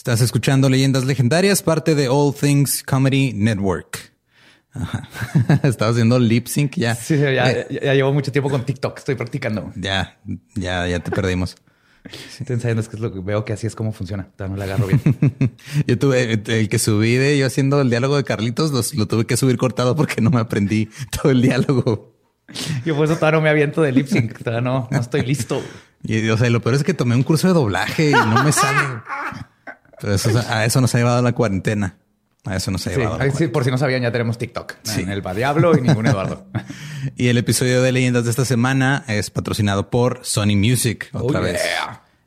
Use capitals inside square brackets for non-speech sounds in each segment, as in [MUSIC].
Estás escuchando Leyendas Legendarias, parte de All Things Comedy Network. [LAUGHS] Estaba haciendo lip sync ya. Sí, ya, eh, ya, llevo mucho tiempo con TikTok. Estoy practicando. Ya, ya, ya te perdimos. [LAUGHS] Estoy ensayando, es que es lo que veo que así es como funciona. Todavía no la agarro bien. [LAUGHS] yo tuve el que subí de yo haciendo el diálogo de Carlitos, lo tuve que subir cortado porque no me aprendí todo el diálogo. Yo por eso todavía no me aviento de lip sync. Todavía no, no estoy listo. Y o sea, lo peor es que tomé un curso de doblaje y no me sale. A eso nos ha llevado la cuarentena. A eso nos ha llevado. Sí, por si no sabían, ya tenemos TikTok. Sí. En el Va Diablo y ningún Eduardo. [LAUGHS] y el episodio de Leyendas de esta semana es patrocinado por Sony Music otra oh, vez.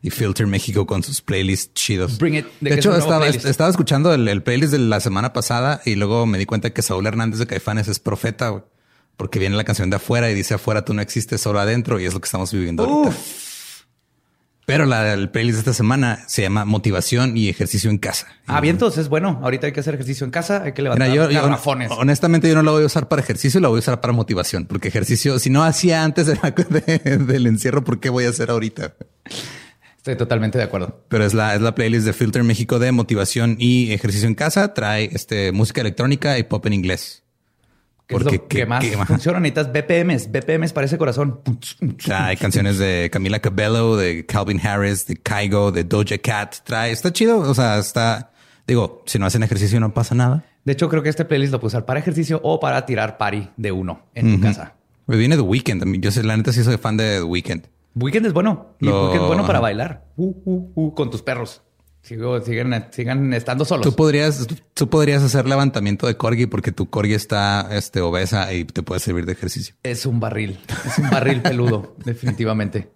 Y Filter México con sus playlists chidos. Bring it. De, hecho, estaba, estaba, escuchando el, playlist de la semana pasada y luego me di cuenta que Saúl Hernández de Caifanes es profeta, porque viene la canción de afuera y dice afuera tú no existes, solo adentro y es lo que estamos viviendo ahorita. Pero la, el playlist de esta semana se llama Motivación y Ejercicio en Casa. Ah, bien, entonces es bueno. Ahorita hay que hacer ejercicio en casa, hay que levantar Mira, yo, honestamente, yo no la voy a usar para ejercicio, la voy a usar para motivación. Porque ejercicio, si no hacía antes [LAUGHS] del encierro, ¿por qué voy a hacer ahorita? Estoy totalmente de acuerdo. Pero es la, es la playlist de Filter México de motivación y ejercicio en casa. Trae este, música electrónica y pop en inglés. Porque ¿qué, más funciona? Necesitas BPMs. BPMs parece corazón. hay canciones de Camila Cabello, de Calvin Harris, de Kygo, de Doja Cat. Trae, está chido. O sea, está, digo, si no hacen ejercicio no pasa nada. De hecho, creo que este playlist lo puedo usar para ejercicio o para tirar party de uno en tu casa. Me viene The Weeknd. Yo sé, la neta sí soy fan de The Weeknd. Weekend es bueno. Y es bueno para bailar. Uh, uh, uh, con tus perros. Sigo, siguen, sigan estando solos. Tú podrías, tú podrías hacer levantamiento de corgi porque tu corgi está este, obesa y te puede servir de ejercicio. Es un barril, es un barril peludo, [LAUGHS] definitivamente.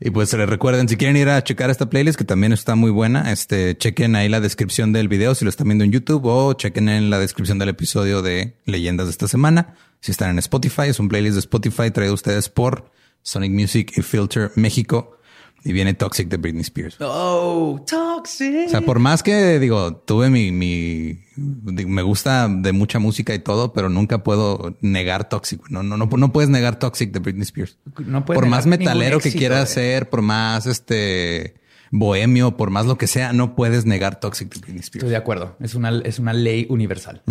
Y pues recuerden, si quieren ir a checar esta playlist, que también está muy buena, este, chequen ahí la descripción del video si lo están viendo en YouTube o chequen en la descripción del episodio de Leyendas de esta semana. Si están en Spotify, es un playlist de Spotify traído a ustedes por Sonic Music y Filter México. Y viene Toxic de Britney Spears. Oh, Toxic. O sea, por más que digo, tuve mi, mi, me gusta de mucha música y todo, pero nunca puedo negar Toxic. No, no, no, no puedes negar Toxic de Britney Spears. No por más metalero que quieras ser, por más este bohemio, por más lo que sea, no puedes negar Toxic de Britney Spears. Estoy de acuerdo. Es una, es una ley universal.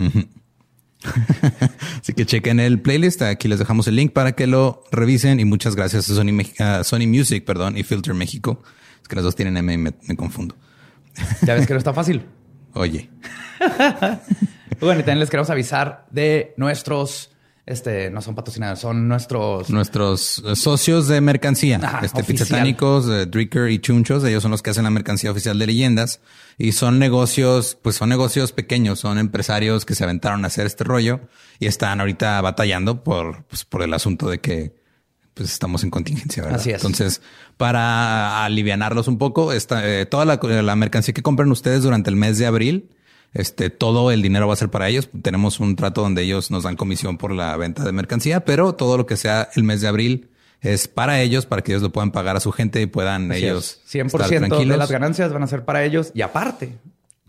[LAUGHS] Así que chequen el playlist. Aquí les dejamos el link para que lo revisen. Y muchas gracias a Sony, Sony Music, perdón, y Filter México. Es que las dos tienen M y me, confundo. [LAUGHS] Ya ves que no está fácil. Oye. [LAUGHS] bueno, y también les queremos avisar de nuestros este, no son patrocinadores, son nuestros... Nuestros eh, socios de mercancía. este, Pizzatánicos, eh, Dricker y Chunchos. Ellos son los que hacen la mercancía oficial de leyendas. Y son negocios, pues son negocios pequeños. Son empresarios que se aventaron a hacer este rollo. Y están ahorita batallando por, pues, por el asunto de que pues estamos en contingencia, ¿verdad? Así es. Entonces, para alivianarlos un poco, esta, eh, toda la, la mercancía que compran ustedes durante el mes de abril este, todo el dinero va a ser para ellos. Tenemos un trato donde ellos nos dan comisión por la venta de mercancía, pero todo lo que sea el mes de abril es para ellos, para que ellos lo puedan pagar a su gente y puedan ellos 100% de las ganancias van a ser para ellos y aparte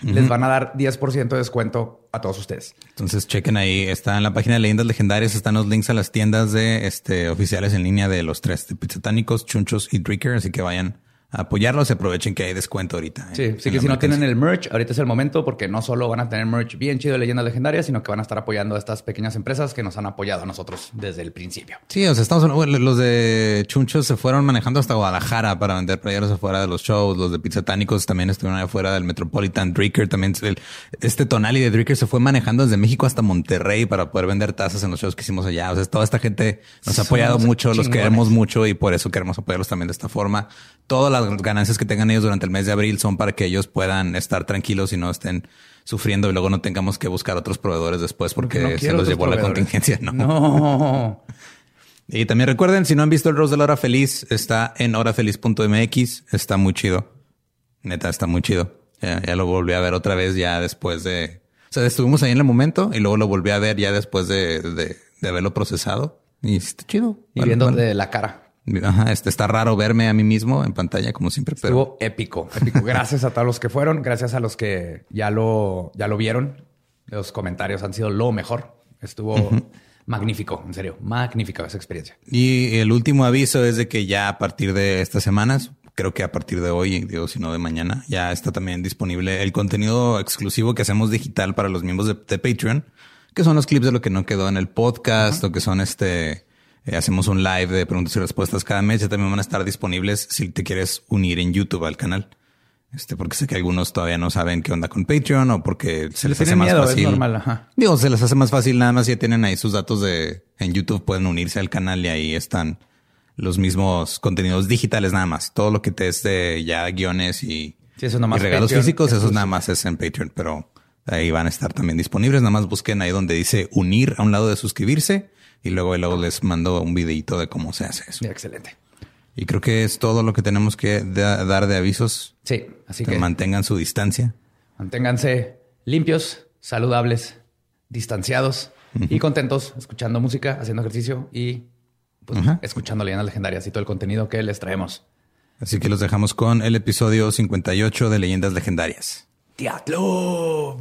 les van a dar 10% de descuento a todos ustedes. Entonces chequen ahí, está en la página de Leyendas Legendarias, están los links a las tiendas de este oficiales en línea de los tres, de Pizzatánicos, Chunchos y Dricker, así que vayan apoyarlos y aprovechen que hay descuento ahorita. Sí, sí que si no tienen el merch, ahorita es el momento porque no solo van a tener merch bien chido de leyendas legendarias, sino que van a estar apoyando a estas pequeñas empresas que nos han apoyado a nosotros desde el principio. Sí, o sea, estamos los de Chunchos se fueron manejando hasta Guadalajara para vender playeros afuera de los shows, los de Pizzatánicos también estuvieron afuera del Metropolitan, Dricker también, este Tonali de Dricker se fue manejando desde México hasta Monterrey para poder vender tazas en los shows que hicimos allá. O sea, toda esta gente nos ha apoyado mucho, los queremos mucho y por eso queremos apoyarlos también de esta forma. Todas las ganancias que tengan ellos durante el mes de abril son para que ellos puedan estar tranquilos y no estén sufriendo y luego no tengamos que buscar otros proveedores después porque, se los llevó la contingencia. No. [LAUGHS] Y también recuerden, si no han visto el Rose de la Hora Feliz, está en horafeliz.mx. Está muy chido. Neta, está muy chido. Ya, lo volví a ver otra vez ya después de... O sea, estuvimos ahí en el momento y luego lo volví a ver ya después de, de, haberlo procesado. Y está chido. Y viendo de la cara. Ajá, este está raro verme a mí mismo en pantalla, como siempre, pero estuvo épico, épico. Gracias a todos los que fueron, gracias a los que ya lo, ya lo vieron. Los comentarios han sido lo mejor. Estuvo magnífico, en serio, magnífica esa experiencia. Y el último aviso es de que ya a partir de estas semanas, creo que a partir de hoy, digo, si no de mañana, ya está también disponible el contenido exclusivo que hacemos digital para los miembros de, Patreon, que son los clips de lo que no quedó en el podcast o que son este, eh, hacemos un live de preguntas y respuestas cada mes. Ya también van a estar disponibles si te quieres unir en YouTube al canal. Este, porque sé que algunos todavía no saben qué onda con Patreon o porque se les hace más fácil. Es normal, ajá. Digo, se les hace más fácil nada más si ya tienen ahí sus datos de en YouTube, pueden unirse al canal y ahí están los mismos contenidos digitales nada más. Todo lo que te es de ya guiones y, regalos físicos, eso nada más es en Patreon, pero ahí van a estar también disponibles. Nada más busquen ahí donde dice unir a un lado de suscribirse y luego, luego les mando un videito de cómo se hace eso. excelente. Y creo que es todo lo que tenemos que dar de avisos. Sí, así que, mantengan su distancia. Manténganse limpios, saludables, distanciados y contentos, escuchando música, haciendo ejercicio y pues, escuchando leyendas legendarias y todo el contenido que les traemos. Así que los dejamos con el episodio 58 de Leyendas Legendarias. Teatro.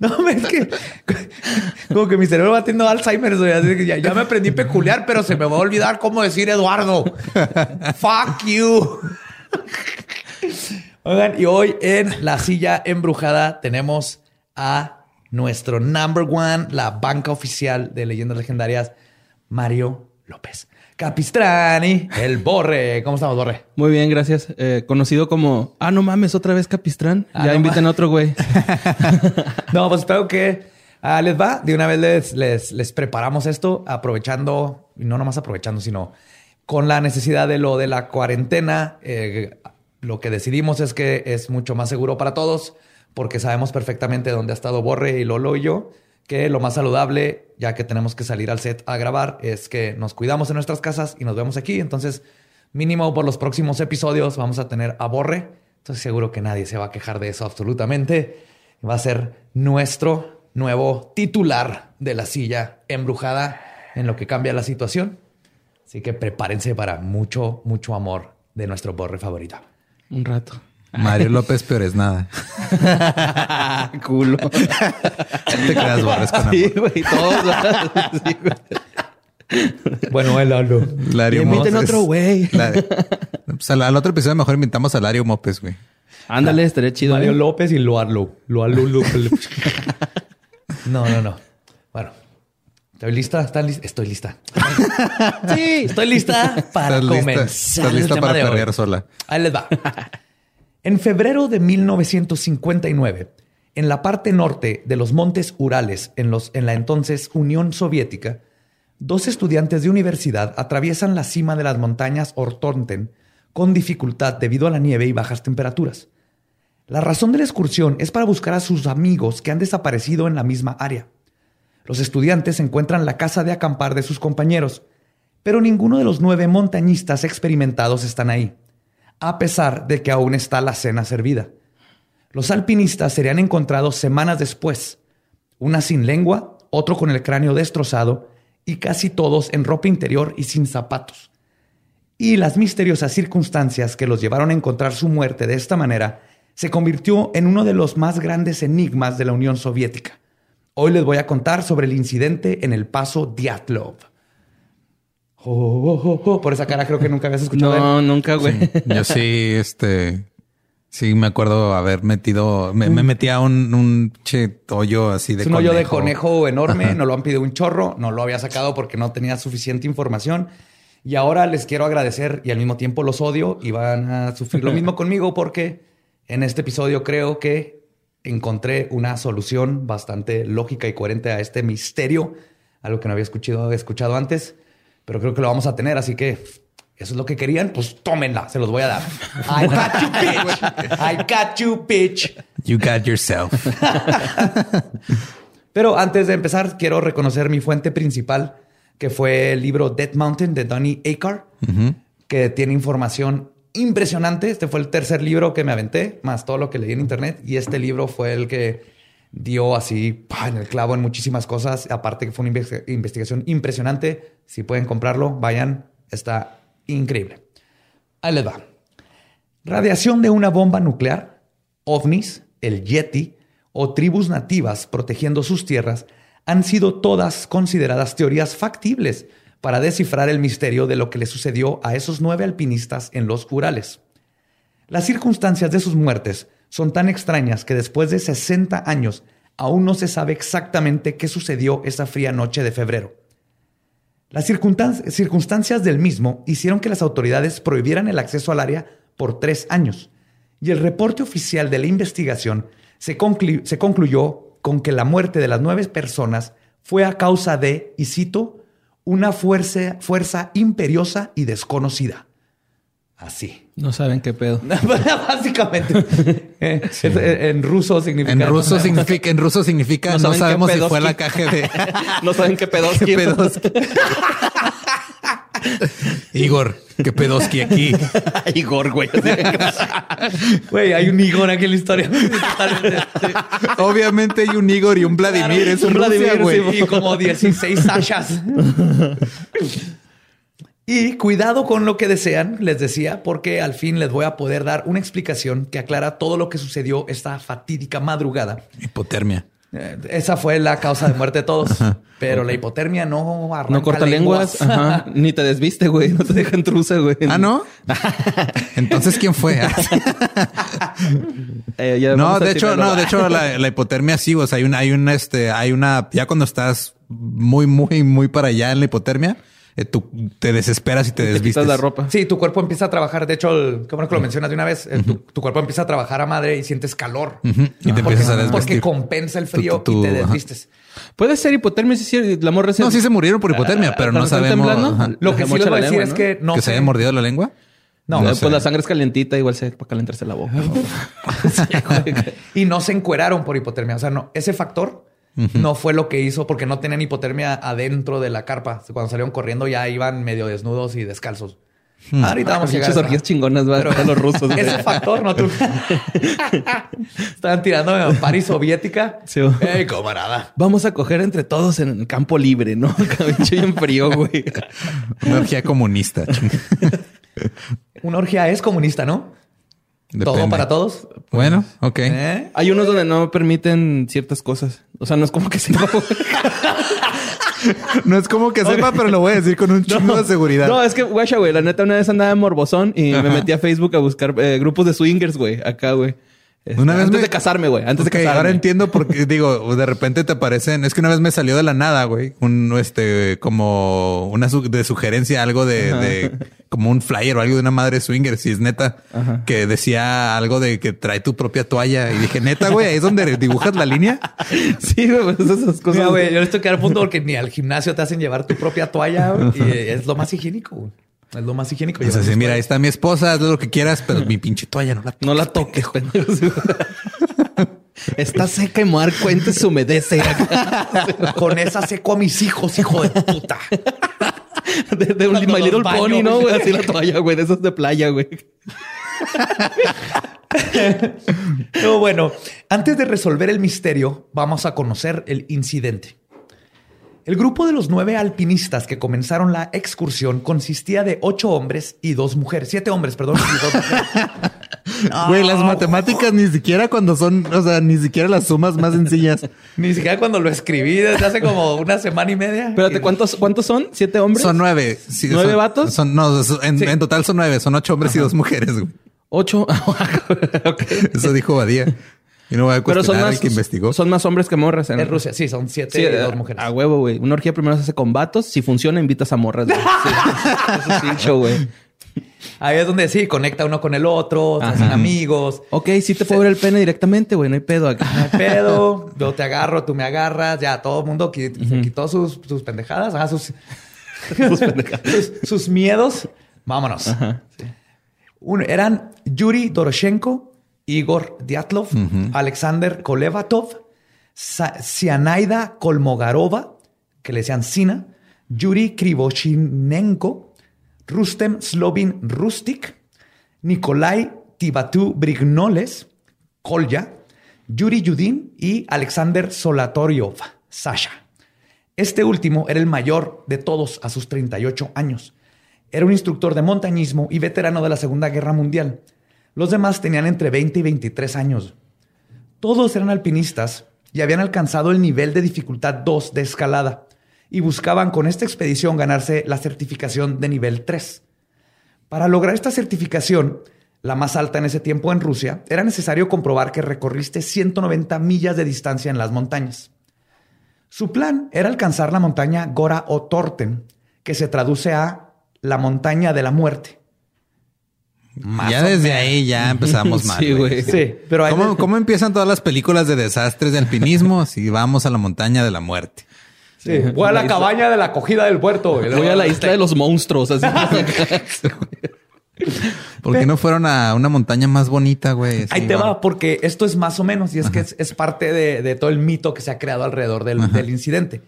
No, [LAUGHS] es que como que mi cerebro va teniendo Alzheimer. ya, ya, me aprendí peculiar, pero se me va a olvidar cómo decir Eduardo. Fuck you. Oigan, y hoy en la silla embrujada tenemos a nuestro number one, la banca oficial de leyendas legendarias, Mario López. Capistrani, el Borre. ¿Cómo estamos, Borre? Muy bien, gracias. Eh, conocido como, ah, no mames, otra vez Capistrán. Ah, ya invitan a otro güey. [LAUGHS] no, pues espero que ah, les va. De una vez les, les, preparamos esto, aprovechando, y no nomás aprovechando, sino con la necesidad de lo de la cuarentena. Eh, lo que decidimos es que es mucho más seguro para todos, porque sabemos perfectamente dónde ha estado Borre y Lolo y yo que lo más saludable, ya que tenemos que salir al set a grabar, es que nos cuidamos en nuestras casas y nos vemos aquí. Entonces, mínimo por los próximos episodios vamos a tener a Borre. Entonces, seguro que nadie se va a quejar de eso absolutamente. Va a ser nuestro nuevo titular de la silla embrujada en lo que cambia la situación. Así que prepárense para mucho, mucho amor de nuestro Borre favorito. Un rato. Mario López peor es nada. [LAUGHS] Culo. te creas Borres con amor. Sí, güey, todos. Bueno, el Lalo. Lario Inviten otro güey. Pues al, otro episodio mejor invitamos a Lario Mopes, güey. Ándale, estaría chido. Mario ¿eh? López y Loarlo. Loarlo López. [LAUGHS] no, no, no. Bueno. ¿Estoy lista? ¿Están lista? Estoy lista. sí, estoy lista para comenzar. Estás lista para perrear sola. Ahí les va. En febrero de 1959, en la parte norte de los montes Urales, en, los, en la entonces Unión Soviética, dos estudiantes de universidad atraviesan la cima de las montañas Ortonten con dificultad debido a la nieve y bajas temperaturas. La razón de la excursión es para buscar a sus amigos que han desaparecido en la misma área. Los estudiantes encuentran la casa de acampar de sus compañeros, pero ninguno de los nueve montañistas experimentados están ahí a pesar de que aún está la cena servida. Los alpinistas serían encontrados semanas después, una sin lengua, otro con el cráneo destrozado y casi todos en ropa interior y sin zapatos. Y las misteriosas circunstancias que los llevaron a encontrar su muerte de esta manera se convirtió en uno de los más grandes enigmas de la Unión Soviética. Hoy les voy a contar sobre el incidente en el paso Diatlov. Por esa cara creo que nunca habías escuchado. No, nunca, güey. Yo sí, este, sí me acuerdo haber metido, me, me metí a un, un che, hoyo así de es un hoyo de conejo enorme. No lo han pedido un chorro, no lo había sacado porque no tenía suficiente información. Y ahora les quiero agradecer y al mismo tiempo los odio y van a sufrir lo mismo [LAUGHS] conmigo porque En este episodio creo que encontré una solución bastante lógica y coherente a este misterio, algo que no había escuchado, escuchado antes, pero creo que lo vamos a tener, así que eso es lo que querían, pues tómenla, se los voy a dar. [LAUGHS] I got you, bitch. I got you, bitch. You got yourself. [LAUGHS] Pero antes de empezar, quiero reconocer mi fuente principal, que fue el libro Dead Mountain de Donnie Akar, que tiene información impresionante. Este fue el tercer libro que me aventé, más todo lo que leí en internet. Y este libro fue el que dio así en el clavo en muchísimas cosas. Aparte que fue una investigación impresionante. Si pueden comprarlo, vayan. Está increíble. Ahí les va. Radiación de una bomba nuclear, ovnis, el Yeti o tribus nativas protegiendo sus tierras han sido todas consideradas teorías factibles para descifrar el misterio de lo que le sucedió a esos nueve alpinistas en los Urales. Las circunstancias de sus muertes son tan extrañas que después de 60 años aún no se sabe exactamente qué sucedió esa fría noche de febrero. Las circunstancias del mismo hicieron que las autoridades prohibieran el acceso al área por tres años, y el reporte oficial de la investigación se, concluyó con que la muerte de las nueve personas fue a causa de, y cito, una fuerza, fuerza imperiosa y desconocida. Así. No saben qué pedo. [LAUGHS] Básicamente. [LAUGHS] Eh, en ruso significa. En ruso significa, en ruso significa no, sabemos si fue la caja de. [LAUGHS] no saben qué pedos. ¿Qué pedos? Igor, qué pedoski aquí. Igor, güey. Güey, hay un Igor aquí en la historia. Obviamente hay un Igor y un Vladimir. es un Vladimir, güey. y como 16 Sashas. Y cuidado con lo que desean, les decía, porque al fin les voy a poder dar una explicación que aclara todo lo que sucedió esta fatídica madrugada. Hipotermia. Eh, esa fue la causa de muerte de todos. Pero la hipotermia no arranca No corta lenguas. [LAUGHS] Ni te desviste, güey. No te deja intrusa, güey. Ah, ¿no? [LAUGHS] Entonces, ¿quién fue? [LAUGHS] Eh, no, de hecho, no, de hecho, la, hipotermia sí. O sea, hay una, hay una, este, hay una, ya cuando estás muy, muy, muy para allá en la hipotermia, eh, tú te desesperas y te, desvistes. la ropa. Sí, tu cuerpo empieza a trabajar. De hecho, el, qué bueno que lo mencionas de una vez. Eh, tu, cuerpo empieza a trabajar a madre y sientes calor. Y te empiezas a desvestir. Porque compensa el frío y te desvistes. Puede ser hipotermia, si la morra No, sí se murieron por hipotermia, pero no sabemos. Lo que sí les voy a decir es que no. ¿Que se haya mordido la lengua? No, pues la sangre es calientita, igual se para calentarse la boca. [LAUGHS] y no se encueraron por hipotermia. O sea, no, ese factor no fue lo que hizo porque no tenían hipotermia adentro de la carpa. Cuando salieron corriendo ya iban medio desnudos y descalzos. Hmm. Ahorita vamos a llegar. Muchas orgías chingonas va a los rusos. [LAUGHS] Ese factor, ¿no? Tú... [LAUGHS] Estaban tirando en París soviética. Sí. Ey, camarada. Vamos a coger entre todos en el campo libre, ¿no? [LAUGHS] Cabello en frío, güey. Una orgía comunista. Una orgía es comunista, ¿no? ¿Todo para todos? Bueno, ok. ¿Eh? Hay unos donde no permiten ciertas cosas. O sea, no es como que sepa. [LAUGHS] no es como que sepa, pero lo voy a decir con un chingo de seguridad. No, es que, guacha, güey, la neta una vez andaba en Morbosón y me metí a Facebook a buscar eh, grupos de swingers, güey, acá, güey. Este, una vez antes de casarme, güey. Antes de casarme. Ahora entiendo por qué digo, de repente te aparecen. Es que una vez me salió de la nada, güey. Un este, como una de sugerencia, algo de, como un flyer o algo de una madre swinger, si es neta, que decía algo de que trae tu propia toalla. Y dije, neta, güey, ahí es donde dibujas la línea. [LAUGHS] sí, güey, pues esas cosas. güey, yo estoy que al punto porque ni al gimnasio te hacen llevar tu propia toalla y es lo más higiénico, güey. Es lo más higiénico. Es así, mira, ahí está mi esposa, haz lo que quieras, pero mi pinche toalla no la toques. No la toques, [LAUGHS] Está seca y me dar cuenta se humedece. [LAUGHS] Con esa seco a mis hijos, hijo de puta. [LAUGHS] De, un My Little Pony, ¿no? Güey? Así la toalla, güey, de esos de playa, güey. Pero bueno, antes de resolver el misterio, vamos a conocer el incidente. El grupo de los nueve alpinistas que comenzaron la excursión consistía de ocho hombres y dos mujeres. Siete hombres, perdón, y dos mujeres. [LAUGHS] Güey, las matemáticas ni siquiera cuando son, o sea, ni siquiera las sumas más sencillas. [LAUGHS] ni siquiera cuando lo escribí desde hace como una semana y media. Espérate, ¿cuántos, cuántos son? ¿Siete hombres? Son nueve. ¿Nueve vatos? Son, no, en, total son nueve. Son ocho hombres y dos mujeres. Ocho. [LAUGHS] Eso dijo Badía. Y no voy a Pero son más, que investigó. Son más hombres que morras. En, Rusia, sí, son siete y dos mujeres. A huevo, güey. Una orgía primero se hace con vatos. Si funciona, invitas a morras. Güey. [LAUGHS] Sí. Eso es güey. Ahí es donde sí, conecta uno con el otro, se hacen amigos. Ok, sí te puedo ver el pene directamente, güey, no hay pedo acá. No hay pedo, yo te agarro, tú me agarras, ya todo el mundo quitó sus, [LAUGHS] sus pendejadas, sus, sus, miedos. Vámonos. eran Yuri Doroshenko, Igor Diatlov, Alexander Kolevatov, Sianaida Kolmogarova, que le decían Sina, Yuri Krivoshinenko, Rustem Slovin Rustik, Nikolai Tibatu Brignoles, Kolya, Yuri Yudin y Alexander Solatoriov, Sasha. Este último era el mayor de todos a sus 38 años. Era un instructor de montañismo y veterano de la Segunda Guerra Mundial. Los demás tenían entre 20 y 23 años. Todos eran alpinistas y habían alcanzado el nivel de dificultad 2 de escalada y buscaban con esta expedición ganarse la certificación de nivel 3. Para lograr esta certificación, la más alta en ese tiempo en Rusia, era necesario comprobar que recorriste 190 millas de distancia en las montañas. Su plan era alcanzar la montaña Gora o Torten, que se traduce a la montaña de la muerte ya desde ahí ya empezamos [LAUGHS] mal. sí, güey. Sí, pero ¿Cómo, empiezan todas las películas de desastres de alpinismo? [LAUGHS] si vamos a la montaña de la muerte. Sí, voy a la, cabaña de la acogida del puerto. Voy a la isla de los monstruos. Así. [LAUGHS] ¿Por qué no fueron a una montaña más bonita, güey? Ahí te va, porque esto es más o menos, y es que es, parte de, todo el mito que se ha creado alrededor del, del incidente.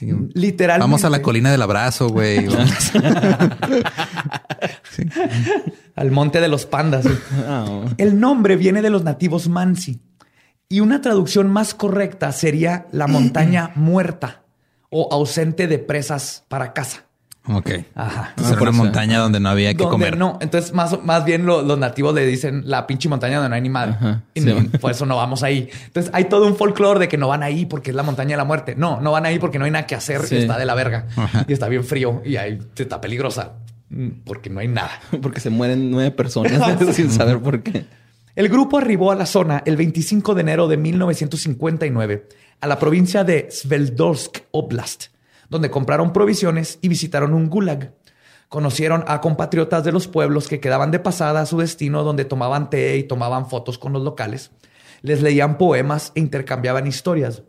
Literalmente. Vamos a la colina del abrazo, güey. [LAUGHS] Al monte de los pandas. Ah, El nombre viene de los nativos Mansi. Y una traducción más correcta sería la montaña muerta o ausente de presas para casa. Ok. Ajá. Era una montaña donde no había que comer. No, entonces más, más bien los nativos le dicen la pinche montaña donde no hay ni madre. y por eso no vamos ahí. Entonces hay todo un folclore de que no van ahí porque es la montaña de la muerte. No, no van ahí porque no hay nada que hacer. Y está de la verga. Y está bien frío y ahí está peligrosa mm, porque no hay nada. [LAUGHS] Porque se mueren nueve personas [LAUGHS] sin saber por qué. El grupo arribó a la zona el 25 de enero de 1959 a la provincia de Sveldorsk Oblast donde compraron provisiones y visitaron un gulag. Conocieron a compatriotas de los pueblos que quedaban de pasada a su destino, donde tomaban té y tomaban fotos con los locales. Les leían poemas e intercambiaban historias.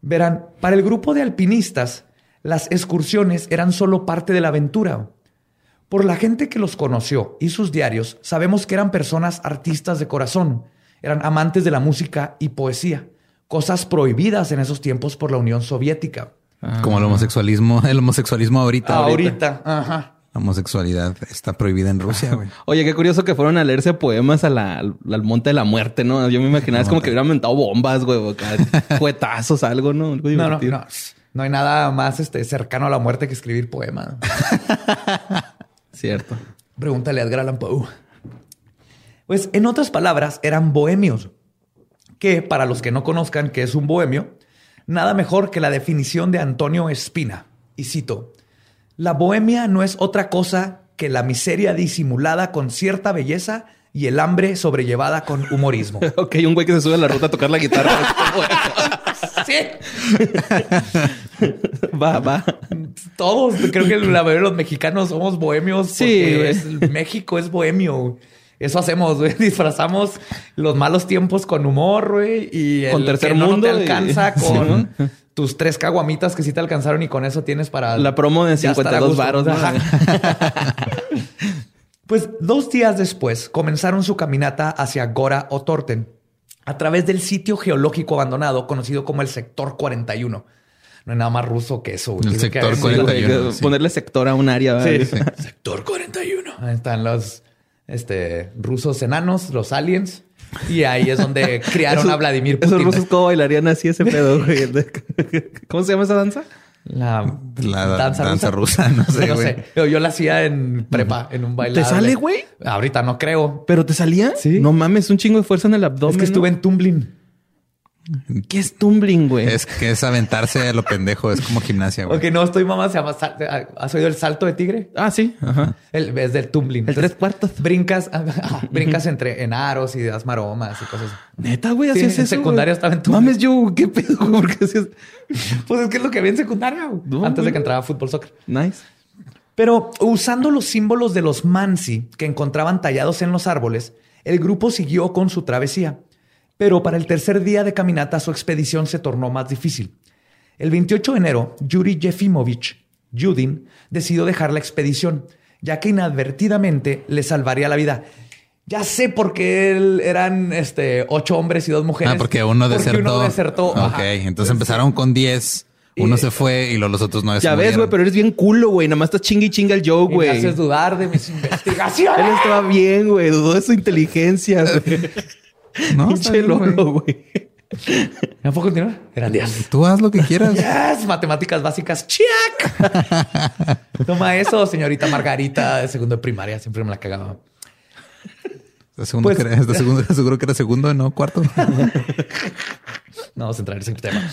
Verán, para el grupo de alpinistas, las excursiones eran solo parte de la aventura. Por la gente que los conoció y sus diarios, sabemos que eran personas artistas de corazón, eran amantes de la música y poesía, cosas prohibidas en esos tiempos por la Unión Soviética. Como el homosexualismo, el homosexualismo ahorita. Ahorita, ajá. La homosexualidad está prohibida en Rusia, güey. Oye, qué curioso que fueron a leerse poemas al, monte de la muerte, ¿no? Yo me imaginaba, es como que hubieran mentado bombas, güey, cuetazos, [LAUGHS] algo, ¿no? Algo no, no, no. No hay nada más este, cercano a la muerte que escribir poemas. [LAUGHS] Cierto. Pregúntale a Edgar Allan Poe. Pues, en otras palabras, eran bohemios. Que, para los que no conozcan qué es un bohemio, nada mejor que la definición de Antonio Espina. Y cito, la bohemia no es otra cosa que la miseria disimulada con cierta belleza y el hambre sobrellevada con humorismo. [LAUGHS] ok, un güey que se sube a la ruta a tocar la guitarra. [LAUGHS] sí. va, va. Todos, creo que la mayoría de los mexicanos somos bohemios. Sí. México es bohemio. Eso hacemos, güey. [LAUGHS] Disfrazamos los malos tiempos con humor, güey. Y el con tercer mundo. [LAUGHS] No te alcanza con tus tres caguamitas que sí te alcanzaron y con eso tienes para... La promo de 52 varos. [LAUGHS] pues dos días después comenzaron su caminata hacia Gora o Torten a través del sitio geológico abandonado conocido como el Sector 41. No hay nada más ruso que eso. El sector 41. Ponerle sector a un área. Sí. sector 41. Ahí están los este, rusos enanos, los aliens. Y ahí es donde [LAUGHS] criaron a Vladimir Putin. Esos rusos cómo bailarían así ese pedo, [LAUGHS] ¿Cómo se llama esa danza? La, danza, rusa. no sé. [LAUGHS] Yo, la hacía en prepa, en un baile. ¿Te sale, güey? Ahorita no creo. ¿Pero te salía? Sí. No mames, un chingo de fuerza en el abdomen. Es que estuve en tumbling. ¿Qué es tumbling, güey? Es que es aventarse a lo pendejo, es como gimnasia, güey. Ok, no estoy mamá, se llama ¿Has oído el salto de tigre? Ah, sí. Ajá. El, es del tumbling. El tres cuartos. Brincas, [LAUGHS] brincas entre en aros y das maromas y cosas. Neta, güey, así es en secundaria estaba en tumbling. Mames, yo, qué pedo, [LAUGHS] ¿por qué Pues es que es lo que había en secundaria, antes de que entraba a fútbol soccer. Nice. Pero usando los símbolos de los Mansi que encontraban tallados en los árboles, el grupo siguió con su travesía. Pero para el tercer día de caminata su expedición se tornó más difícil. El 28 de enero, Yuri Jefimovich, Judin, decidió dejar la expedición, ya que inadvertidamente le salvaría la vida. Ya sé por qué eran este, ocho hombres y dos mujeres. Ah, porque uno desertó. Ok, entonces empezaron con diez. Uno se fue y los otros no Ya ves, güey, pero eres bien culo, güey. Nada más estás chingue y chinga el Joe, güey. Me haces dudar de mis [LAUGHS] investigaciones. Él estaba bien, güey. Dudó de su inteligencia, güey. [LAUGHS] no, [LAUGHS] Pinche lolo, güey. ¿No puedo continuar? Eran días. Tú haz lo que quieras. Yes, matemáticas básicas. ¡Chiac! [LAUGHS] Toma eso, señorita Margarita, de segundo de primaria. Siempre me la cagaba. segundo pues, que era, [LAUGHS] segundo, seguro que era segundo, no cuarto. no vamos a entrar en ese tema.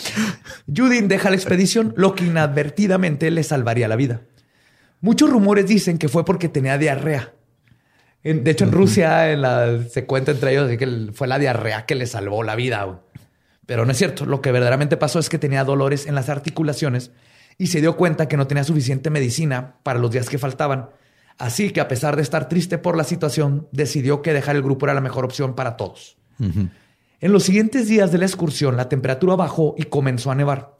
Judin deja la expedición, lo que inadvertidamente le salvaría la vida. Muchos rumores dicen que fue porque tenía diarrea. De hecho, en Rusia en la, se cuenta entre ellos que fue la diarrea que le salvó la vida. Pero no es cierto. Lo que verdaderamente pasó es que tenía dolores en las articulaciones y se dio cuenta que no tenía suficiente medicina para los días que faltaban. Así que a pesar de estar triste por la situación, decidió que dejar el grupo era la mejor opción para todos. En los siguientes días de la excursión, la temperatura bajó y comenzó a nevar.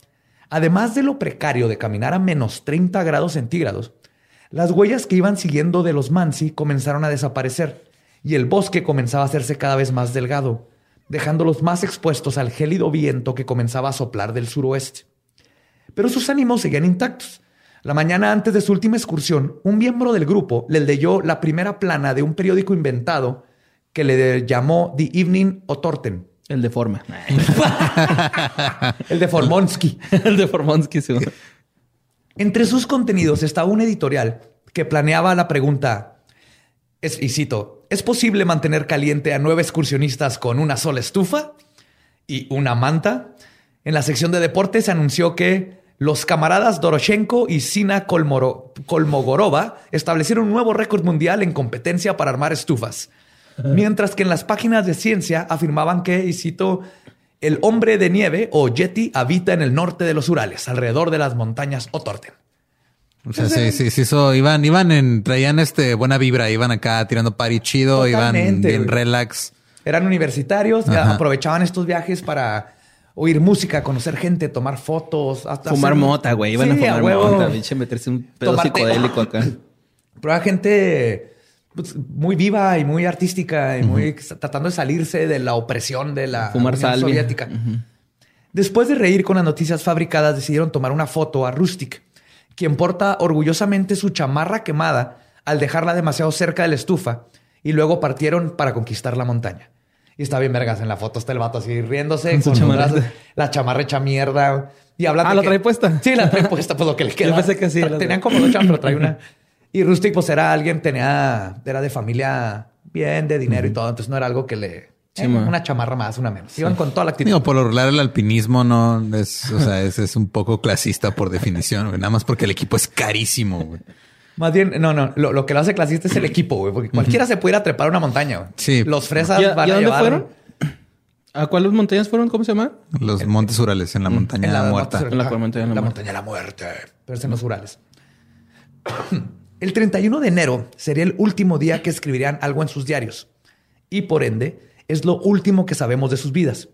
Además de lo precario de caminar a menos 30 grados centígrados, las huellas que iban siguiendo de los Mansi comenzaron a desaparecer y el bosque comenzaba a hacerse cada vez más delgado dejándolos más expuestos al gélido viento que comenzaba a soplar del suroeste. Pero sus ánimos seguían intactos. La mañana antes de su última excursión, un miembro del grupo le leyó la primera plana de un periódico inventado que le llamó The Evening Otorten. El de forma. [LAUGHS] el de Formonsky. [LAUGHS] el de Formonsky, sí. [LAUGHS] Entre sus contenidos estaba un editorial que planeaba la pregunta, es, cito, ¿es posible mantener caliente a nueve excursionistas con una sola estufa y una manta? En la sección de deportes se anunció que los camaradas Doroshenko y Sina Kolmogorova establecieron un nuevo récord mundial en competencia para armar estufas. Mientras que en las páginas de ciencia afirmaban que, y cito, el hombre de nieve o Yeti habita en el norte de los Urales, alrededor de las montañas Otorten. O sea, sí, sí, sí, eso, iban, iban en, traían este buena vibra, iban acá tirando party chido, iban bien relax. Eran universitarios, aprovechaban estos viajes para oír música, conocer gente, tomar fotos, hasta fumar mota, güey, iban a fumar mota, pinche meterse un pedo psicodélico acá. [LAUGHS] Pero era gente pues, muy viva y muy artística y muy tratando de salirse de la opresión de la Unión soviética. Después de reír con las noticias fabricadas, decidieron tomar una foto a Rustic quien porta orgullosamente su chamarra quemada al dejarla demasiado cerca de la estufa y luego partieron para conquistar la montaña. Y está bien vergas en la foto, está el vato así riéndose con chamarra. la chamarra hecha mierda y hablando. Ah, ¿la trae puesta? Sí, la trae puesta, pues lo que le [LAUGHS] queda. Yo pensé que sí. Tenían como dos chamarras, trae una. [LAUGHS] Y Rustic, pues era alguien, tenía, era de familia bien, de dinero y todo, entonces no era algo que le una chamarra más, una menos. Iban con toda la actitud. por lo regular el alpinismo no es, o sea, [LAUGHS] es, un poco clasista por definición, nada más porque el equipo es carísimo. Más bien, no, no, lo, que lo hace clasista es el [CLEARS THROAT] equipo, güey, porque cualquiera se puede ir a trepar una montaña. Sí. Los fresas van a, dónde fueron? ¿A cuáles montañas fueron? ¿Cómo se llama? Los Montes Urales, en la montaña de la muerta. En la, montaña, la, montaña de la muerte. Pero es en los Urales. [CLEARS THROAT] El 31 de enero sería el último día que escribirían algo en sus diarios. Y por ende, es lo último que sabemos de sus vidas.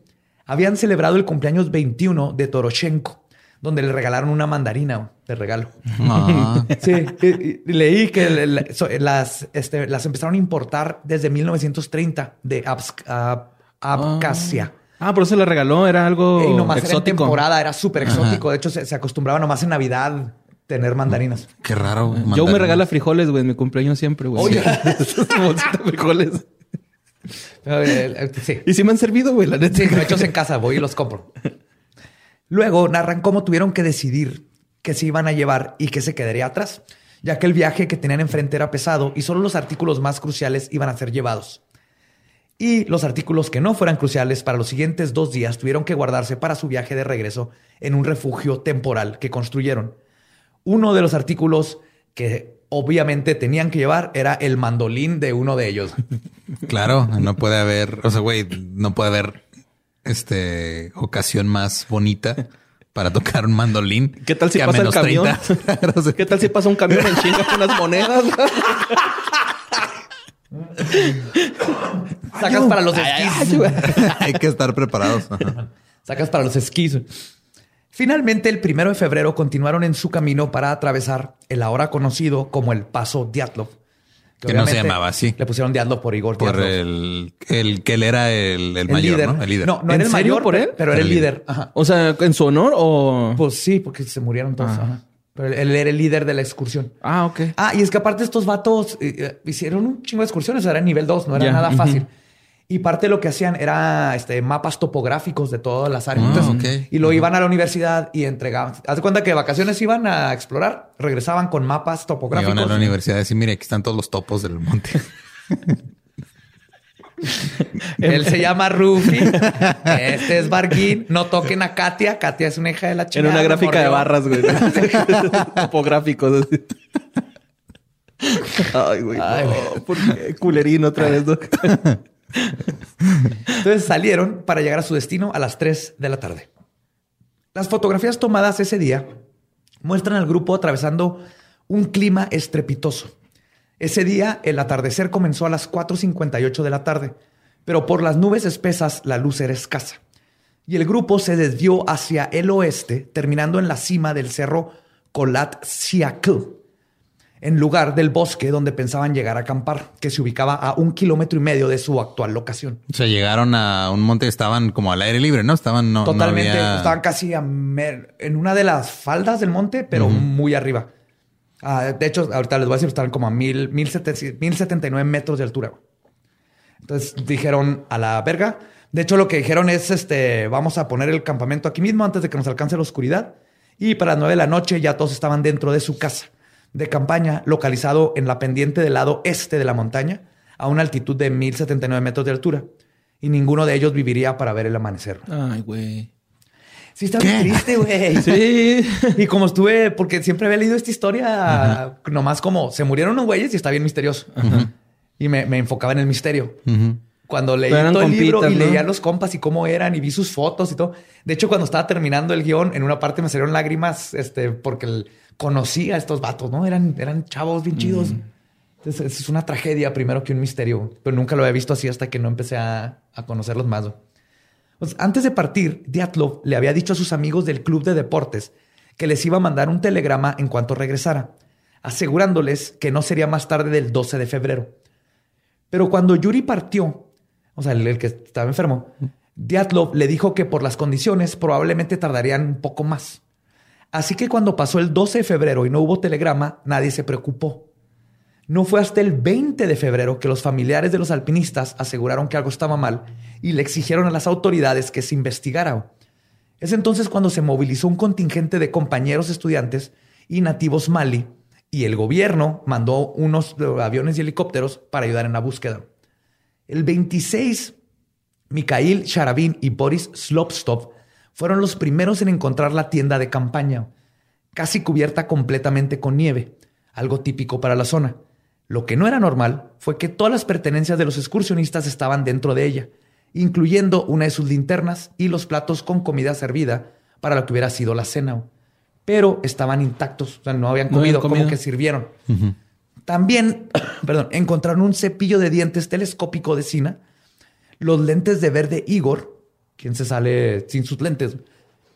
Habían celebrado el cumpleaños 21 de Toroshenko, donde le regalaron una mandarina de regalo. Ah. Sí, leí que las, este, las empezaron a importar desde 1930 de Abkhazia. Ah. por eso le regaló, era algo y nomás exótico. Era en temporada, era súper exótico. De hecho, se, acostumbraba nomás en Navidad tener mandarinas. Qué raro. Yo me regala frijoles, güey, en mi cumpleaños siempre, güey. Oye, [LAUGHS] frijoles. Y si me han servido, güey, la neta. Sí, hechos en casa, voy y los compro. Luego narran cómo tuvieron que decidir qué se iban a llevar y qué se quedaría atrás, ya que el viaje que tenían enfrente era pesado y solo los artículos más cruciales iban a ser llevados. Y los artículos que no fueran cruciales para los siguientes dos días tuvieron que guardarse para su viaje de regreso en un refugio temporal que construyeron. Uno de los artículos que obviamente tenían que llevar era el mandolín de uno de ellos. [LAUGHS] Claro, no puede haber, o sea, güey, no puede haber este ocasión más bonita para tocar un mandolín. ¿Qué tal si pasa el camión? [LAUGHS] ¿Qué tal si pasa un camión en chinga con las monedas? [LAUGHS] Sacas para los esquís. Hay que estar preparados. Sacas para los esquís. Finalmente, el primero de febrero continuaron en su camino para atravesar el ahora conocido como el Paso Diatlov. Que, no se llamaba así. Le pusieron Diatlov por Igor Por el, el, que él era el, mayor, líder. ¿no? El líder. No, no era el mayor por él, pero era el líder. O sea, ¿en su honor o...? Pues sí, porque se murieron todos. Pero él era el líder de la excursión. Ah, ok. Ah, y es que aparte estos vatos eh, eh, hicieron un chingo de excursiones. Era nivel 2, no era nada fácil. Y parte de lo que hacían era este, mapas topográficos de todas las áreas. Ah, y lo iban a la universidad y entregaban. Haz de cuenta que de vacaciones iban a explorar, regresaban con mapas topográficos. Iban a la universidad y decían, mire, aquí están todos los topos del monte. [LAUGHS] Él se llama Rufi. Este es Barguín. No toquen a Katia. Katia es una hija de la chica. En una gráfica de barras, güey. [LAUGHS] Topográficos. Ay, güey. Culerín otra vez, [LAUGHS] Entonces salieron para llegar a su destino a las 3 de la tarde. Las fotografías tomadas ese día muestran al grupo atravesando un clima estrepitoso. Ese día el atardecer comenzó a las 4.58 de la tarde, pero por las nubes espesas la luz era escasa. Y el grupo se desvió hacia el oeste, terminando en la cima del cerro Siakl, en lugar del bosque donde pensaban llegar a acampar, que se ubicaba a un kilómetro y medio de su actual locación. O sea, llegaron a un monte, estaban como al aire libre, ¿no? Estaban no, totalmente, estaban casi en una de las faldas del monte, pero muy arriba. Ah, de hecho, ahorita les voy a decir, estaban como a mil, mil, setenta y nueve metros de altura. Entonces dijeron a la verga. De hecho, lo que dijeron es, este, vamos a poner el campamento aquí mismo antes de que nos alcance la oscuridad. Y para las nueve de la noche ya todos estaban dentro de su casa de campaña localizado en la pendiente del lado este de la montaña, a una altitud de 1079 metros de altura. Y ninguno de ellos viviría para ver el amanecer. Ay, güey. Sí, está muy triste, güey. [LAUGHS] Sí. Y como estuve, porque siempre había leído esta historia, nomás como se murieron unos güeyes y está bien misterioso. Y me, enfocaba en el misterio. Cuando leí todo el libro y leía los compas y cómo eran y vi sus fotos y todo. De hecho, cuando estaba terminando el guion, en una parte me salieron lágrimas, este, porque el, conocí a estos vatos, ¿no? Eran, eran chavos bien chidos. Entonces, es una tragedia primero que un misterio, pero nunca lo había visto así hasta que no empecé a, conocerlos más. Pues, antes de partir, Diatlov le había dicho a sus amigos del club de deportes que les iba a mandar un telegrama en cuanto regresara, asegurándoles que no sería más tarde del 12 de febrero. Pero cuando Yuri partió, o sea, el, que estaba enfermo, Diatlov le dijo que por las condiciones probablemente tardarían un poco más. Así que cuando pasó el 12 de febrero y no hubo telegrama, nadie se preocupó. No fue hasta el 20 de febrero que los familiares de los alpinistas aseguraron que algo estaba mal y le exigieron a las autoridades que se investigara. Es entonces cuando se movilizó un contingente de compañeros estudiantes y nativos mali y el gobierno mandó unos aviones y helicópteros para ayudar en la búsqueda. El 26, Mikhail Sharabin y Boris Slopstov fueron los primeros en encontrar la tienda de campaña, casi cubierta completamente con nieve, algo típico para la zona. Lo que no era normal fue que todas las pertenencias de los excursionistas estaban dentro de ella, incluyendo una de sus linternas y los platos con comida servida para lo que hubiera sido la cena. Pero estaban intactos, o sea, no habían comido, como que sirvieron. También, [COUGHS] perdón, encontraron un cepillo de dientes telescópico de Sina, los lentes de verde Igor, quien se sale sin sus lentes,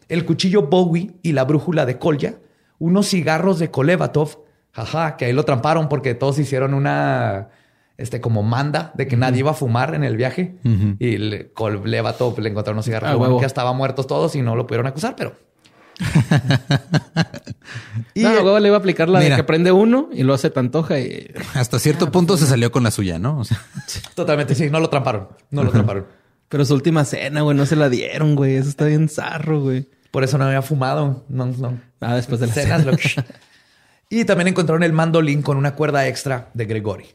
el cuchillo Bowie y la brújula de Kolya, unos cigarros de Kolevatov, jaja, que ahí lo tramparon porque todos hicieron una este como manda de que nadie iba a fumar en el viaje y le, Kolevatov le encontraron unos cigarros ah, que ya estaban muertos todos y no lo pudieron acusar, pero y no, luego le iba a aplicar la de que prende uno y lo hace tantoja y hasta cierto ah, punto pues se salió con la suya, ¿no? [LAUGHS] Totalmente, sí, no lo tramparon, no lo tramparon. Pero su última cena, güey, no se la dieron, güey. Eso está bien zarro, güey. Por eso no había fumado. No, no. Ah, después de las cenas. y también encontraron el mandolín con una cuerda extra de Gregory.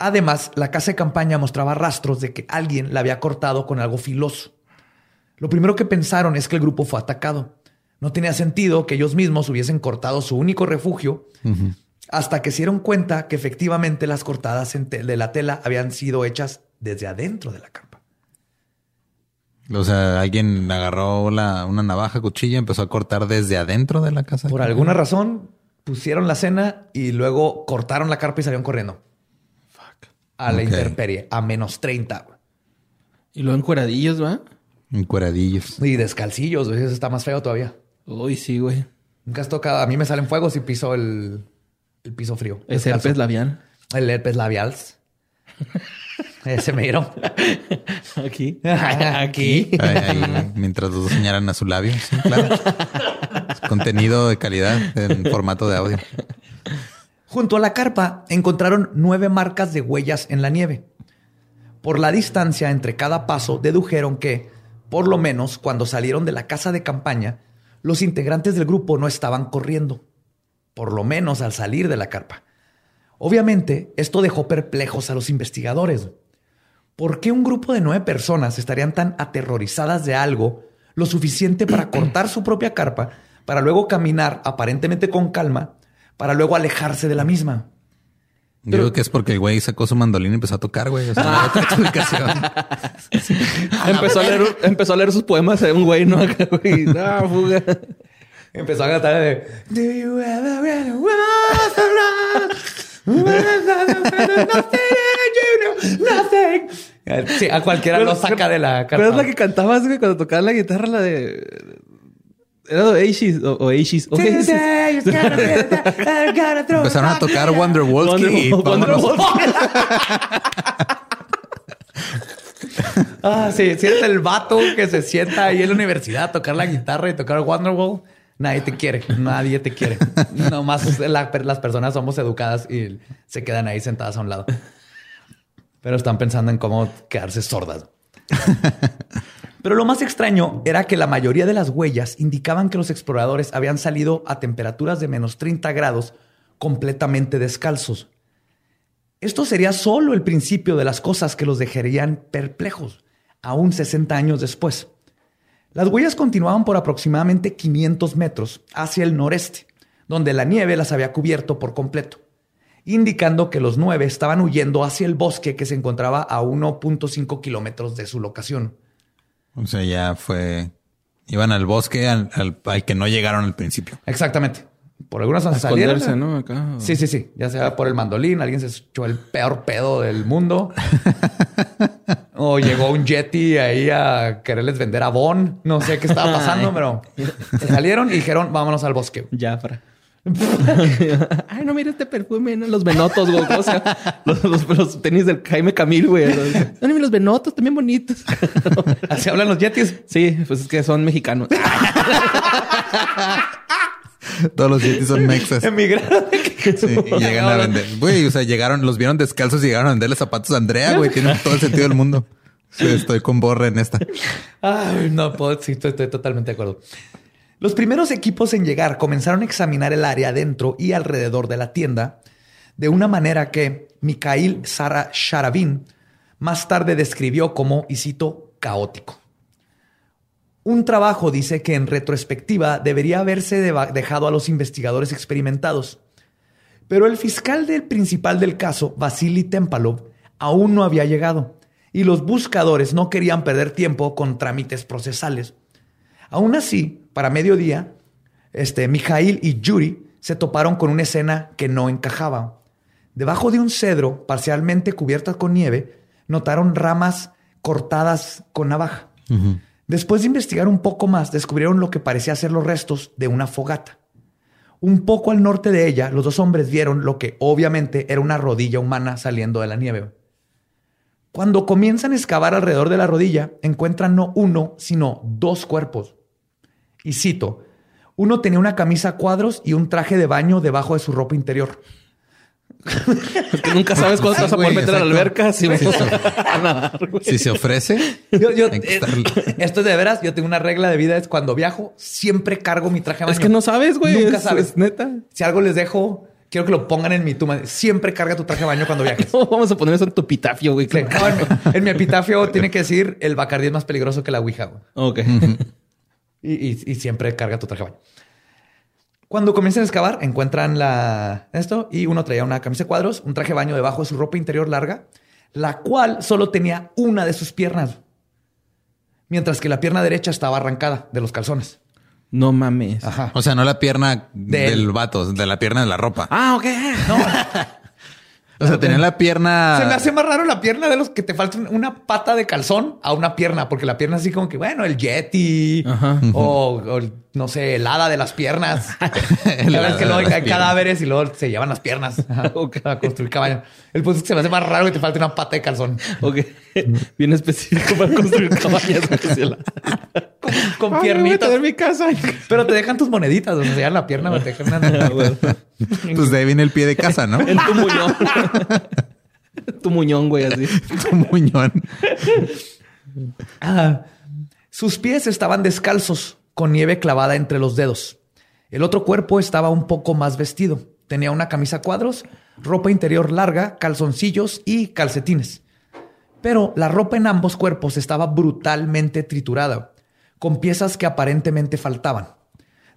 Además, la casa de campaña mostraba rastros de que alguien la había cortado con algo filoso. Lo primero que pensaron es que el grupo fue atacado. No tenía sentido que ellos mismos hubiesen cortado su único refugio hasta que se dieron cuenta que efectivamente las cortadas de la tela habían sido hechas desde adentro de la campa. O sea, alguien agarró la, una navaja, cuchilla, empezó a cortar desde adentro de la casa. Por alguna razón, pusieron la cena y luego cortaron la carpa y salieron corriendo. Fuck. A la intemperie, a menos 30. Y luego en cueradillos, ¿va? En cueradillos. Y descalcillos, güey. Eso está más feo todavía. Uy, sí, güey. Nunca has tocado. A mí me salen fuegos y piso el, el piso frío. ¿Es herpes labial? El herpes labial. [LAUGHS] Ese me dieron. Aquí. [LAUGHS] Aquí. mientras los dos señalan a su labio. Sí, claro. [LAUGHS] contenido de calidad en formato de audio. Junto a la carpa encontraron nueve marcas de huellas en la nieve. Por la distancia entre cada paso, dedujeron que, por lo menos cuando salieron de la casa de campaña, los integrantes del grupo no estaban corriendo. Por lo menos al salir de la carpa. Obviamente, esto dejó perplejos a los investigadores. ¿Por qué un grupo de nueve personas estarían tan aterrorizadas de algo lo suficiente para [CLEARS THROAT] cortar su propia carpa, para luego caminar aparentemente con calma, para luego alejarse de la misma? Yo creo que es porque el güey sacó su mandolín y empezó a tocar, güey. O sea, otra explicación. empezó, a leer, empezó a leer sus poemas de un güey, ¿no? no, fuga. Empezó a cantar de Do you ever really want nothing, Sí, a cualquiera lo saca de la carpa. Pero es la que cantabas, güey, cuando tocabas la guitarra, la de era Oasis o Oasis. [LAUGHS] Empezaron a tocar Wonderwall. Wonder, [LAUGHS] ah, sí, si eres el vato que se sienta ahí en la universidad a tocar la guitarra y tocar Wonderwall, nadie te quiere, nadie te quiere. [LAUGHS] Nomás las personas somos educadas y se quedan ahí sentadas a un lado. Pero están pensando en cómo quedarse sordas. Pero lo más extraño era que la mayoría de las huellas indicaban que los exploradores habían salido a temperaturas de menos 30 grados completamente descalzos. Esto sería solo el principio de las cosas que los dejarían perplejos, aún 60 años después. Las huellas continuaban por aproximadamente 500 metros hacia el noreste, donde la nieve las había cubierto por completo, indicando que los nueve estaban huyendo hacia el bosque que se encontraba a 1.5 kilómetros de su locación. O sea, ya fue. Iban al bosque al, que no llegaron al principio. Exactamente. Por algunas a salieron. ¿no? Acá. Sí, sí, sí. Ya sea por el mandolín, alguien se echó el peor pedo del mundo. [LAUGHS] o llegó un Yeti ahí a quererles vender a Bon. No sé qué estaba pasando, [LAUGHS] pero salieron y dijeron, vámonos al bosque. Ya, para. [LAUGHS] Ay, no, mira este perfume, ¿no? los venotos, güey. O sea, [LAUGHS] los, tenis del Jaime Camil, güey. No, mira los venotos, también bonitos. [LAUGHS] Así hablan los yetis. Sí, pues es que son mexicanos. Todos los yetis son mexas. Emigraron. Sí, y llegan a vender. Güey, o sea, llegaron, los vieron descalzos y llegaron a venderle zapatos a Andrea, güey. Tienen todo el sentido del mundo. Sí, estoy con Borre en esta. Ay, no puedo, sí, estoy totalmente de acuerdo. Los primeros equipos en llegar comenzaron a examinar el área dentro y alrededor de la tienda de una manera que Mikhail Sara Sharabin más tarde describió como, y caótico. Un trabajo dice que en retrospectiva debería haberse dejado a los investigadores experimentados, pero el fiscal del principal del caso, Vasily Tempalov, aún no había llegado y los buscadores no querían perder tiempo con trámites procesales. Aún así, para mediodía, este, Mijail y Yuri se toparon con una escena que no encajaba. Debajo de un cedro parcialmente cubierta con nieve, notaron ramas cortadas con navaja. Después de investigar un poco más, descubrieron lo que parecía ser los restos de una fogata. Un poco al norte de ella, los dos hombres vieron lo que obviamente era una rodilla humana saliendo de la nieve. Cuando comienzan a excavar alrededor de la rodilla, encuentran no uno, sino dos cuerpos. Y cito, uno tenía una camisa a cuadros y un traje de baño debajo de su ropa interior. [LAUGHS] que nunca sabes cuándo vas a poder meter a la alberca. [LAUGHS] Si, se ofrece. Eh, esto es de veras. Yo tengo una regla de vida: es cuando viajo, siempre cargo mi traje de baño. Es que no sabes, güey. Nunca sabes. neta. Si algo les dejo, quiero que lo pongan en mi tumba. Siempre carga tu traje de baño cuando viajes. [LAUGHS] vamos a poner eso en tu epitafio, güey. en, mi epitafio tiene que decir el Bacardí es más peligroso que la Ouija. Ok. Y, siempre carga tu traje de baño. Cuando comienzan a excavar, encuentran la, esto y uno traía una camisa de cuadros, un traje de baño debajo de su ropa interior larga, la cual solo tenía una de sus piernas. mientras que la pierna derecha estaba arrancada de los calzones. No mames. Ajá. O sea, no la pierna De del él. vato, de la pierna de la ropa. Ah, ok. No, [LAUGHS] o sea, tenía la pierna. se me hace más raro la pierna de los que te faltan una pata de calzón a una pierna, porque la pierna así como que, bueno, el Yeti Ajá. o, o el, no sé, el hada de las piernas. [LAUGHS] La verdad es que luego hay piernas. cadáveres y luego se llevan las piernas [LAUGHS] a construir caballos. El punto es que se me hace más raro que te falte una pata de calzón. Ok. Bien específico para construir cabañas. la- Con Ay, voy a piernitas. tener mi casa. Pero te dejan tus moneditas, o sea, la pierna te dejan una- Ah, güey. Pues de ahí viene el pie de casa, ¿no? En tu muñón. tu muñón, güey, así. tu muñón. Ah, sus pies estaban descalzos, con nieve clavada entre los dedos. El otro cuerpo estaba un poco más vestido. Tenía una camisa cuadros, ropa interior larga, calzoncillos y calcetines. Pero la ropa en ambos cuerpos estaba brutalmente triturada, con piezas que aparentemente faltaban,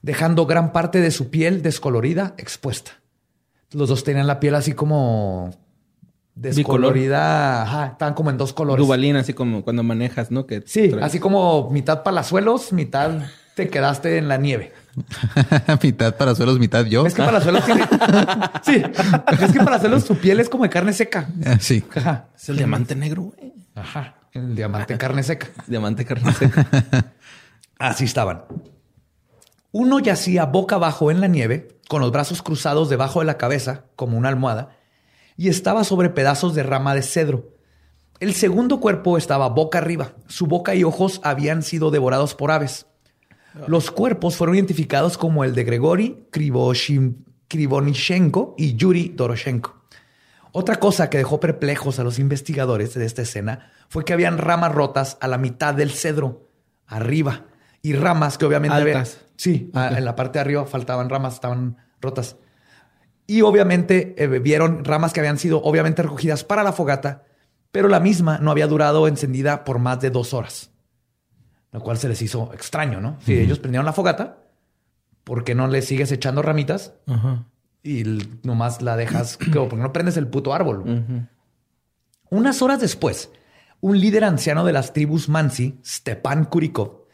dejando gran parte de su piel descolorida expuesta. Los dos tenían la piel así como descolorida, ajá, estaban como en dos colores. Dubalín, así como cuando manejas, ¿no? Que Sí, traes- así como mitad palazuelos, mitad te quedaste en la nieve. [LAUGHS] mitad para suelos, mitad yo. Es que palazuelos tiene... [LAUGHS] Sí, es que palazuelos su piel es como de carne seca. Ah, sí. Ajá, Es el diamante negro, güey. ajá, el diamante carne seca. [LAUGHS] Diamante carne seca. Así estaban. Uno yacía boca abajo en la nieve, con los brazos cruzados debajo de la cabeza, como una almohada, y estaba sobre pedazos de rama de cedro. El segundo cuerpo estaba boca arriba. Su boca y ojos habían sido devorados por aves. Los cuerpos fueron identificados como el de Gregory Krivonishenko y Yuri Doroshenko. Otra cosa que dejó perplejos a los investigadores de esta escena fue que habían ramas rotas a la mitad del cedro, arriba, y ramas que obviamente habían-. Sí, a- en la parte de arriba faltaban ramas, estaban rotas. Y obviamente eh, vieron ramas que habían sido obviamente recogidas para la fogata, pero la misma no había durado encendida por más de dos horas. Lo cual se les hizo extraño, ¿no? Si ellos prendieron la fogata, ¿por qué no le sigues echando ramitas y nomás la dejas? [CLEARS THROAT] ¿Por qué no prendes el puto árbol? Unas horas después, un líder anciano de las tribus Mansi, Stepan Kurikov,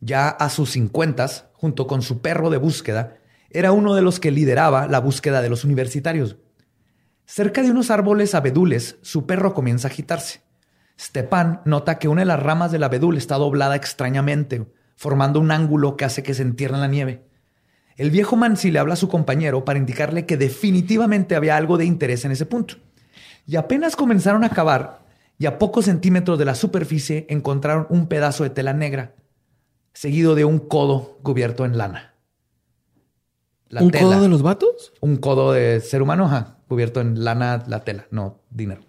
ya a sus cincuentas, junto con su perro de búsqueda, era uno de los que lideraba la búsqueda de los universitarios. Cerca de unos árboles abedules, su perro comienza a agitarse. Stepan nota que una de las ramas del abedul está doblada extrañamente, formando un ángulo que hace que se entierre en la nieve. El viejo Mansi le habla a su compañero para indicarle que definitivamente había algo de interés en ese punto. Y apenas comenzaron a cavar, y a pocos centímetros de la superficie encontraron un pedazo de tela negra, seguido de un codo cubierto en lana. La ¿Un tela. codo de los vatos? Un codo de ser humano, ajá, cubierto en lana, la tela, no dinero.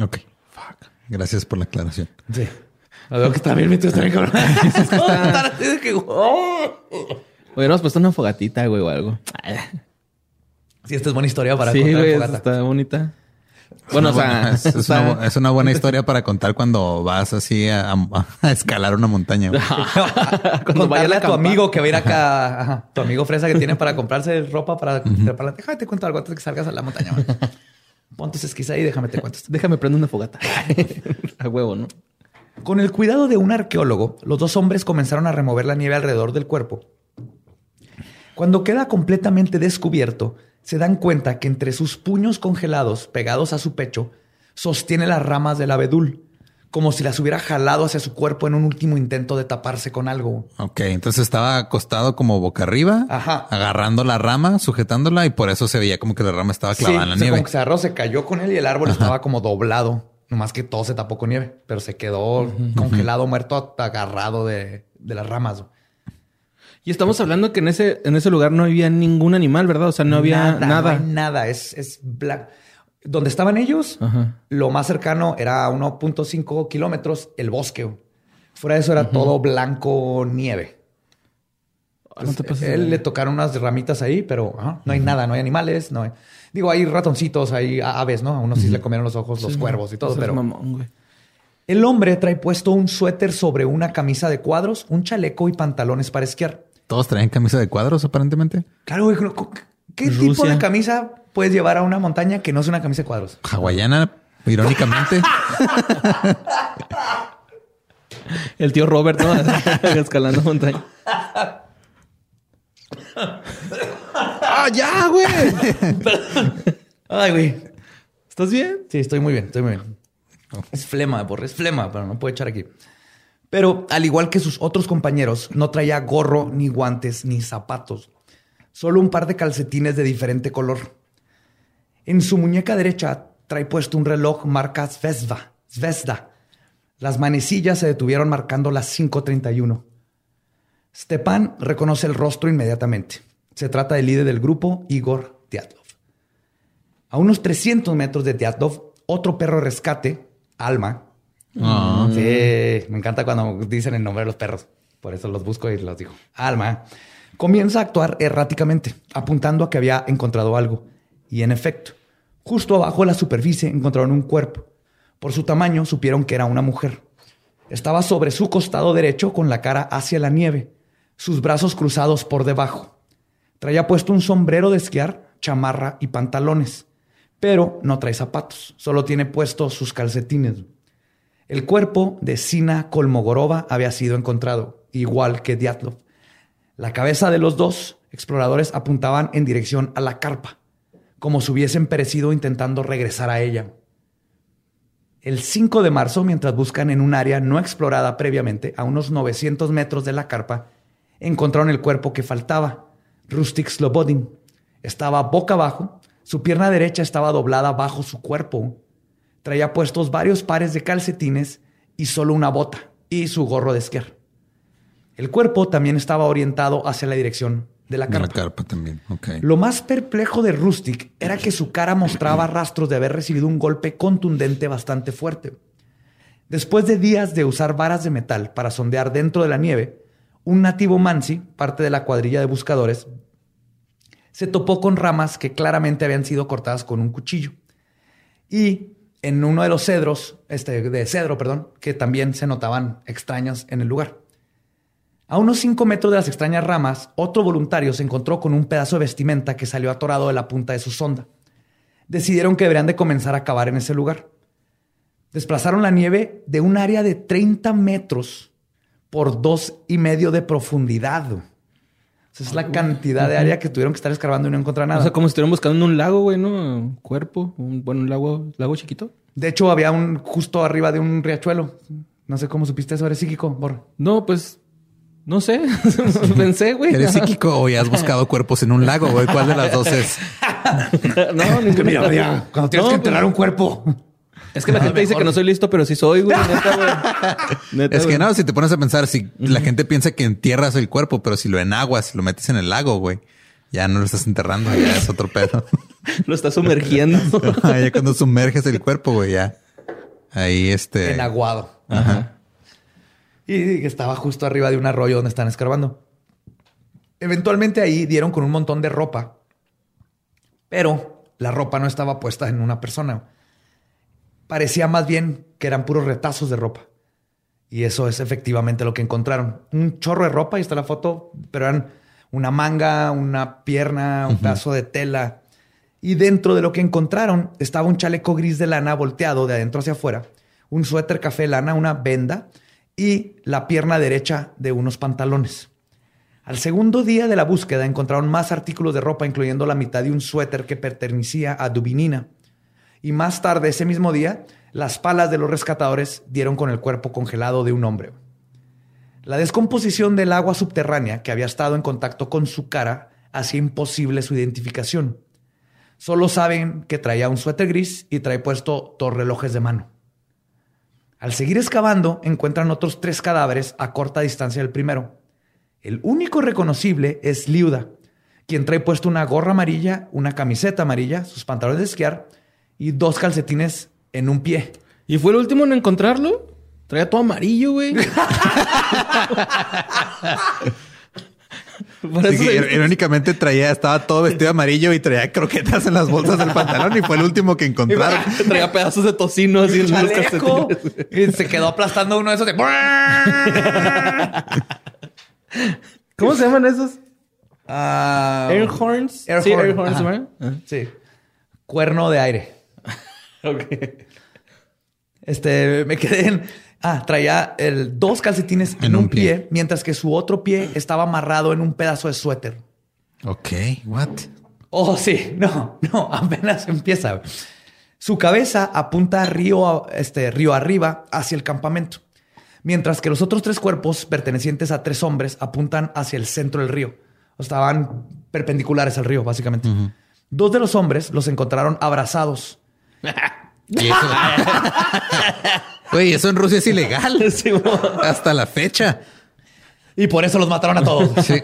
Ok. Fuck. Gracias por la aclaración. Sí. Lo que [LAUGHS] está bien metido, está bien [LAUGHS] cabrón. Que, oh. Hubiéramos puesto una fogatita, güey, o algo. Sí, esta es buena historia para sí, contar güey, fogata. está bonita. Bueno, o Una sea, buena- es, es está- una, es una buena historia para contar cuando vas así a, a- a escalar una montaña. [LAUGHS] cuando vaya a tu amigo que va a ir acá, ajá, tu amigo fresa que tiene para comprarse ropa para trepar la- Déjame te cuento algo antes de que salgas a la montaña. Man. Pon tus esquís ahí déjame te cuento. Déjame prender una fogata. [LAUGHS] a huevo, ¿no? Con el cuidado de un arqueólogo, los dos hombres comenzaron a remover la nieve alrededor del cuerpo. Cuando queda completamente descubierto, se dan cuenta que entre sus puños congelados pegados a su pecho, sostiene las ramas del abedul, como si las hubiera jalado hacia su cuerpo en un último intento de taparse con algo. Ok, entonces estaba acostado como boca arriba, Ajá. agarrando la rama, sujetándola y por eso se veía como que la rama estaba clavada en la o sea, nieve. como que se agarró, se cayó con él y el árbol estaba como doblado. Nomás que todo se tapó con nieve, pero se quedó congelado, muerto, agarrado de, de las ramas. Y estamos hablando que en ese, en ese lugar no había ningún animal, ¿verdad? O sea, no había nada. No hay nada. Es, es blanco. Donde estaban ellos, Ajá. lo más cercano era a 1.5 kilómetros el bosque. Fuera de eso era todo blanco nieve. Ah, no Él le tocaron unas ramitas ahí, pero no hay nada, no hay animales, no hay. Digo, hay ratoncitos, hay aves, ¿no? A unos sí le comieron los ojos, los Sí, cuervos y todo, pero mamón, el hombre trae puesto un suéter sobre una camisa de cuadros, un chaleco y pantalones para esquiar. Todos traían camisa de cuadros, aparentemente. Claro, güey. ¿Qué tipo de camisa puedes llevar a una montaña que no es una camisa de cuadros? Hawaiana, irónicamente. [LAUGHS] El tío Robert, ¿no? [LAUGHS] Escalando montaña. ¡Ah, ya, güey! [LAUGHS] Ay, güey. ¿Estás bien? Sí, estoy muy bien, estoy muy bien. Es flema, borre, es flema, pero no puedo echar aquí. Pero al igual que sus otros compañeros, no traía gorro, ni guantes, ni zapatos. Solo un par de calcetines de diferente color. En su muñeca derecha trae puesto un reloj marca Zvezda. Zvezda. Las manecillas se detuvieron marcando las 5.31. Stepan reconoce el rostro inmediatamente. Se trata del líder del grupo, Igor Dyatlov. A unos 300 metros de Dyatlov, otro perro de rescate, Alma. Ah. Sí, me encanta cuando dicen el nombre de los perros. Por eso los busco y los digo. Alma comienza a actuar erráticamente, apuntando a que había encontrado algo. Y en efecto, justo abajo de la superficie encontraron un cuerpo. Por su tamaño supieron que era una mujer. Estaba sobre su costado derecho con la cara hacia la nieve, sus brazos cruzados por debajo. Traía puesto un sombrero de esquiar, chamarra y pantalones, pero no trae zapatos, solo tiene puestos sus calcetines. El cuerpo de Sina Kolmogorova había sido encontrado, igual que Dyatlov. La cabeza de los dos exploradores apuntaban en dirección a la carpa, como si hubiesen perecido intentando regresar a ella. El 5 de marzo, mientras buscan en un área no explorada previamente, a unos 900 metros de la carpa, encontraron el cuerpo que faltaba, Rustic Slobodin. Estaba boca abajo, su pierna derecha estaba doblada bajo su cuerpo. Traía puestos varios pares de calcetines y solo una bota y su gorro de esquiar. El cuerpo también estaba orientado hacia la dirección de la De carpa. la carpa también. Ok. Lo más perplejo de Rustic era que su cara mostraba [CLEARS THROAT] rastros de haber recibido un golpe contundente bastante fuerte. Después de días de usar varas de metal para sondear dentro de la nieve, un nativo Mansi, parte de la cuadrilla de buscadores, se topó con ramas que claramente habían sido cortadas con un cuchillo. Y en uno de los cedros, este, de cedro, perdón, que también se notaban extrañas en el lugar. A unos 5 metros de las extrañas ramas, otro voluntario se encontró con un pedazo de vestimenta que salió atorado de la punta de su sonda. Decidieron que deberían de comenzar a cavar en ese lugar. Desplazaron la nieve de un área de 30 metros por dos y medio de profundidad. O sea, es la cantidad de área que tuvieron que estar escarbando y no encontrar nada. O sea, como si estuvieran buscando un lago, güey, ¿no? Un cuerpo. Un, bueno, un lago, lago chiquito. de hecho, había un justo arriba de un riachuelo. No sé cómo supiste eso, eres psíquico, Borro. No, pues... No sé. [LAUGHS] Pensé, güey. ¿Eres psíquico o ya has buscado cuerpos en un lago, güey? ¿Cuál de las dos es? [LAUGHS] no, ni Mira, mira, cuando tienes No, que pues- enterrar un cuerpo. Es que la gente dice que no soy listo, pero sí soy, güey. Neta, güey. [LAUGHS] Neta, Es que güey. no, si te pones a pensar, si la gente piensa que entierras el cuerpo, pero si lo enaguas, si lo metes en el lago, güey, ya no lo estás enterrando, ya es otro pedo. Lo está sumergiendo. ya cuando sumerges el cuerpo, güey, ya. Ahí este. Enaguado. Ajá. Y estaba justo arriba de un arroyo donde están escarbando. Eventualmente ahí dieron con un montón de ropa, pero la ropa no estaba puesta en una persona. Parecía más bien que eran puros retazos de ropa. Y eso es efectivamente lo que encontraron. Un chorro de ropa, y está la foto, pero eran una manga, una pierna, un pedazo de tela. Y dentro de lo que encontraron estaba un chaleco gris de lana volteado de adentro hacia afuera, un suéter café lana, una venda y la pierna derecha de unos pantalones. Al segundo día de la búsqueda encontraron más artículos de ropa, incluyendo la mitad de un suéter que pertenecía a Dubinina. Y más tarde, ese mismo día, las palas de los rescatadores dieron con el cuerpo congelado de un hombre. La descomposición del agua subterránea que había estado en contacto con su cara hacía imposible su identificación. Solo saben que traía un suéter gris y trae puesto dos relojes de mano. Al seguir excavando, encuentran otros tres cadáveres a corta distancia del primero. El único reconocible es Liuda, quien trae puesto una gorra amarilla, una camiseta amarilla, sus pantalones de esquiar y dos calcetines en un pie. ¿Y fue el último en encontrarlo? Traía todo amarillo, güey. [LAUGHS] Que irónicamente traía, estaba todo vestido de amarillo y traía croquetas en las bolsas del pantalón y fue el último que encontraron. [LAUGHS] traía pedazos de tocino así en los calcetines. Y se quedó aplastando uno de esos de... ¿Cómo se llaman esos? Ah, Air horns. Air sí, horn. air horns, Ajá. ¿verdad? Ah, Sí. Cuerno de aire. [LAUGHS] Ok. Este, me quedé en... Ah, traía el, dos calcetines en, un pie. mientras que su otro pie estaba amarrado en un pedazo de suéter. Ok, what? Oh, sí, no, no, apenas empieza. Su cabeza apunta río, este, río arriba hacia el campamento, mientras que los otros tres cuerpos pertenecientes a tres hombres apuntan hacia el centro del río. Estaban perpendiculares al río, básicamente. Dos de los hombres los encontraron abrazados. [LAUGHS] [LAUGHS] Güey, eso en Rusia es ilegal. [LAUGHS] Hasta la fecha. Y por eso los mataron a todos. [LAUGHS] Sí.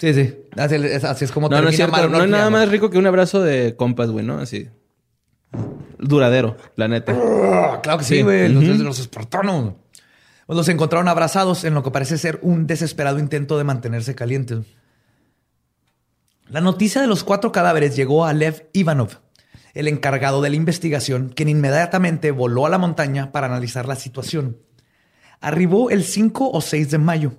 Sí, sí. Así, es como no, no, es cierto. no, hay nada más rico que un abrazo de compas, güey, ¿no? Así. Duradero, la neta. Claro que sí, güey. Los, los espartanos. Pues los encontraron abrazados en lo que parece ser un desesperado intento de mantenerse calientes. La noticia de los cuatro cadáveres llegó a Lev Ivanov, el encargado de la investigación, quien inmediatamente voló a la montaña para analizar la situación. Arribó el 5 o 6 de mayo.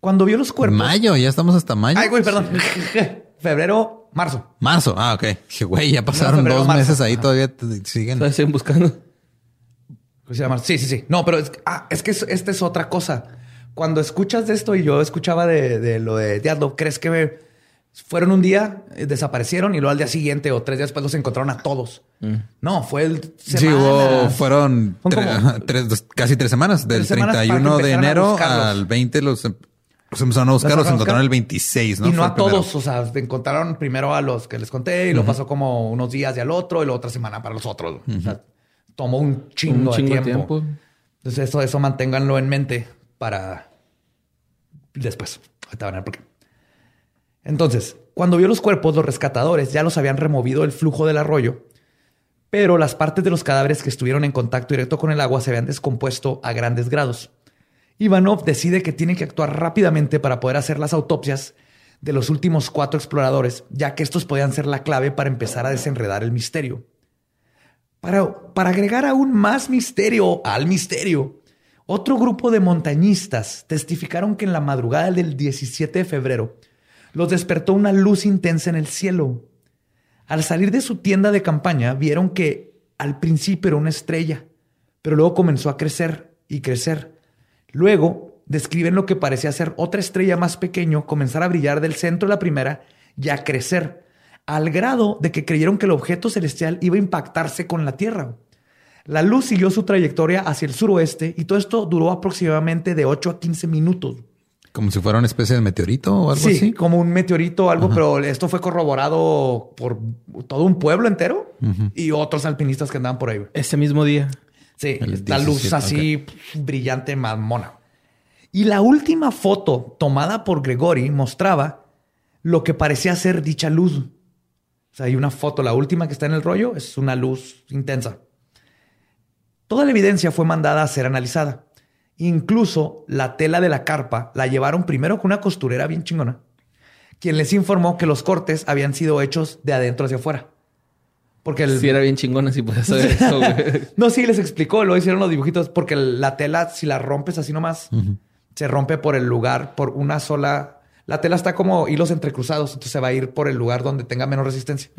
Cuando vio los cuerpos. Mayo, ya estamos hasta mayo. Ay, güey, perdón. [LAUGHS] Febrero, marzo. Marzo, ah, ok. Dije, güey, ya pasaron dos meses ahí, todavía siguen. siguen buscando. Sí, sí, sí. No, pero es, ah, es que esta es otra cosa. Cuando escuchas de esto y yo escuchaba de, lo de Diablo, ¿crees que me fueron un día, eh, desaparecieron y luego al día siguiente o tres días después los encontraron a todos. Mm. No, fue el Sí, fueron casi tres semanas, del 31 de enero al 20 los, empezaron a buscar, los, encontraron el 26, ¿no? Y no a todos, o sea, encontraron primero a los que les conté y lo pasó como unos días y al otro y la otra semana para los otros. O sea, tomó un chingo, de, tiempo. Entonces eso, eso manténganlo en mente para después. Ahorita van a ver por qué. Entonces, cuando vio los cuerpos, los rescatadores ya los habían removido del flujo del arroyo, pero las partes de los cadáveres que estuvieron en contacto directo con el agua se habían descompuesto a grandes grados. Ivanov decide que tiene que actuar rápidamente para poder hacer las autopsias de los últimos cuatro exploradores, ya que estos podían ser la clave para empezar a desenredar el misterio. Para, para agregar aún más misterio al misterio, otro grupo de montañistas testificaron que en la madrugada del 17 de febrero, los despertó una luz intensa en el cielo. Al salir de su tienda de campaña, vieron que al principio era una estrella, pero luego comenzó a crecer y crecer. Luego describen lo que parecía ser otra estrella más pequeño comenzar a brillar del centro de la primera y a crecer, al grado de que creyeron que el objeto celestial iba a impactarse con la Tierra. La luz siguió su trayectoria hacia el suroeste y todo esto duró aproximadamente de 8 a 15 minutos. Como si fuera una especie de meteorito o algo así. Sí, como un meteorito o algo, pero esto fue corroborado por todo un pueblo entero y otros alpinistas que andaban por ahí. Ese mismo día. Sí, la luz así brillante, mamona. Y la última foto tomada por Gregory mostraba lo que parecía ser dicha luz. O sea, hay una foto, la última que está en el rollo, es una luz intensa. Toda la evidencia fue mandada a ser analizada. Incluso la tela de la carpa la llevaron primero con una costurera bien chingona, quien les informó que los cortes habían sido hechos de adentro hacia afuera. Porque el... Sí, era bien chingona si puedes saber [LAUGHS] eso. no, sí, les explicó, lo hicieron los dibujitos, porque la tela, si la rompes así nomás, se rompe por el lugar, por una sola... La tela está como hilos entrecruzados, entonces se va a ir por el lugar donde tenga menos resistencia.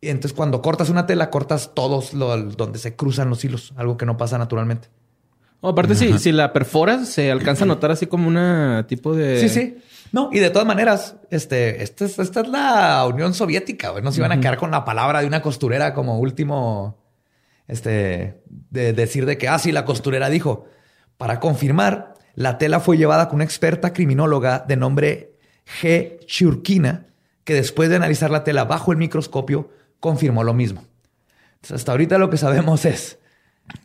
Y entonces cuando cortas una tela, cortas todos donde se cruzan los hilos, algo que no pasa naturalmente aparte, si, si la perforas, se alcanza a notar así como una tipo de. Sí, sí. No, y de todas maneras, este, esta es, esta es la Unión Soviética, güey. No se iban a quedar con la palabra de una costurera como último, este, de decir de que, ah, sí, la costurera dijo. Para confirmar, la tela fue llevada con una experta criminóloga de nombre G. Churkina, que después de analizar la tela bajo el microscopio, confirmó lo mismo. hasta ahorita lo que sabemos es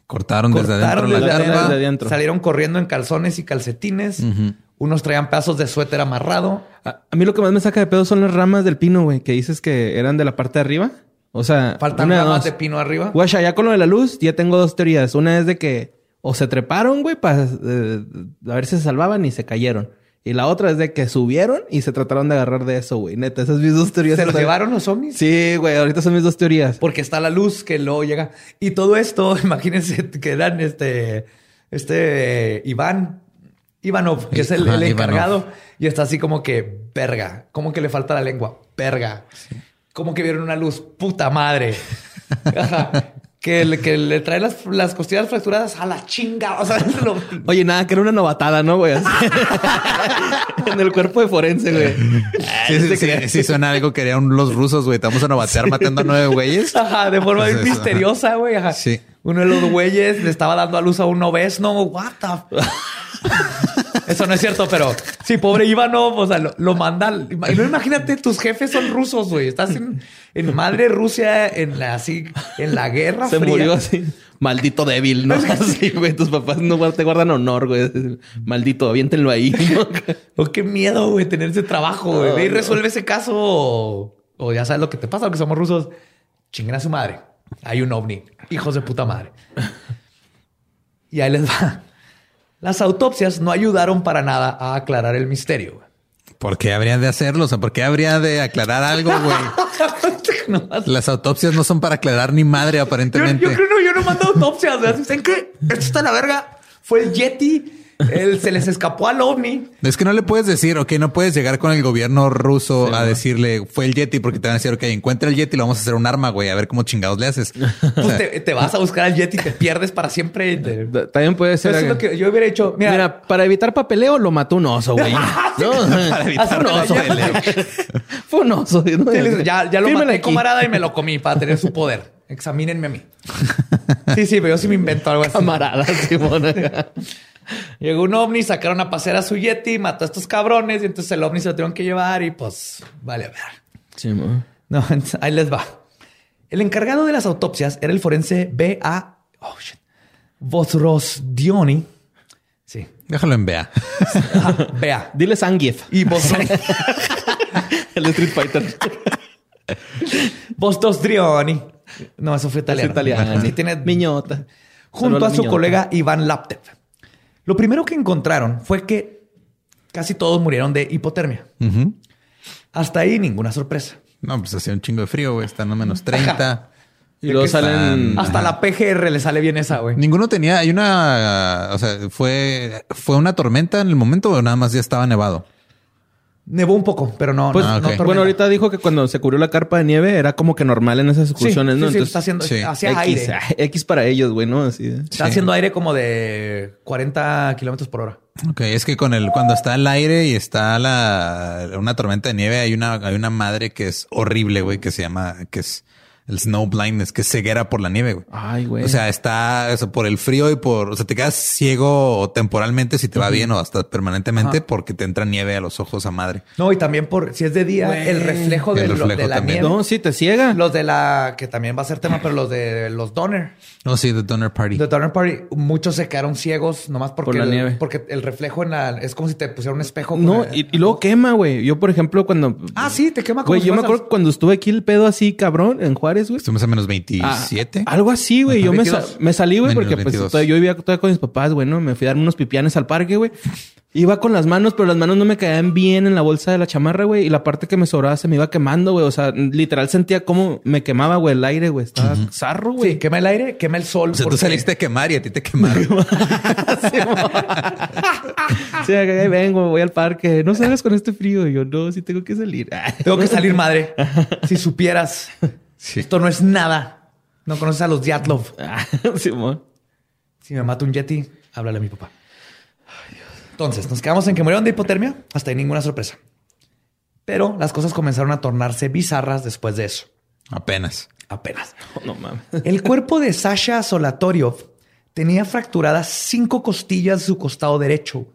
Cortaron, desde adentro la carpa. Salieron corriendo en calzones y calcetines. Unos traían pedazos de suéter amarrado. A, mí lo que más me saca de pedo son las ramas del pino, güey, que dices que eran de la parte de arriba. O sea, faltan ramas de pino arriba. Güey, ya con lo de la luz, ya tengo dos teorías. Una es de que o se treparon, güey, para eh, a ver si se salvaban y se cayeron. Y la otra es de que subieron y se trataron de agarrar de eso, güey. Neta, esas mis dos teorías. ¿Se los llevaron los zombies? Sí, güey. Ahorita son mis dos teorías. Porque está la luz que luego llega. Y todo esto, [LAUGHS] imagínense que eran este... Este... Iván... Ivanov, que es el, encargado. Y está así como que... Verga. Como que le falta la lengua. Verga. Como que vieron una luz. Puta madre. [LAUGHS] que le, que le trae las, las costillas fracturadas a la chinga. O sea, [LAUGHS] lo- Oye, nada, que era una novatada, ¿no, güey? [LAUGHS] En el cuerpo de forense, güey. Sí, sí, sí, sí, suena algo que harían los rusos, güey. Te vamos a novatear matando a nueve güeyes. Ajá, de forma Pues misteriosa, güey. Ajá. Sí. Uno de los güeyes le estaba dando a luz a un no, What the [LAUGHS] Eso no es cierto, pero sí, pobre Ivanov, o sea, lo, lo mandan. Y no imagínate, tus jefes son rusos, güey. Estás en, en madre Rusia, en la así, en la guerra Se fría. murió así. Maldito débil, ¿no? Así, güey. Tus papás no te guardan honor, güey. Maldito, aviéntenlo ahí. ¿no? [LAUGHS] Oh, qué miedo, güey, tener ese trabajo, güey. Ve y resuelve ese caso o, o ya sabes lo que te pasa, porque somos rusos. Chinguen a su madre. Hay un ovni. Hijos de puta madre. Y ahí les va. Las autopsias no ayudaron para nada a aclarar el misterio. ¿Por qué habría de hacerlo? O sea, ¿por qué habría de aclarar algo, güey? [LAUGHS] No, Las autopsias no son para aclarar ni madre, yo, aparentemente. yo creo no, yo no mando autopsias. ¿Saben qué? Esto está en la verga. Fue el Yeti. Él se les escapó al ovni. Es que no le puedes decir, ok, no puedes llegar con el gobierno ruso a decirle fue el Yeti porque te van a decir, ok, encuentra el Yeti y lo vamos a hacer un arma, güey, a ver cómo chingados le haces. [LAUGHS] Pues te, te vas a buscar al Yeti, te pierdes para siempre. te- También puede ser. Eso es lo que yo hubiera hecho. Mira, Mira, para evitar papeleo lo mató un oso, güey. [LAUGHS] No, Para evitar fue un oso. [LAUGHS] Fue un oso. ¿no? Sí, les- ya, ya lo maté, aquí. camarada, y me lo comí para tener su poder. Examínenme a mí. Sí, sí, pero yo sí me invento algo así. Camarada, Simón. [LAUGHS] Llegó un ovni, sacaron a pasear a su Yeti, mató a estos cabrones y entonces el ovni se lo tuvieron que llevar y pues vale a ver. Simón. No, [LAUGHS] entonces, ahí les va. El encargado de las autopsias era el forense B.A. Oh, shit. Vosrosdioni. Sí, Déjalo en Bea. Ajá, [LAUGHS] B.A. Dile Zangief. Y Vosros... El de Street Fighter. Vostosdrioni. No, eso fue italiano. Es italiano. Sí, tiene Miñota. junto Solo a su miñota. colega Iván Laptev. Lo primero que encontraron fue que casi todos murieron de hipotermia. Hasta ahí ninguna sorpresa. No, pues hacía un chingo de frío, güey. Están a menos 30. Y luego salen. Hasta la PGR le sale bien esa, güey. Ninguno tenía, hay una, o sea, fue, fue una tormenta en el momento o nada más ya estaba nevado. Nevó un poco, pero no, Pues, no, no ok. tormenta. bueno, ahorita dijo que cuando se cubrió la carpa de nieve era como que normal en esas excursiones, sí, ¿no? sí, está haciendo, sí. hacía X, aire. [LAUGHS] X para ellos, güey, ¿no? Así. de- Está Sí. haciendo aire como de 40 kilómetros por hora. Ok, es que con el, cuando está el aire y está la, una tormenta de nieve, hay una, hay una madre que es horrible, güey, que se llama, que es el snow blindness, que es ceguera por la nieve, güey. Ay, güey. O sea, está eso por el frío y por, o sea, te quedas ciego temporalmente si te va bien o hasta permanentemente porque te entra nieve a los ojos a madre. No, y también por si es de día, Güey. el reflejo, El de, lo- reflejo de la también. nieve. no, sí, te ciega. Los de la, que también va a ser tema, pero los de los Donner. No, sí, The Donner Party. The Donner Party, muchos se quedaron ciegos nomás porque, Por la el, nieve. porque el reflejo en la, es como si te pusieran un espejo. No, el- y, y luego quema, güey. Yo, por ejemplo, cuando. Ah, sí, te quema como Güey, si yo me acuerdo cuando estuve aquí el pedo así, cabrón, en Juárez, güey. Estuvimos a menos Ah, 27. algo así, güey. Yo me, sa- 22. me salí, güey, porque pues 22. todavía- yo vivía todavía con mis papás, güey, ¿no? Me fui a darme unos pipianes al parque, güey. Iba con las manos, pero las manos no me caían bien en la bolsa de la chamarra, güey. Y la parte que me sobraba se me iba quemando, güey. O sea, literal sentía cómo me quemaba, güey, el aire, güey. Estaba zarro, güey. Sí, quema el aire, quema el sol. O sea, tú saliste a quemar y a ti te quemaron. [LAUGHS] Sí, ahí vengo, voy al parque. No salgas con este frío. Y yo, no, sí tengo que salir. Tengo que salir, madre. [LAUGHS] si supieras, Sí. esto no es nada. No conoces a los Diatlov. [LAUGHS] Simón. Si me mata un Yeti, háblale a mi papá. Entonces, nos quedamos en que murieron de hipotermia. Hasta ahí ninguna sorpresa. Pero las cosas comenzaron a tornarse bizarras después de eso. Apenas. Apenas. No mames. El cuerpo de Sasha Solatoriov tenía fracturadas cinco costillas de su costado derecho.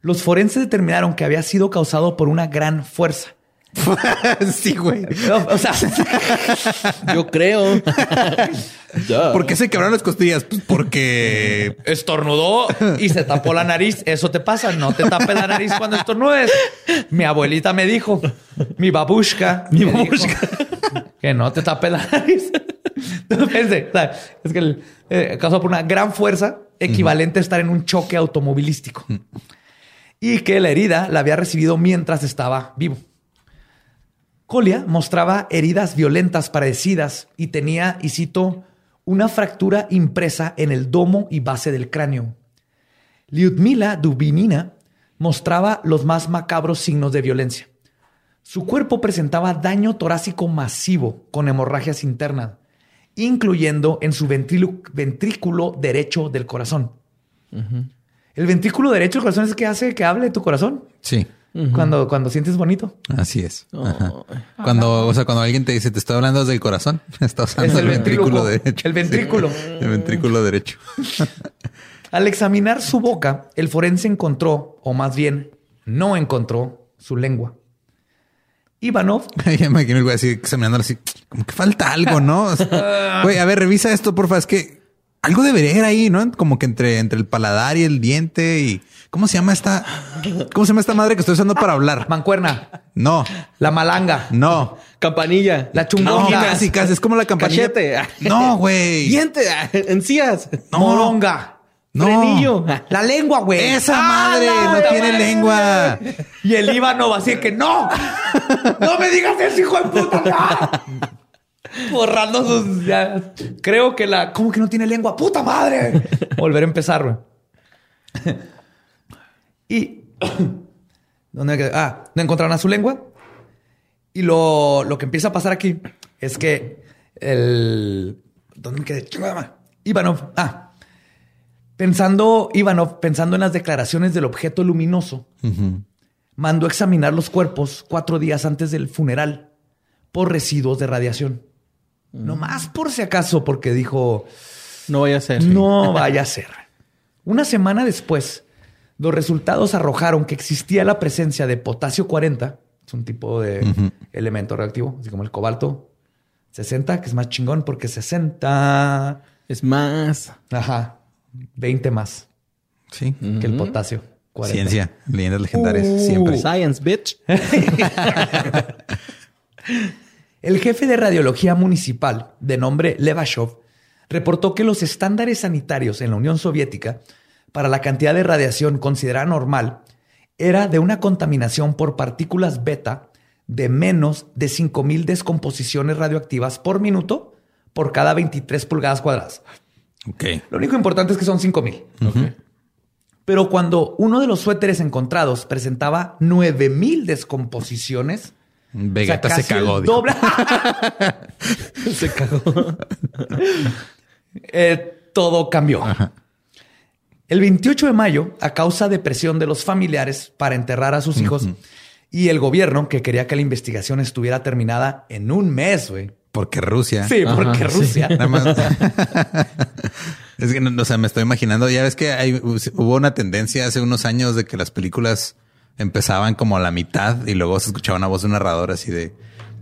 Los forenses determinaron que había sido causado por una gran fuerza. [LAUGHS] sí, güey. O, o sea, [LAUGHS] Yo creo. [LAUGHS] ¿Por qué se quebraron las costillas? Pues porque estornudó y se tapó la nariz. Eso te pasa. No te tapes la nariz cuando estornudes. Mi abuelita me dijo, mi babushka, mi que no te tapes la nariz. Pensé, sea, es que el, eh, causó por una gran fuerza equivalente a estar en un choque automovilístico y que la herida la había recibido mientras estaba vivo. Colia mostraba heridas violentas parecidas y tenía, y cito, una fractura impresa en el domo y base del cráneo. Lyudmila Dubinina mostraba los más macabros signos de violencia. Su cuerpo presentaba daño torácico masivo con hemorragias internas incluyendo en su ventrículo, ventrículo derecho del corazón. El ventrículo derecho del corazón es el que hace que hable tu corazón. Sí. Cuando, cuando sientes bonito. Así es. Ajá. Cuando, o sea, cuando alguien te dice te estoy hablando del corazón, [LAUGHS] está usando Es el, ventrículo derecho. El ventrículo. El ventrículo derecho. [LAUGHS] Al examinar su boca, el forense encontró, o más bien, no encontró su lengua. Ivanov [LAUGHS] ya me imagino el güey así examinándolo así, como que falta algo, ¿no? O sea, Güey, a ver, revisa esto, porfa. Es que algo debería ir ahí, ¿no? Como que entre, entre el paladar y el diente y ¿cómo se llama esta? ¿Cómo se llama esta madre que estoy usando para hablar? mancuerna, No, la malanga, no. Campanilla. La chungonga. No, casi, casi. Es como la campanilla. Cachete. No, güey. Diente. Encías. No. moronga, No. Frenillo. la lengua, güey. Esa ¡Ah, madre no tiene madre! lengua. Y el Ivanov así que no, no me digas eso, hijo de puta. no". [LAUGHS] Borrando sus. ya. Creo que la. ¿Cómo que no tiene lengua? ¡Puta madre! [LAUGHS] Volver a empezar, güey. Y. [COUGHS] ¿Dónde me quedé? Ah, no encontraron a su lengua. Y lo, lo que empieza a pasar aquí es que el. ¿Dónde me quedé? Chingada. Ivanov. Ah. Pensando, Ivanov, pensando en las declaraciones del objeto luminoso, mandó examinar los cuerpos cuatro días antes del funeral por residuos de radiación. No más por si acaso, porque dijo, No vaya a ser. no vaya a ser. Una semana después, los resultados arrojaron que existía la presencia de potasio 40, es un tipo de elemento reactivo, así como el cobalto 60, que es más chingón porque 60, Es más. ajá, 20 más Sí. que el potasio 40. Ciencia, leyendas legendarias, Uh. siempre. Science, bitch. [LAUGHS] [LAUGHS] El jefe de radiología municipal, de nombre Levashov, reportó que los estándares sanitarios en la Unión Soviética para la cantidad de radiación considerada normal era de una contaminación por partículas beta de menos de 5.000 descomposiciones radioactivas por minuto por cada 23 pulgadas cuadradas. Ok. Lo único importante es que son 5.000. Pero cuando uno de los suéteres encontrados presentaba 9.000 descomposiciones, Vegeta o sea, [LAUGHS] se cagó. doble. se cagó. Eh, todo cambió. El 28 de mayo, a causa de presión de los familiares para enterrar a sus hijos y el gobierno que quería que la investigación estuviera terminada en un mes, güey. Porque Rusia. Sí, porque sí. Rusia. [LAUGHS] Nada más. [LAUGHS] es que, no, o sea, me estoy imaginando, ya ves que hay, hubo una tendencia hace unos años de que las películas empezaban como a la mitad y luego se escuchaba una voz de un narrador así de,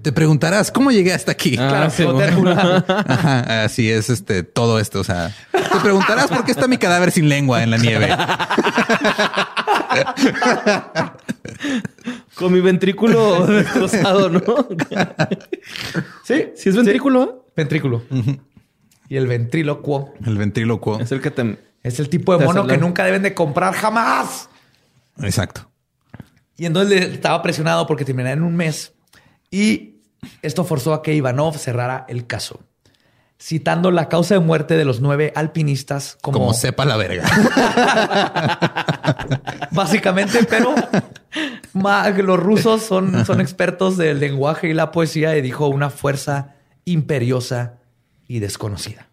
te preguntarás, ¿cómo llegué hasta aquí? Ah, Claro, sí, bueno. [LAUGHS] Ajá, así es este todo esto. O sea, te preguntarás por qué está mi cadáver sin lengua en la nieve. [LAUGHS] Con mi ventrículo destrozado, ¿no? [LAUGHS] Sí, Si es ventrículo, Ventrículo. Y el ventrílocuo El ventrílocuo. es el que te. es el tipo de mono que nunca deben de comprar jamás. Exacto. Y entonces estaba presionado porque terminara en un mes. Y esto forzó a que Ivanov cerrara el caso, citando la causa de muerte de los nueve alpinistas como, Como sepa la verga. [LAUGHS] básicamente, pero los rusos son, son expertos del lenguaje y la poesía y dijo una fuerza imperiosa y desconocida.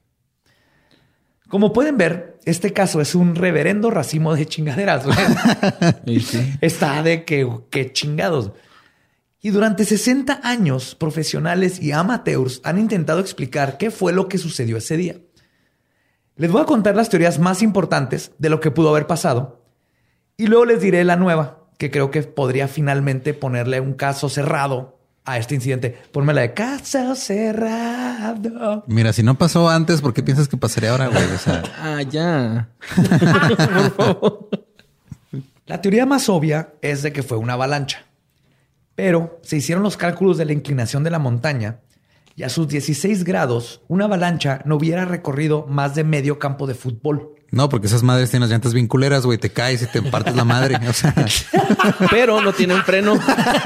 Como pueden ver, este caso es un reverendo racimo de chingaderas. [LAUGHS] sí. Está de que, que chingados. Y durante 60 años, profesionales y amateurs han intentado explicar qué fue lo que sucedió ese día. Les voy a contar las teorías más importantes de lo que pudo haber pasado y luego les diré la nueva, que creo que podría finalmente ponerle un caso cerrado a este incidente. Ponme la de caso cerrado. Mira, si no pasó antes, ¿por qué piensas que pasaría ahora, güey? O sea, [LAUGHS] Ah, ya. [LAUGHS] La teoría más obvia es de que fue una avalancha. Pero se hicieron los cálculos de la inclinación de la montaña y a sus 16 grados, una avalancha no hubiera recorrido más de medio campo de fútbol. No, porque esas madres tienen las llantas bien culeras, güey. Te caes y te partes la madre. O sea, [LAUGHS] Pero no tienen freno.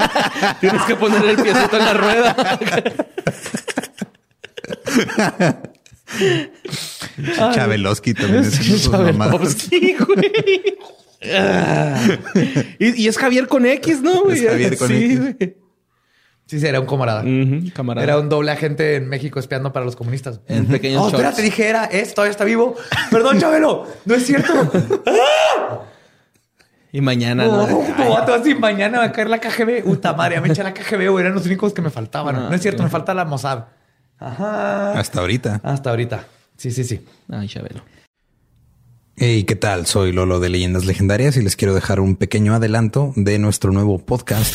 [LAUGHS] Tienes que poner el piecito en la rueda. Chabeloski también es. Sí, güey. [LAUGHS] Ah. Y, y es Javier con X, ¿no? güey? Es Javier con Sí, X. güey. Sí, sí, era un camarada. Camarada. Era un doble agente en México espiando para los comunistas. En pequeños Oh, shorts. espérate, dije, era, es, todavía está vivo. Perdón, Chabelo, no es cierto. [LAUGHS] Y mañana, No, ¿no? como vato así, mañana va a caer la KGB. Puta madre, me eché la KGB, güey, eran los únicos que me faltaban. No, Ah, es cierto, me falta la Mossad. Ajá. Hasta ahorita. Hasta ahorita. Sí, sí, sí. Ay, Chabelo. Hey, ¿qué tal? Soy Lolo de Leyendas Legendarias y les quiero dejar un pequeño adelanto de nuestro nuevo podcast.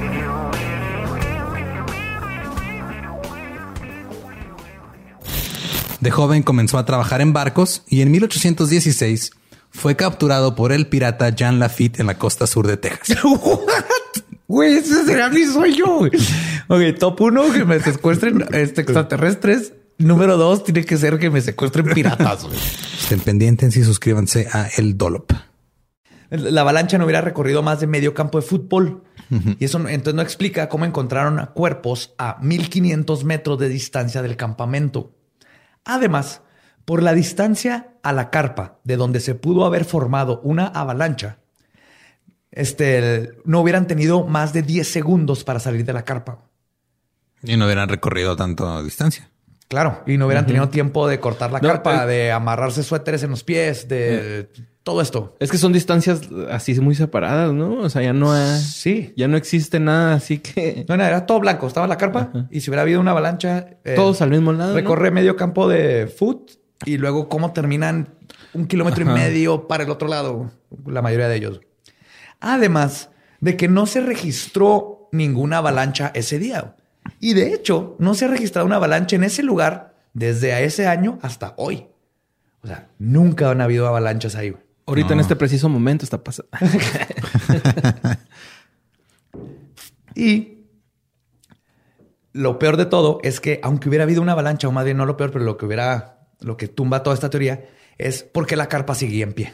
De joven comenzó a trabajar en barcos y en 1816 fue capturado por el pirata Jean Lafitte en la costa sur de Texas. [LAUGHS] Güey, ese será mi sueño. Ok, top uno, que me secuestren este, extraterrestres. Número dos, tiene que ser que me secuestren piratas. güey. Estén pendientes y suscríbanse a El Dolop. La avalancha no hubiera recorrido más de medio campo de fútbol. Y eso entonces no explica cómo encontraron cuerpos a 1500 metros de distancia del campamento. Además, por la distancia a la carpa de donde se pudo haber formado una avalancha, este, no hubieran tenido más de 10 segundos para salir de la carpa. Y no hubieran recorrido tanto distancia. Claro, y no hubieran tenido tiempo de cortar la No, carpa, eh. de amarrarse suéteres en los pies, de todo esto. Es que son distancias así muy separadas, ¿no? O sea, ya no hay- Sí. ya no existe nada, así que [LAUGHS] No, no, era todo blanco. Estaba la carpa y si hubiera habido una avalancha, eh, todos al mismo lado. ¿no? recorre medio campo de foot y luego cómo terminan un kilómetro Ajá. y medio para el otro lado, la mayoría de ellos. Además de que no se registró ninguna avalancha ese día. Y de hecho, no se ha registrado una avalancha en ese lugar desde ese año hasta hoy. O sea, nunca han habido avalanchas ahí. Ahorita en este preciso momento está pasando. [LAUGHS] Y lo peor de todo es que aunque hubiera habido una avalancha, o más bien no lo peor, pero lo que hubiera, lo que tumba toda esta teoría es porque la carpa seguía en pie.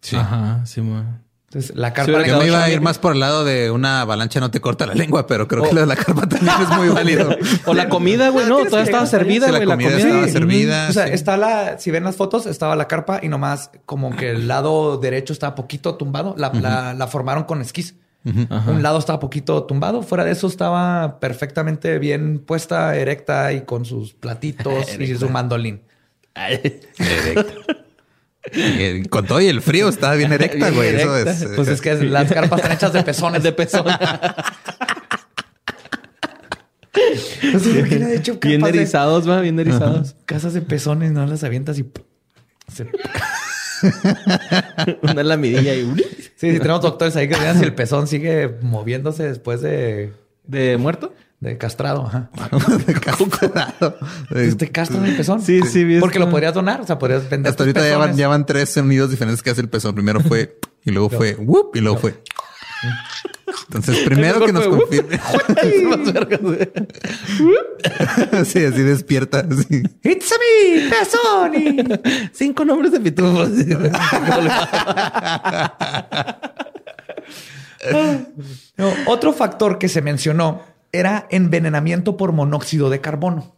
Sí. Ajá, sí, man. Entonces la carpa Yo me iba a ir más por el lado de una avalancha no te corta la lengua, pero creo Oh. que lo de la carpa también es muy [LAUGHS] válido. O la comida, güey, no, Tienes toda que estaba servida, Sí, la güey. La comida comida estaba Sí. servida. O sea, sí. está la, si ven las fotos, estaba la carpa y nomás como que el lado derecho estaba poquito tumbado. La, la- la formaron con esquís. Un lado estaba poquito tumbado. Fuera de eso estaba perfectamente bien puesta, erecta y con sus platitos [LAUGHS] y su mandolín. Erecta. Con todo y el frío estaba bien erecta, Bien güey. Eso es. Pues es que las carpas están hechas de pezones. [LAUGHS] de pezón. No sé por qué le he hecho Bien de- erizados, va, bien erizados. Casas de pezones, no las avientas y... se- [LAUGHS] Una lamidilla y Sí, sí, tenemos doctores ahí que vean si el pezón sigue moviéndose después de, de muerto. De castrado. Ajá. [LAUGHS] Castrado. Pues ¿Te castran el pezón? Sí, sí, vi Porque lo podrías donar, o sea, podrías vender Hasta ahorita ya van, ya van tres sonidos diferentes que hace el pezón. Primero fue y luego fue whoop y luego fue. Entonces, primero que nos confirme. [LAUGHS] [LAUGHS] sí, así despierta. ¡It's a me, pezón! Cinco nombres de pitufos. No, otro factor que se mencionó era envenenamiento por monóxido de carbono.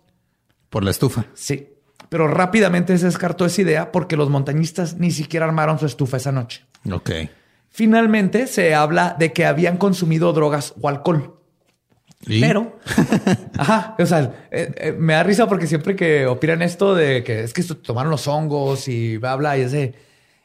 Por la estufa. Sí. Pero rápidamente se descartó esa idea porque los montañistas ni siquiera armaron su estufa esa noche. Ok. Finalmente se habla de que habían consumido drogas o alcohol. ¿Y? Pero, [LAUGHS] ajá, o sea, eh, eh, me da risa porque siempre que opinan esto de que es que tomaron los hongos y bla, bla, y ese,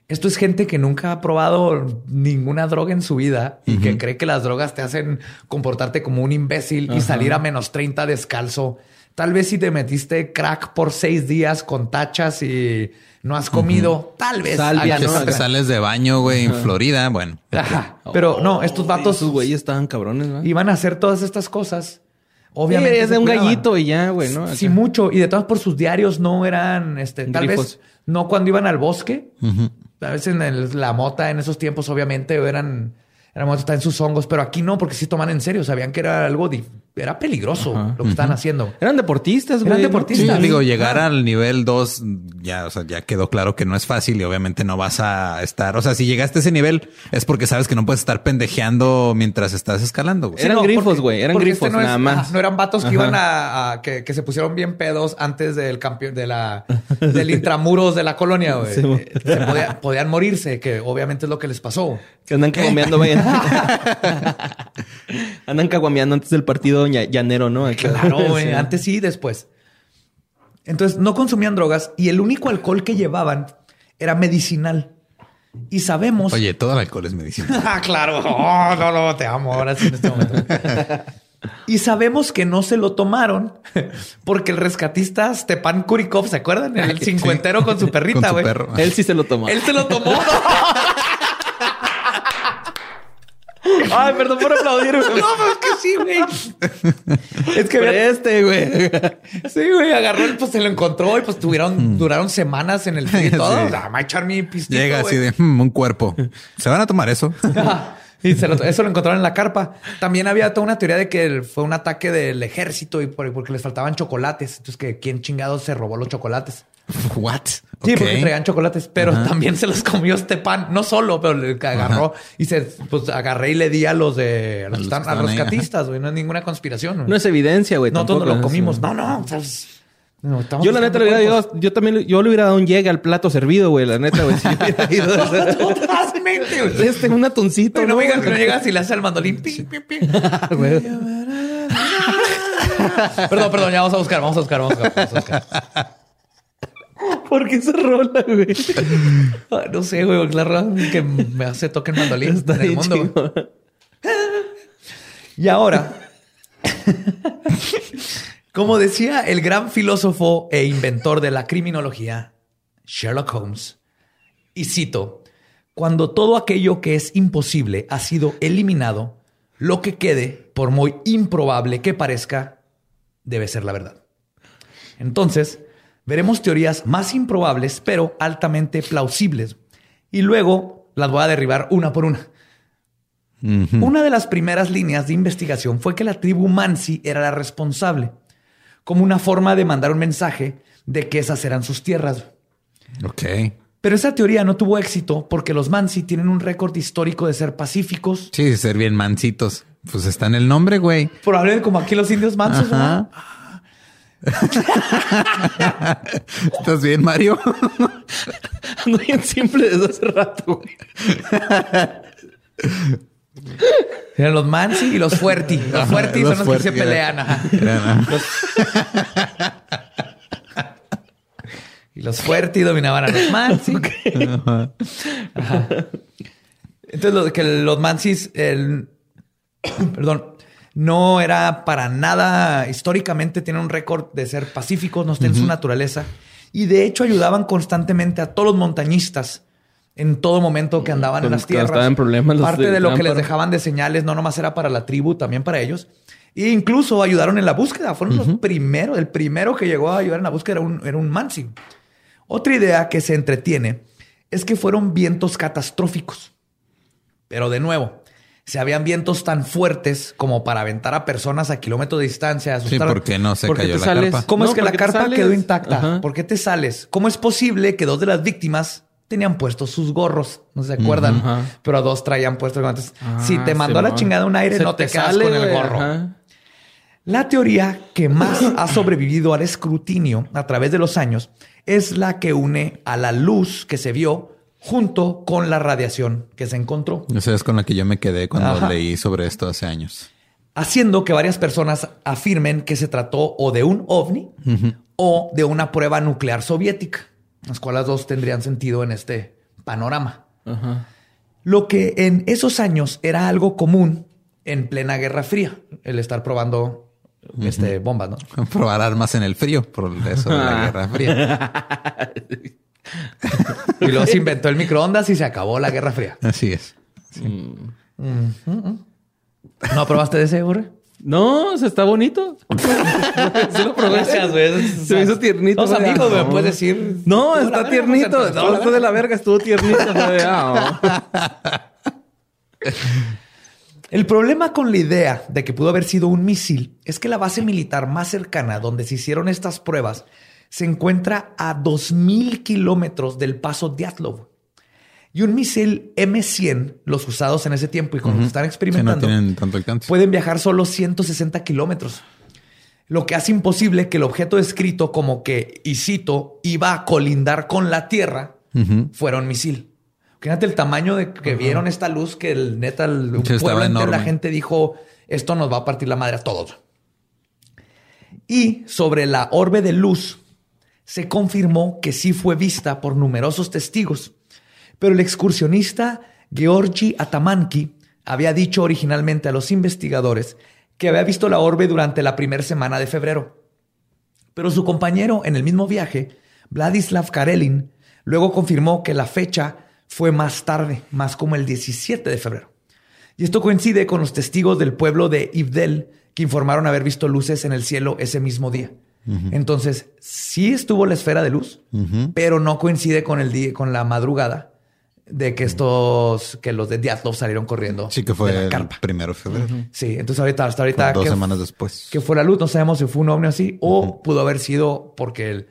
esto es gente que nunca ha probado ninguna droga en su vida y que cree que las drogas te hacen comportarte como un imbécil y salir a menos 30 descalzo. Tal vez si te metiste crack por seis días con tachas y no has comido, tal vez. Salvia, ¿no? Te sales de baño, güey, en Florida. Bueno, Ajá. Pero no, estos vatos Sus güeyes estaban cabrones, ¿va? iban a hacer todas estas cosas. Obviamente. Sí, es de un cuidaban. gallito y ya, güey, ¿no? Sí, Acá. mucho. Y de todas por sus diarios no eran, este, tal Grifos. vez no cuando iban al bosque. A veces en el- la mota en esos tiempos, obviamente, eran, eran momentos en sus hongos, pero aquí no, porque sí toman en serio. Sabían que era algo di- era peligroso lo que estaban haciendo. Eran deportistas, güey. Eran deportistas. Sí, digo, llegar al nivel 2 ya, o sea, ya quedó claro que no es fácil y obviamente no vas a estar. O sea, si llegaste a ese nivel es porque sabes que no puedes estar pendejeando mientras estás escalando. güey. Eran no, grifos, güey, eran porque grifos, este no es- nada más. no eran vatos que Ajá. iban a, a- que, que se pusieron bien pedos antes del campeón de la del intramuros de la colonia, güey. Sí, Eh, se podía- podían morirse, que obviamente es lo que les pasó. Que andan caguameando, [LAUGHS] güey. [LAUGHS] andan caguameando antes del partido llanero, ¿no? Acá. Claro, [LAUGHS] güey. Sí. Antes sí, después. Entonces no consumían drogas y el único alcohol que llevaban era medicinal. Y sabemos. Oye, todo el alcohol es medicina. [LAUGHS] Ah, claro. Oh, no, no, te amo ahora sí en este momento. Y sabemos que no se lo tomaron porque el rescatista Stepan Kurikov, ¿se acuerdan? El cincuentero con su perrita, güey. Él sí se lo tomó. Él se lo tomó. [LAUGHS] Ay, perdón por aplaudir, No, pero es que sí, güey. Es que había- este, güey. sí, güey, agarró el, pues se lo encontró y pues tuvieron, duraron semanas en el frío [LAUGHS] y todo. O sea, me va a echar mi pistito, Llega así de "Hmm, un cuerpo. ¿Se van a tomar eso? [LAUGHS] Y se lo- eso lo encontraron en la carpa. También había toda una teoría de que fue un ataque del ejército y por- porque les faltaban chocolates. Entonces, que quién chingados se robó los chocolates. [LAUGHS] What? Sí, porque traían chocolates, pero también se los comió este pan. No solo, pero le agarró y se pues agarré y le di a los de a los, A están- a rescatistas, güey. No es ninguna conspiración. No es evidencia, güey. No, todos lo comimos. No, no. o sea, es- no, estamos Yo la neta le hubiera dado, yo también, yo le hubiera dado un llegue al plato servido, güey. La neta, güey. Si hubiera [LAUGHS] ido Totalmente, güey. este, un atuncito, Güey, no ¿no? me digas que no llegas y le hace al mandolín. [LAUGHS] Perdón, perdón, ya vamos a buscar, vamos a buscar, vamos a buscar. Vamos a buscar. ¿Por qué esa rola, güey? Ay, [LAUGHS] No sé, güey, la razón que me hace toque el mandolín Está en el mundo. Y ahora, como decía el gran filósofo e inventor de la criminología, Sherlock Holmes, y cito, cuando todo aquello que es imposible ha sido eliminado, lo que quede, por muy improbable que parezca, debe ser la verdad. Entonces, veremos teorías más improbables, pero altamente plausibles. Y luego las voy a derribar una por una. Una de las primeras líneas de investigación fue que la tribu Mansi era la responsable, como una forma de mandar un mensaje de que esas eran sus tierras. Ok. Pero esa teoría no tuvo éxito porque los Mansi tienen un récord histórico de ser pacíficos, Sí, ser bien mancitos. Pues está en el nombre, güey. probablemente como aquí los indios mansos. ¿no? [LAUGHS] ¿Estás bien, Mario? [LAUGHS] Ando bien simple desde hace rato, güey. Eran los Mansi y los Fuerti. Los Fuerti son los que se pelean. ajá. Era- Y los Fuerti dominaban a los Mansi. Ajá. Entonces, lo de que los Mansis, el- perdón, no era para nada históricamente, tienen un récord de ser pacíficos, no está en su naturaleza. Y de hecho ayudaban constantemente a todos los montañistas en todo momento que andaban en las tierras. estaban en problemas los Parte de de lo que les dejaban de señales no nomás era para la tribu, también para ellos. E incluso ayudaron en la búsqueda. Fueron los primeros. El primero que llegó a ayudar en la búsqueda era un, era un Mansi. Otra idea que se entretiene es que fueron vientos catastróficos. Pero de nuevo, si habían vientos tan fuertes como para aventar a personas a kilómetros de distancia, Sí, asustar. ¿por qué no se ¿Por qué cayó la sales? carpa? ¿Cómo No, es que la porque carpa sales. quedó intacta? Ajá. ¿Por qué te sales? ¿Cómo es posible que dos de las víctimas tenían puestos sus gorros? No se acuerdan, pero dos traían puestos. Entonces, Ah, si te mandó a la chingada un aire, Se no te, te quedas sale, con el gorro. ajá. La teoría que más ha sobrevivido al escrutinio a través de los años es la que une a la luz que se vio junto con la radiación que se encontró, Esa es con la que yo me quedé cuando Ajá. leí sobre esto hace años. haciendo que varias personas afirmen que se trató o de un ovni o de una prueba nuclear soviética, las cuales dos tendrían sentido en este panorama. Lo que en esos años era algo común en plena Guerra Fría, el estar probando este, bombas, ¿no? [LAUGHS] Probar armas en el frío por eso de la Guerra Fría. [LAUGHS] Y luego se inventó el microondas y se acabó la Guerra Fría. Así es. ¿No probaste de ese, Borre? No, o sea, está bonito. [LAUGHS] Sí lo probé. Gracias, güey. Se me hizo tiernito. Los güey. amigos, me puedes decir. No, Estuvo está verga, tiernito. pues, estuvo No, después de la verga estuvo tiernito. güey. Ah, oh. [LAUGHS] El problema con la idea de que pudo haber sido un misil es que la base militar más cercana donde se hicieron estas pruebas se encuentra a 2.000 kilómetros del paso Diatlov. Y un misil M100, los usados en ese tiempo y cuando están experimentando, pueden viajar solo 160 kilómetros. Lo que hace imposible que el objeto descrito como que, y cito, iba a colindar con la Tierra, fuera un misil. Fíjate el tamaño de que vieron esta luz que el neta, el pueblo la gente dijo, esto nos va a partir la madre a todos. Y sobre la orbe de luz se confirmó que sí fue vista por numerosos testigos, pero el excursionista Georgi Atamanki había dicho originalmente a los investigadores que había visto la orbe durante la primera semana de febrero. Pero su compañero en el mismo viaje, Vladislav Karelin, luego confirmó que la fecha fue más tarde, más como el 17 de febrero. Y esto coincide con los testigos del pueblo de Ibdel que informaron haber visto luces en el cielo ese mismo día. Entonces, sí estuvo la esfera de luz, pero no coincide con el día, con la madrugada de que estos, que los de Diatlov salieron corriendo. Sí, que fue el primero de febrero. Sí, entonces ahorita, hasta ahorita. dos semanas después. Que fue la luz, no sabemos si fue un ovni así o pudo haber sido porque el,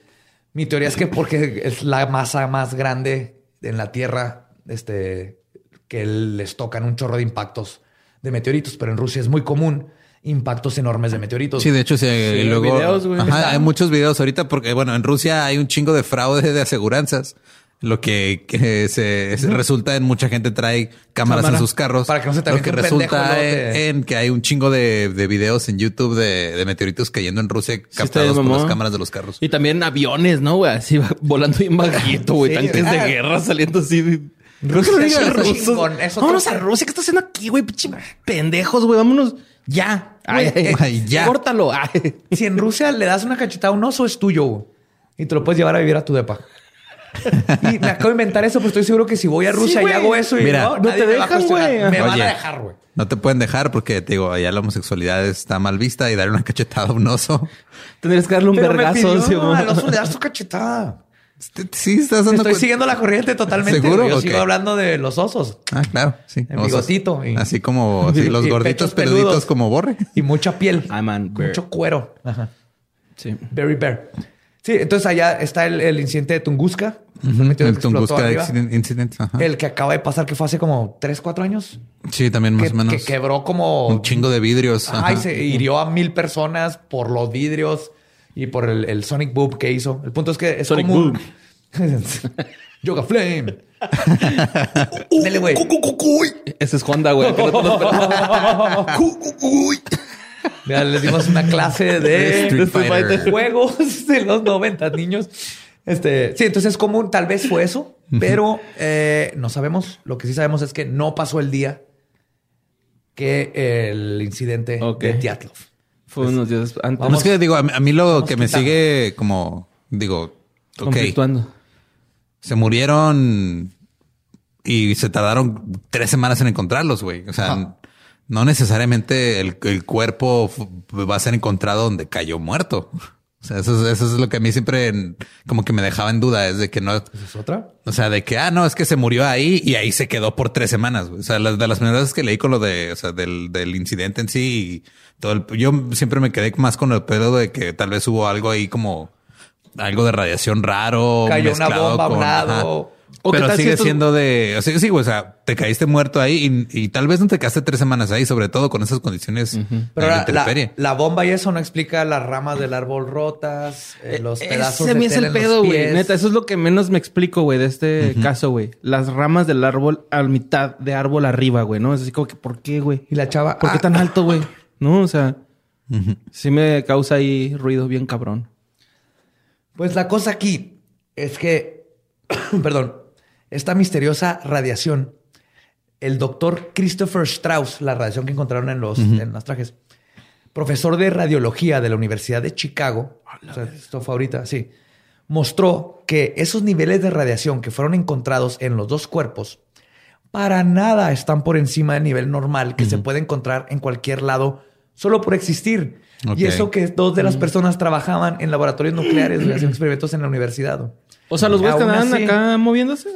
mi teoría es que porque es la masa más grande en la Tierra este, que les tocan un chorro de impactos de meteoritos, pero en Rusia es muy común impactos enormes de meteoritos. Sí, de hecho, sí, luego [LAUGHS] hay muchos videos ahorita porque, bueno, en Rusia hay un chingo de fraude de aseguranzas. Lo que, se, resulta en mucha gente trae cámaras en sus carros. Para que no se te Lo que resulta en, que hay un chingo de, videos en YouTube de, meteoritos cayendo en Rusia captados por las cámaras de los carros. Y también aviones, ¿no, güey? Así volando bien bajito, güey. Tanques de guerra saliendo así. Rusia, Vámonos a Rusia. ¿Qué está haciendo aquí, güey? Pendejos, güey. Vámonos ya. Ay, ya. Córtalo. [LAUGHS] Si en Rusia le das una cachetada a un oso, es tuyo. Y te lo puedes llevar a vivir a tu depa. y me acabo de inventar eso, pero estoy seguro que si voy a Rusia y hago eso y Mira, no, no te dejan, güey. Me van a dejar, güey. No te pueden dejar porque te digo, allá la homosexualidad está mal vista y darle una [LAUGHS] cachetada a un oso. Tendrías que darle un pero vergazo. Me al oso le das tu cachetada. Este, sí, estás dando Estoy siguiendo la corriente totalmente. ¿Seguro? Yo sigo hablando de los osos. Ah, claro. Sí. El bigotito. así como [LAUGHS] los gorditos peluditos como borre. Y mucha piel. Ah, man. Mucho cuero. Ajá. Sí. Very bear. Sí, entonces allá está el, incidente de Tunguska. El Tunguska incident. El que acaba de pasar, que fue hace como 3, 4 años. Sí, también más o menos. Que quebró como... Un chingo de vidrios. Ay, se hirió a mil personas por los vidrios y por el, Sonic Boom que hizo. El punto es que es Sonic como... Boom. [LAUGHS] Yoga Flame. [LAUGHS] Dele, güey. Ese es Honda, güey. [LAUGHS] Mira, les dimos una clase de, de juegos de los 90 niños. Este, sí, entonces es común, tal vez fue eso, pero eh, no sabemos. Lo que sí sabemos es que no pasó el día que el incidente de Tiatlov. Fue unos días antes. es que digo, a mí, lo que me sigue como, digo, ok. Se murieron y se tardaron tres semanas en encontrarlos, güey. O sea, no necesariamente el, cuerpo va a ser encontrado donde cayó muerto. O sea, eso, es lo que a mí siempre como que me dejaba en duda, es de que no... es otra? O sea, de que, ah, no, es que se murió ahí y ahí se quedó por tres semanas. O sea, de las primeras veces que leí con lo de, o sea, del, del incidente en sí y todo el, yo siempre me quedé más con el pedo de que tal vez hubo algo ahí como algo de radiación raro. Cayó una bomba a un lado. Pero sigue siendo de, o sea, sí, o sea, te caíste muerto ahí y, tal vez no te quedaste tres semanas ahí, sobre todo con esas condiciones Pero la, la, bomba y eso no explica las ramas del árbol rotas, eh, eh, los pedazos Ese de es el pedo, güey. Neta, eso es lo que menos me explico, güey, de este caso, güey. Las ramas del árbol a mitad de árbol arriba, güey, ¿no? Es así como que, ¿por qué, güey? Y la chava, ¿por qué tan alto, güey? No, o sea, sí me causa ahí ruido bien cabrón. Pues la cosa aquí es que, [COUGHS] perdón, esta misteriosa radiación, el doctor Christopher Strauss, la radiación que encontraron en los, trajes, profesor de radiología de la Universidad de Chicago, esto fue ahorita, sí, mostró que esos niveles de radiación que fueron encontrados en los dos cuerpos para nada están por encima del nivel normal que se puede encontrar en cualquier lado solo por existir. Y eso que dos de las personas trabajaban en laboratorios nucleares, hacían experimentos en la universidad. O sea, los güeyes que andan acá moviéndose.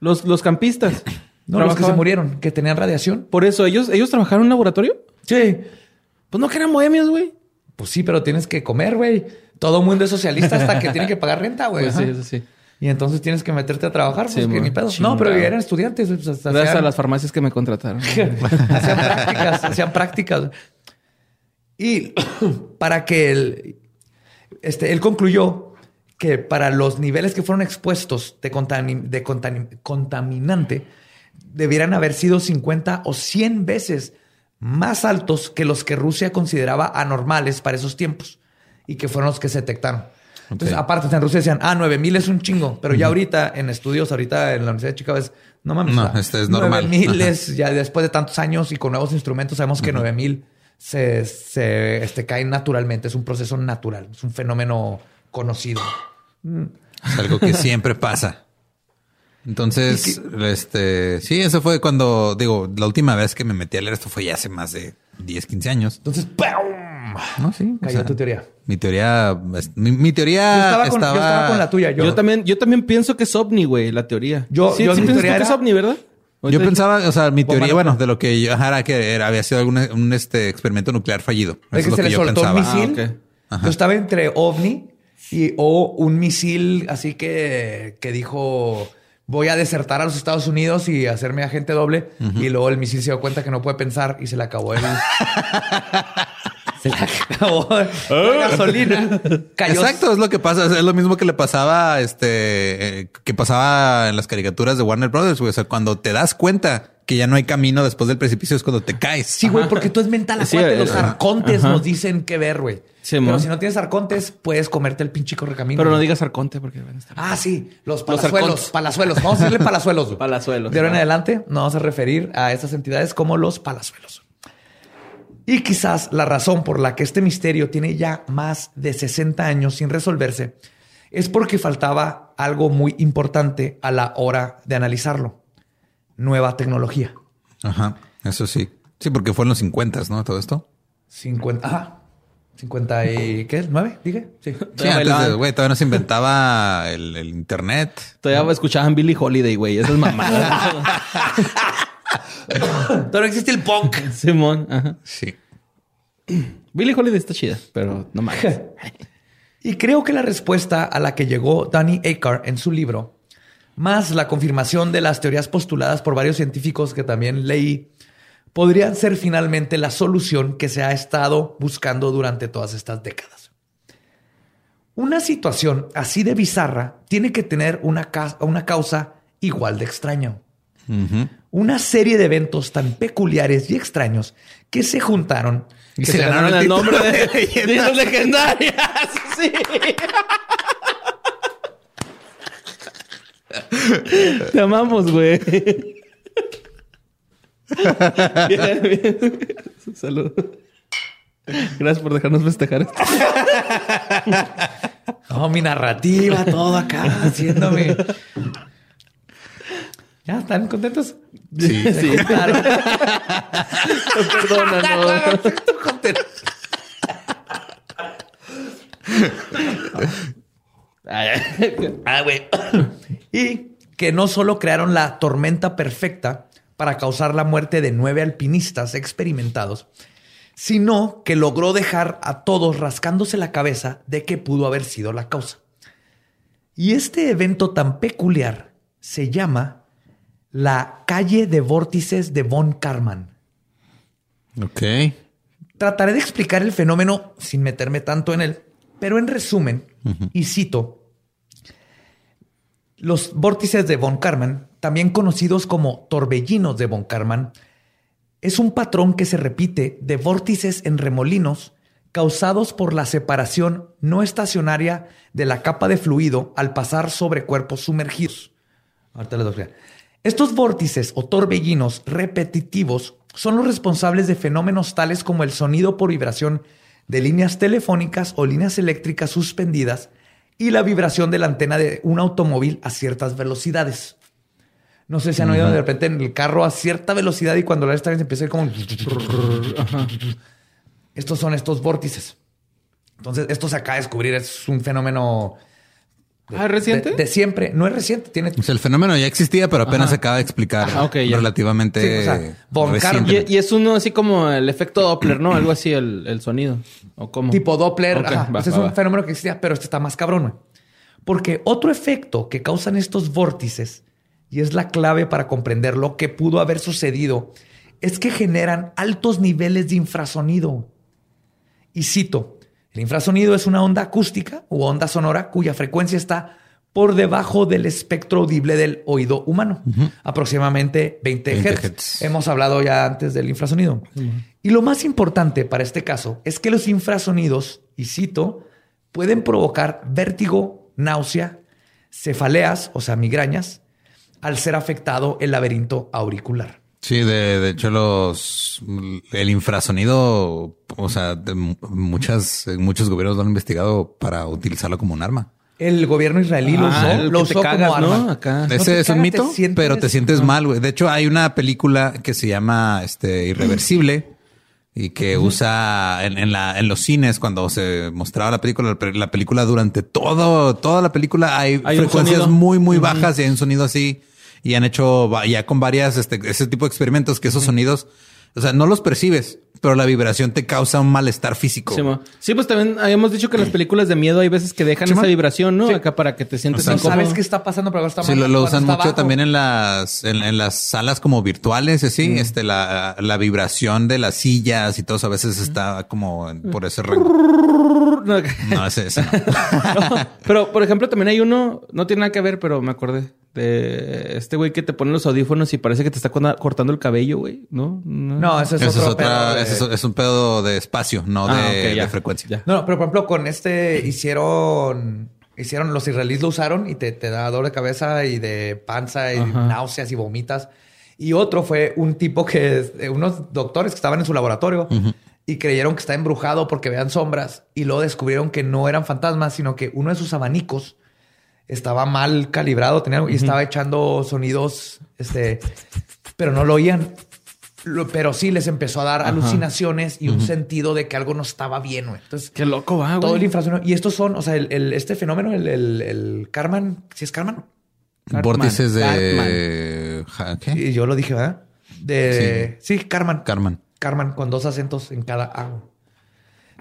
los, los campistas. [CLEARS THROAT] No, los que se murieron, que tenían radiación. Por eso, ¿ellos, ellos trabajaron en un laboratorio? Sí. Pues no que eran bohemios, güey. Pues sí, pero tienes que comer, güey. Todo mundo es socialista hasta que tiene que pagar renta, güey. Pues sí, eso sí. Y entonces tienes que meterte a trabajar, pues Sí, que ni pedo. chingado. No, pero eran estudiantes. pues, hasta Gracias a hacían- las farmacias que me contrataron. [LAUGHS] hacían prácticas, hacían prácticas. Y [CLEARS THROAT] para que él, este, él concluyó que para los niveles que fueron expuestos de, de contami- contaminante, debieran haber sido 50 o 100 veces más altos que los que Rusia consideraba anormales para esos tiempos y que fueron los que se detectaron. Entonces, aparte, en Rusia decían, ah, 9000 es un chingo, pero ya ahorita en estudios, ahorita en la Universidad de Chicago es, no mames, No, este es normal. 9000 Ajá. es ya después de tantos años y con nuevos instrumentos sabemos que 9000 se, se este, caen naturalmente, es un proceso natural, es un fenómeno conocido. Es algo que siempre pasa. Entonces, este, sí, eso fue cuando, digo, la última vez que me metí a leer esto fue ya hace más de 10, 15 años. Entonces, ¡pum! No, sí. o Cayó sea, tu teoría. Mi teoría, mi, mi teoría Yo estaba, con, yo estaba con la tuya. Yo, Yo, también, yo también pienso que es ovni, güey, la teoría. Yo- sí, yo sí mi teoría que es ovni, ¿verdad? Yo pensaba, o sea, mi teoría, bueno, de lo que yo ajá, era que era- había sido algún un, este experimento nuclear fallido. Es que es lo se que le yo soltó un pensaba. misil. Ah. Yo estaba entre ovni y o un misil así que, que dijo voy a desertar a los Estados Unidos y hacerme agente doble. Y luego el misil se dio cuenta que no puede pensar y se le acabó el... [LAUGHS] se le acabó la gasolina. Cayó Exacto, es lo que pasa. Es lo mismo que le pasaba, este, eh, que pasaba en las caricaturas de Warner Brothers. güey. O sea, cuando te das cuenta que ya no hay camino después del precipicio es cuando te caes. Sí, güey, porque tú es mental. Sí, eh, los arcontes Ajá. nos dicen qué ver, güey. Sí, Pero si no tienes arcontes, puedes comerte el pinche correcamino. Pero no güey. digas arconte porque van a estar. Ah, sí, los Los palazuelos. palazuelos. Vamos a decirle palazuelos. güey. [LAUGHS] Palazuelos. De ahora en adelante nos vamos a referir a estas entidades como los palazuelos. Y quizás la razón por la que este misterio tiene ya más de 60 años sin resolverse es porque faltaba algo muy importante a la hora de analizarlo. Nueva tecnología. Ajá, eso sí. Sí, porque fue en los 50, ¿no? Todo esto. 50. Ajá. 50 y... ¿Qué? ¿9? Dije. Sí. Sí, Todavía antes de, bailaban. güey, todavía no se inventaba el, el internet. Todavía escuchaban Billy Holiday, güey. Eso es [LAUGHS] Todavía existe el punk. Simón. Ajá. Sí. Billy Holiday está chida, pero no mames. [LAUGHS] Y creo que la respuesta a la que llegó Danny Akar en su libro, más la confirmación de las teorías postuladas por varios científicos que también leí, podrían ser finalmente la solución que se ha estado buscando durante todas estas décadas. Una situación así de bizarra tiene que tener una, ca- una causa igual de extraña. Ujú. Una serie de eventos tan peculiares y extraños que se juntaron Y que se ganaron el el nombre de de leyenda. leyendas legendarias. [LAUGHS] Sí. Te amamos, güey. Bien, bien. Salud. Gracias por dejarnos festejar esto. [LAUGHS] No, mi narrativa, todo acá, haciéndome. ¿Ya están contentos? Sí. [LAUGHS] Sí. Claro. Perdónanos. [LAUGHS] Ah, güey. y que no solo crearon la tormenta perfecta para causar la muerte de nueve alpinistas experimentados, sino que logró dejar a todos rascándose la cabeza de que pudo haber sido la causa. Y este evento tan peculiar se llama la calle de vórtices de von Karman. Ok. Trataré de explicar el fenómeno sin meterme tanto en él, pero en resumen, y cito, los vórtices de von Karman, también conocidos como torbellinos de von Karman, es un patrón que se repite de vórtices en remolinos causados por la separación no estacionaria de la capa de fluido al pasar sobre cuerpos sumergidos. Ahorita les voy a explicar. Estos vórtices o torbellinos repetitivos son los responsables de fenómenos tales como el sonido por vibración de líneas telefónicas o líneas eléctricas suspendidas y la vibración de la antena de un automóvil a ciertas velocidades. No sé si han oído de repente en el carro a cierta velocidad y cuando la está bien se empieza a ir como... Estos son estos vórtices. Entonces, esto se acaba de descubrir, es un fenómeno De- Ah, ¿es reciente? De, de siempre. No es reciente. Tiene... O sea, el fenómeno ya existía, pero apenas Ajá. se acaba de explicar Ah, ok, ya. relativamente Sí, o sea, Von recientemente. Y, y es uno así como el efecto Doppler, ¿no? Algo así, el, el sonido. ¿O cómo? Tipo Doppler. Ajá. va, es va, un va. fenómeno que existía, pero este está más cabrón. güey. Porque otro efecto que causan estos vórtices, y es la clave para comprender lo que pudo haber sucedido, es que generan altos niveles de infrasonido. Y cito, el infrasonido es una onda acústica u onda sonora cuya frecuencia está por debajo del espectro audible del oído humano, aproximadamente 20, 20 hertz. hertz. Hemos hablado ya antes del infrasonido. Y lo más importante para este caso es que los infrasonidos, y cito, pueden provocar vértigo, náusea, cefaleas, o sea, migrañas, al ser afectado el laberinto auricular. Sí, de, de hecho los el infrasonido, o sea, de muchas muchos gobiernos lo han investigado para utilizarlo como un arma. El gobierno israelí lo Ah, usó, lo te usó cagas, como arma. ¿no? Acá. No Ese te es un mito, te sientes- pero te sientes mal, güey. De hecho, hay una película que se llama este Irreversible y que usa en, en la en los cines cuando se mostraba la película, la película durante todo toda la película hay, frecuencias muy muy bajas y hay un sonido así y han hecho ya con varias este ese tipo de experimentos que esos sonidos, o sea, no los percibes, pero la vibración te causa un malestar físico. Sí, pues también habíamos dicho que en las películas de miedo hay veces que dejan Sí, esa vibración, ¿no? Sí. Acá para que te sientes O sea, No incómodo. sabes qué está pasando, pero está Sí, mal lo, usan mucho abajo. también en las en, en las salas como virtuales, así, este la, la vibración de las sillas y todo a veces está como en- por ese rango. [LAUGHS] No, No, ese, ese no. [LAUGHS] No, pero, por ejemplo, también hay uno, no tiene nada que ver, pero me acordé de este güey que te pone los audífonos y parece que te está corta- cortando el cabello, güey. ¿No? No, ese es Ese es otro otra, pedo de- ese es, es un pedo de espacio, no Ah, de, ok, ya. de frecuencia. Ya. No, no, pero por ejemplo, con este hicieron, hicieron, los israelíes lo usaron y te, te da dolor de cabeza y de panza y Ajá. náuseas y vomitas. Y otro fue un tipo que, eh, unos doctores que estaban en su laboratorio y creyeron que está embrujado porque vean sombras y luego descubrieron que no eran fantasmas, sino que uno de sus abanicos estaba mal calibrado tenía, y estaba echando sonidos, este, pero no lo oían. Lo- pero sí les empezó a dar alucinaciones y un sentido de que algo no estaba bien. güey. Entonces, Qué loco va, todo el güey. infrasonido. Y estos son, o sea, el, el- este fenómeno, el, el, el Karman, ¿sí es Karman? Cartman. Vórtices de ¿qué? Y yo lo dije, ¿verdad? De, sí, Karman. Carmen. Karman, con dos acentos en cada A.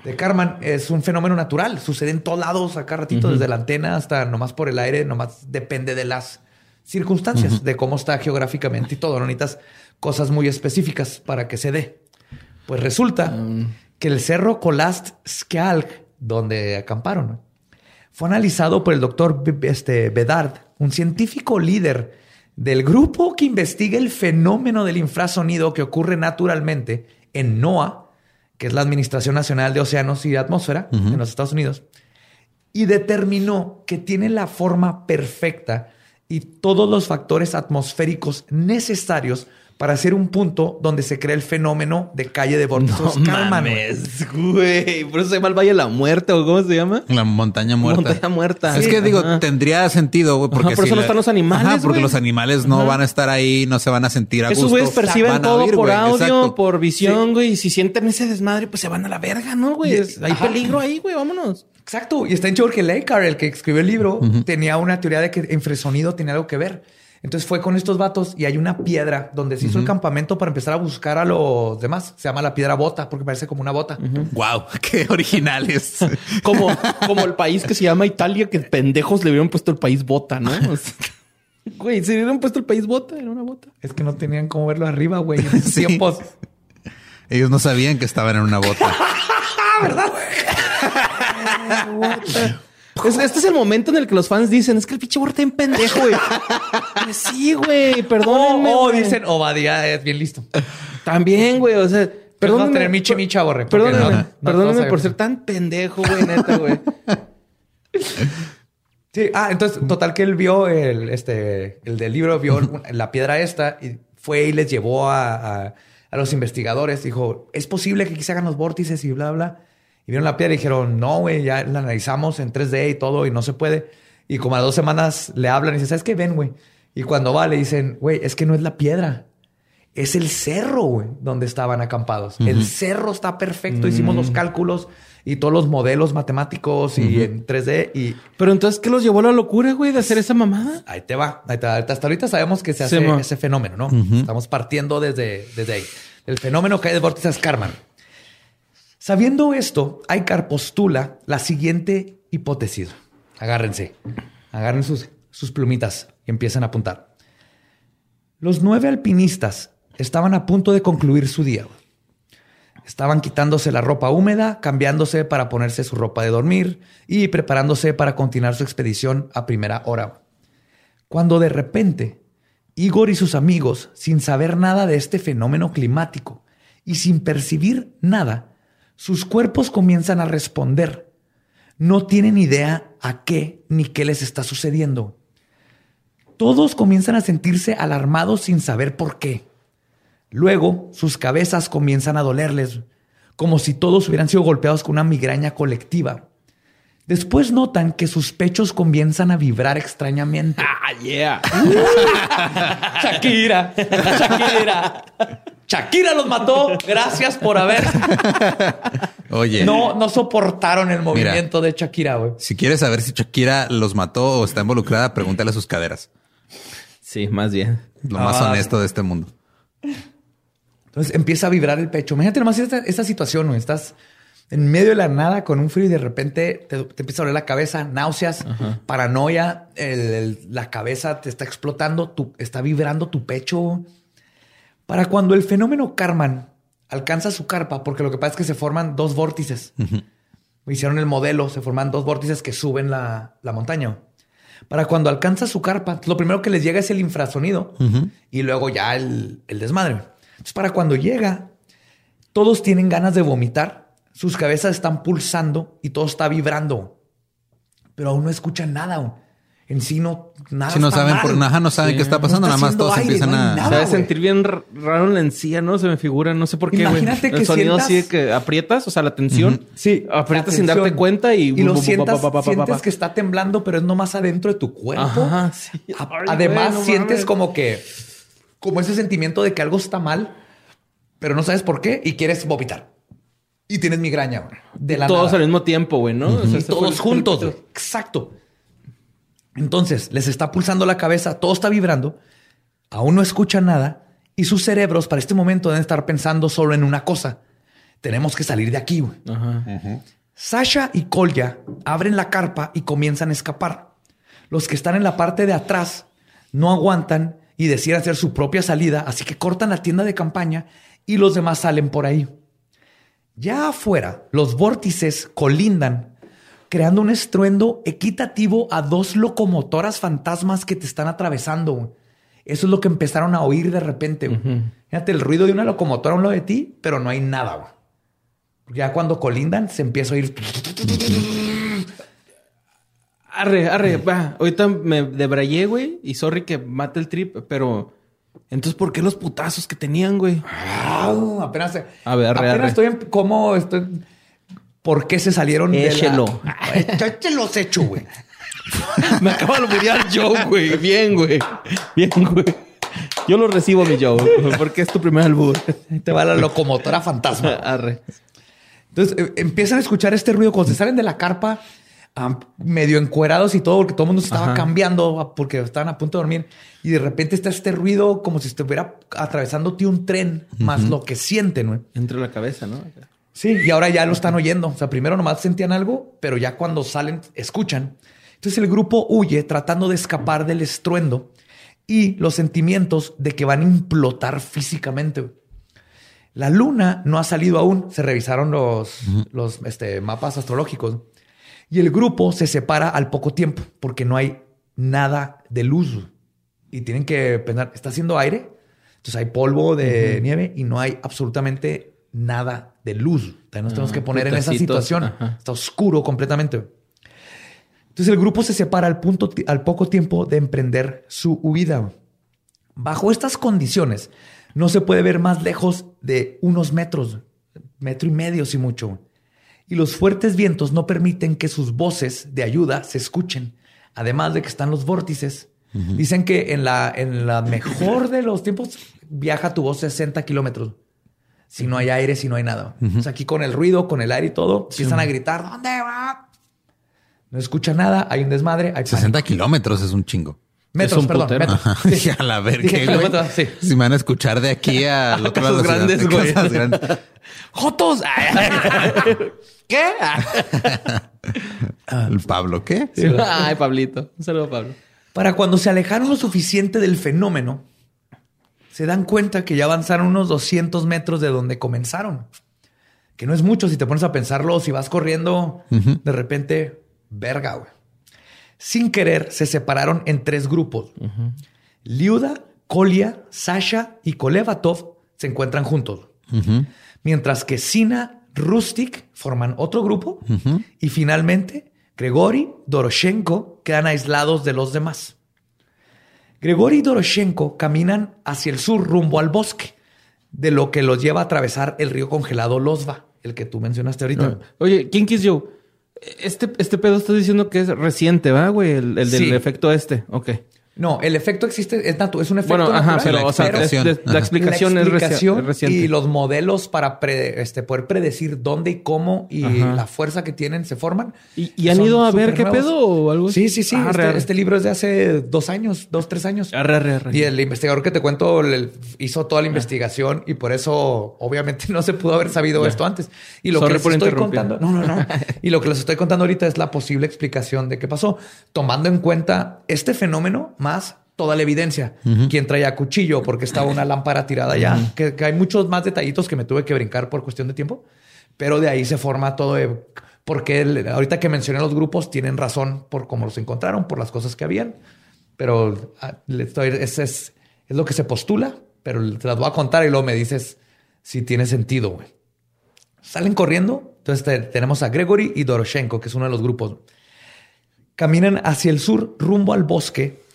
De Karman es un fenómeno natural. Sucede en todos lados, acá ratito, desde la antena hasta nomás por el aire, nomás depende de las circunstancias, de cómo está geográficamente y todo. No necesitas cosas muy específicas para que se dé. Pues resulta que el cerro Kolast Skalk, donde acamparon, fue analizado por el doctor este, Bedard, un científico líder del grupo que investiga el fenómeno del infrasonido que ocurre naturalmente en NOAA, que es la Administración Nacional de Océanos y Atmósfera en los Estados Unidos, y determinó que tiene la forma perfecta y todos los factores atmosféricos necesarios para ser un punto donde se crea el fenómeno de calle de vórtices No mames, güey. Por eso se llama el Valle de la Muerte, ¿o cómo se llama? La montaña muerta. Montaña muerta. Es que digo, tendría sentido, güey, porque Ajá, por si eso no la- están los animales, Ajá, porque güey. los animales no Ajá. van a estar ahí, no se van a sentir a Esos gusto. güeyes perciben Van todo oír, por güey, audio, exacto. por visión, güey. Y si sienten ese desmadre, pues se van a la verga, ¿no, güey? Es- Hay ajá. peligro ahí, güey. Vámonos. Exacto. Y está en porque Leikar, el que escribió el libro, tenía una teoría de que infrasonido tenía algo que ver. Entonces fue con estos vatos y hay una piedra donde se hizo el campamento para empezar a buscar a los demás. Se llama la piedra bota porque parece como una bota. Wow, [LAUGHS] qué originales. [LAUGHS] Como, como el país que se llama Italia, que pendejos le hubieran puesto el país bota, ¿no? [LAUGHS] Güey, si le hubieran puesto el país bota, era una bota. Es que no tenían cómo verlo arriba, güey. En esos Sí. tiempos. Ellos no sabían que estaban en una bota. Es- este es el momento en el que los fans dicen, es que el pinche borte en pendejo, güey. Sí, güey, perdónenme. O dicen, Obadiah es bien listo. También, güey, o sea, Perdónenme. tener michi micha, borre. Perdónenme, no- no perdónenme por ser tan pendejo, güey, neta, güey. [LAUGHS] Sí, ah, entonces, total que él vio el, este, el del libro, vio la piedra esta y fue y les llevó a, a- a los investigadores. Dijo, es posible que aquí se hagan los vórtices y bla, bla. Y vieron la piedra y dijeron, no, güey, ya la analizamos en 3D y todo y no se puede. Y como a dos semanas le hablan y dicen, ¿sabes qué? Ven, güey. Y cuando va le dicen, güey, es que no es la piedra. Es el cerro, güey, donde estaban acampados. El cerro está perfecto. Hicimos los cálculos y todos los modelos matemáticos y en 3D. Y Pero entonces, ¿qué los llevó a la locura, güey, de hacer esa mamada? ahí te va. Ahí te va. Hasta ahorita sabemos que se hace ese fenómeno, ¿no? Estamos partiendo desde, desde ahí. El fenómeno que hay de vórtices Karman. Sabiendo esto, Aikar postula la siguiente hipótesis. Agárrense. Agarren sus, sus plumitas y empiezan a apuntar. Los nueve alpinistas estaban a punto de concluir su día. Estaban quitándose la ropa húmeda, cambiándose para ponerse su ropa de dormir y preparándose para continuar su expedición a primera hora. Cuando de repente, Igor y sus amigos, sin saber nada de este fenómeno climático y sin percibir nada, sus cuerpos comienzan a responder. No tienen idea a qué ni qué les está sucediendo. Todos comienzan a sentirse alarmados sin saber por qué. Luego, sus cabezas comienzan a dolerles, como si todos hubieran sido golpeados con una migraña colectiva. Después notan que sus pechos comienzan a vibrar extrañamente. Ah, yeah. [LAUGHS] Shakira, Shakira. Shakira los mató. Gracias por haber. [LAUGHS] Oye, No, no soportaron el movimiento de Shakira, güey. si quieres saber si Shakira los mató o está involucrada, pregúntale a sus caderas. Sí, más bien. Lo más Ah. honesto de este mundo. Entonces empieza a vibrar el pecho. Imagínate nomás esta, esta situación, güey. Estás en medio de la nada con un frío y de repente te, te empieza a doler la cabeza, náuseas, paranoia, el- el- la cabeza te está explotando, tu, está vibrando tu pecho. Para cuando el fenómeno Karman alcanza su carpa, porque lo que pasa es que se forman dos vórtices. Hicieron el modelo, se forman dos vórtices que suben la, la montaña. Para cuando alcanza su carpa, lo primero que les llega es el infrasonido y luego ya el, el desmadre. Entonces, para cuando llega, todos tienen ganas de vomitar, sus cabezas están pulsando y todo está vibrando, pero aún no escuchan nada. En sí no nada. Si no está saben mal. por nada, no saben Sí. qué está No pasando, está nada más todos aire, empiezan no a. nada. Se debe güey. sentir bien raro en la encía, ¿no? Se me figura, no sé por qué. Imagínate que El sonido sientas- así de que aprietas, o sea, la tensión. Sí, Aprietas sin darte cuenta y... y lo sientas, sientes que está temblando, pero es nomás adentro de tu cuerpo. Ajá, sí. A- Ay, Además, no sientes mames. como que, como ese sentimiento de que algo está mal, pero no sabes por qué y quieres vomitar. Y tienes migraña güey, de la Todos nada. al mismo tiempo, güey, ¿no? O sea, Y ese fue todos juntos. Exacto. Entonces, les está pulsando la cabeza, todo está vibrando, aún no escuchan nada y sus cerebros para este momento deben estar pensando solo en una cosa. Tenemos que salir de aquí. güey. Ajá. Sasha y Kolya abren la carpa y comienzan a escapar. Los que están en la parte de atrás no aguantan y deciden hacer su propia salida, así que cortan la tienda de campaña y los demás salen por ahí. Ya afuera, los vórtices colindan, creando un estruendo equitativo a dos locomotoras fantasmas que te están atravesando. güey. Eso es lo que empezaron a oír de repente. güey. Fíjate el ruido de una locomotora a un lado de ti, pero no hay nada. güey. Ya cuando colindan se empieza a oír. Arre, arre, va. Ahorita me debrayé, güey. Y sorry que mate el trip, pero... Entonces, ¿por qué los putazos que tenían, güey? ¡Au! apenas A ver, arre, apenas arre. estoy en cómo estoy. ¿Por qué se salieron Échelo. de la... Échelos hecho, güey. [LAUGHS] Me acabo de olvidar Joe, güey. Bien, güey. Bien, güey. Yo lo recibo, mi Joe, porque es tu primer albur. Te va la locomotora fantasma. [LAUGHS] Arre. Entonces eh, empiezan a escuchar este ruido cuando se salen de la carpa, am, medio encuerados y todo, porque todo el mundo se estaba Ajá. cambiando a- porque estaban a punto de dormir. Y de repente está este ruido como si estuviera atravesándote un tren, más lo que sienten, güey. Entre la cabeza, ¿no? Sí, y ahora ya lo están oyendo. O sea, primero nomás sentían algo, pero ya cuando salen, escuchan. Entonces el grupo huye tratando de escapar del estruendo y los sentimientos de que van a implotar físicamente. La luna no ha salido aún. Se revisaron los, los este, mapas astrológicos y el grupo se separa al poco tiempo porque no hay nada de luz y tienen que pensar, ¿está haciendo aire? Entonces hay polvo de nieve y no hay absolutamente nada de luz. También nos tenemos Ah, que poner en esa situación. ajá. Está oscuro completamente. Entonces el grupo se separa al, punto, al poco tiempo de emprender su huida. Bajo estas condiciones, no se puede ver más lejos de unos metros, metro y medio si mucho. Y los fuertes vientos no permiten que sus voces de ayuda se escuchen. Además de que están los vórtices. Dicen que en la, en la mejor de los tiempos viaja tu voz 60 kilómetros. Si no hay aire, si no hay nada. O sea, aquí con el ruido, con el aire y todo, empiezan a gritar, ¿dónde va? No escucha nada, hay un desmadre, hay 60 kilómetros es un chingo. Metros, perdón, metros. [LAUGHS] Sí. a la verga, güey. Sí. Si me van a escuchar de aquí a [LAUGHS] los grandes, güey. [LAUGHS] ¡Jotos! ¿Qué? ¿El Pablo qué? Ay, Pablito. Un saludo, Pablo. Para cuando se alejaron lo suficiente del fenómeno, se dan cuenta que ya avanzaron unos 200 metros de donde comenzaron. Que no es mucho si te pones a pensarlo, si vas corriendo, de repente, verga, güey. Sin querer, se separaron en tres grupos. Liuda, Kolia, Sasha y Kolevatov se encuentran juntos. Mientras que Sina, Rustik forman otro grupo. Y finalmente, Grigori, Doroshenko quedan aislados de los demás. Grigori y Doroshenko caminan hacia el sur rumbo al bosque, de lo que los lleva a atravesar el río congelado Losva, el que tú mencionaste ahorita. Ah. Oye, ¿quién quiso? Este, este pedo estás diciendo que es reciente, ¿va, güey? El, del efecto este. Ok. No, el efecto existe, es, es un efecto bueno, ajá, pero, o sea, la explicación, es, reciente. Y los modelos para este, poder predecir dónde y cómo y la fuerza que tienen se forman. ¿Y, han ido a ver qué pedo o algo Sí, sí, sí. Ah, este, este, libro es de hace dos años, dos, tres años. Arre, y el investigador que te cuento hizo toda la ah. investigación y por eso obviamente [LAUGHS] no se pudo haber sabido esto antes. Y lo que les estoy contando, no, no, no. [LAUGHS] y lo que les estoy contando ahorita es la posible explicación de qué pasó, tomando en cuenta este fenómeno toda la evidencia. Quién traía cuchillo, porque estaba una lámpara tirada ya. que, hay muchos más detallitos que me tuve que brincar por cuestión de tiempo. Pero de ahí se forma todo. porque ahorita que mencioné los grupos, tienen razón por cómo los encontraron, por las cosas que habían. Pero ah, estoy, es, es, lo que se postula, pero te las voy a contar y luego me dices si tiene sentido. Salen corriendo. Entonces tenemos a Gregory y Doroshenko, que es uno de los grupos. Caminan hacia el sur rumbo al bosque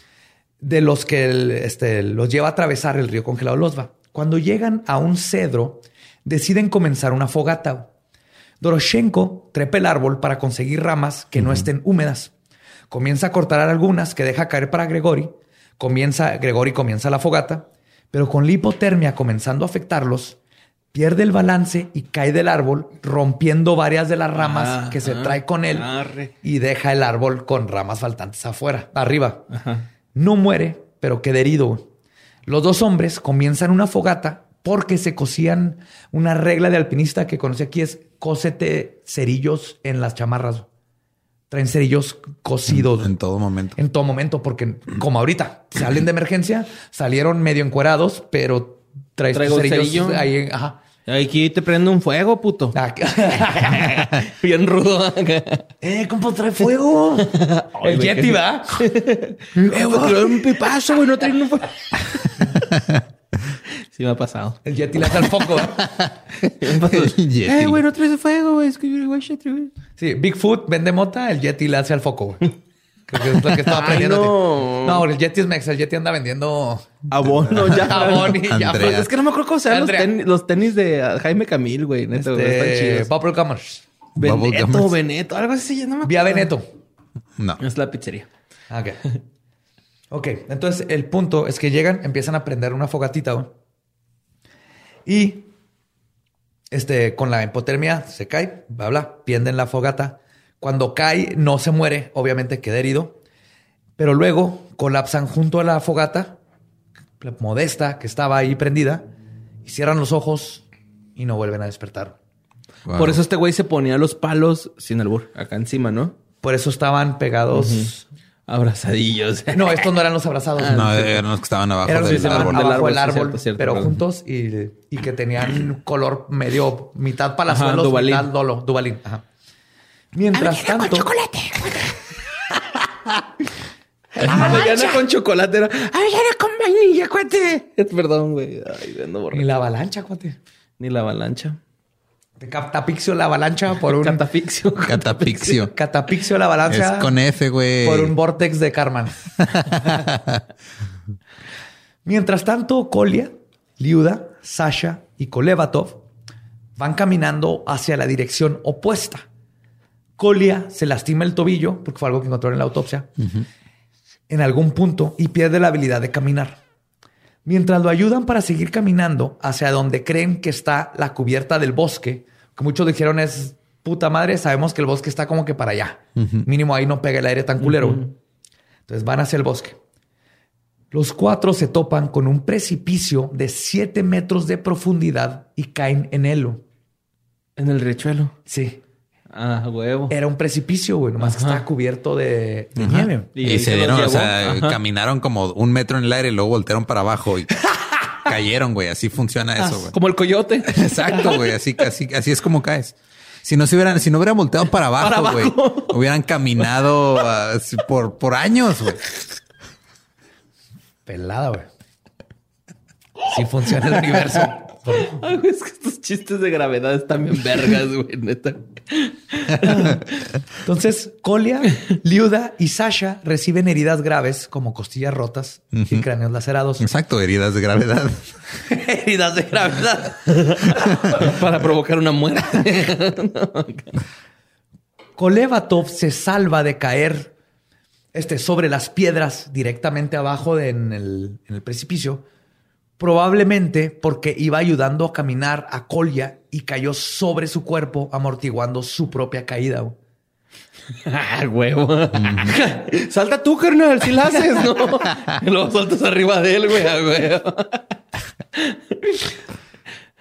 de los que este, los lleva a atravesar el río congelado Losva. Cuando llegan a un cedro, deciden comenzar una fogata. Doroshenko trepa el árbol para conseguir ramas que no estén húmedas. Comienza a cortar algunas que deja caer para Gregory. Comienza, Gregory comienza la fogata, pero con la hipotermia comenzando a afectarlos, pierde el balance y cae del árbol, rompiendo varias de las ramas ah, que se ah, trae con él y deja el árbol con ramas faltantes afuera, arriba. No muere, pero queda herido. Los dos hombres comienzan una fogata porque se cosían una regla de alpinista que conoce aquí es cósete cerillos en las chamarras. Traen cerillos cosidos. En, todo momento. En todo momento, porque como ahorita salen de emergencia, salieron medio encuerados, pero traes cerillos ahí. Ajá. Aquí te prende un fuego, puto. Ah, [LAUGHS] Bien rudo. eh, ¿cómo trae fuego? el Yeti va. [LAUGHS] eh, güey, un pipazo, güey, no trae un fuego. sí me ha pasado. El Yeti le hace [LAUGHS] el foco. eh, güey, no traes fuego, güey. Es que güey, Sí, Bigfoot vende mota, el Yeti le hace al foco, güey. Creo que es lo que estaba aprendiendo. no. no, el Yeti es Mex. El Yeti anda vendiendo abono [LAUGHS] ya. Y ya. Pues, es que no me acuerdo cómo se llaman los, tenis, de Jaime Camil, güey. Neto, este, Bubble Gummers. Veneto, Veneto, algo así. No me Vía Veneto. No. Es la pizzería. Ok. Ok. Entonces, el punto es que llegan, empiezan a prender una fogatita, güey. Y este, con la hipotermia se cae, bla, bla, pienden la fogata. Cuando cae, no se muere, obviamente queda herido, pero luego colapsan junto a la fogata, modesta, que estaba ahí prendida, y cierran los ojos y no vuelven a despertar. Por eso este güey se ponía los palos sin albur, acá encima, ¿no? Por eso estaban pegados. Abrazadillos. [LAUGHS] No, estos no eran los abrazados. no, eran los que estaban abajo del árbol. Abajo del árbol, pero juntos y, que tenían color medio mitad palazuelos, mitad dolo, dubalín. Ajá. Mientras tanto. Con chocolate. [LAUGHS] Avellana con chocolate era. Avellana con vainilla, cuate. Perdón, güey. Ni la avalancha, cuate. Ni la avalancha. De catapixio la avalancha por un. Catapixio. [LAUGHS] Catapixio. Catapixio la avalancha. Es con F, güey. Por un vortex de Carman. [LAUGHS] Mientras tanto, Kolia, Liuda, Sasha y Kolevatov van caminando hacia la dirección opuesta. Colia se lastima el tobillo, porque fue algo que encontró en la autopsia, en algún punto y pierde la habilidad de caminar. Mientras lo ayudan para seguir caminando hacia donde creen que está la cubierta del bosque, que muchos dijeron es puta madre, sabemos que el bosque está como que para allá. Mínimo ahí no pega el aire tan culero. Entonces van hacia el bosque. Los cuatro se topan con un precipicio de siete metros de profundidad y caen en él. En el riachuelo. Sí. Ah, huevo. Era un precipicio, güey, nomás que estaba cubierto de, nieve. Y, se dieron, o sea, caminaron como un metro en el aire y luego voltearon para abajo y [LAUGHS] cayeron, güey. Así funciona eso, güey. Como el coyote. [LAUGHS] Exacto, güey. Así, así, así es como caes. Si no se hubieran, si no hubieran volteado para abajo, güey, hubieran caminado uh, por, por años, güey. Pelada, güey. Sí funciona el universo. Ay, es que estos chistes de gravedad están bien vergas, güey, neta. [LAUGHS] Entonces, Colia, Liuda y Sasha reciben heridas graves como costillas rotas y cráneos lacerados. Exacto, heridas de gravedad. [LAUGHS] heridas de gravedad. [LAUGHS] Para provocar una muerte. Kolevatov se salva de caer este, sobre las piedras directamente abajo en, el, en el precipicio probablemente porque iba ayudando a caminar a Colia y cayó sobre su cuerpo, amortiguando su propia caída. [LAUGHS] Ah, huevo. [LAUGHS] Salta tú, carnal, si la haces, ¿no? [LAUGHS] Luego saltas arriba de él, güey, huevo.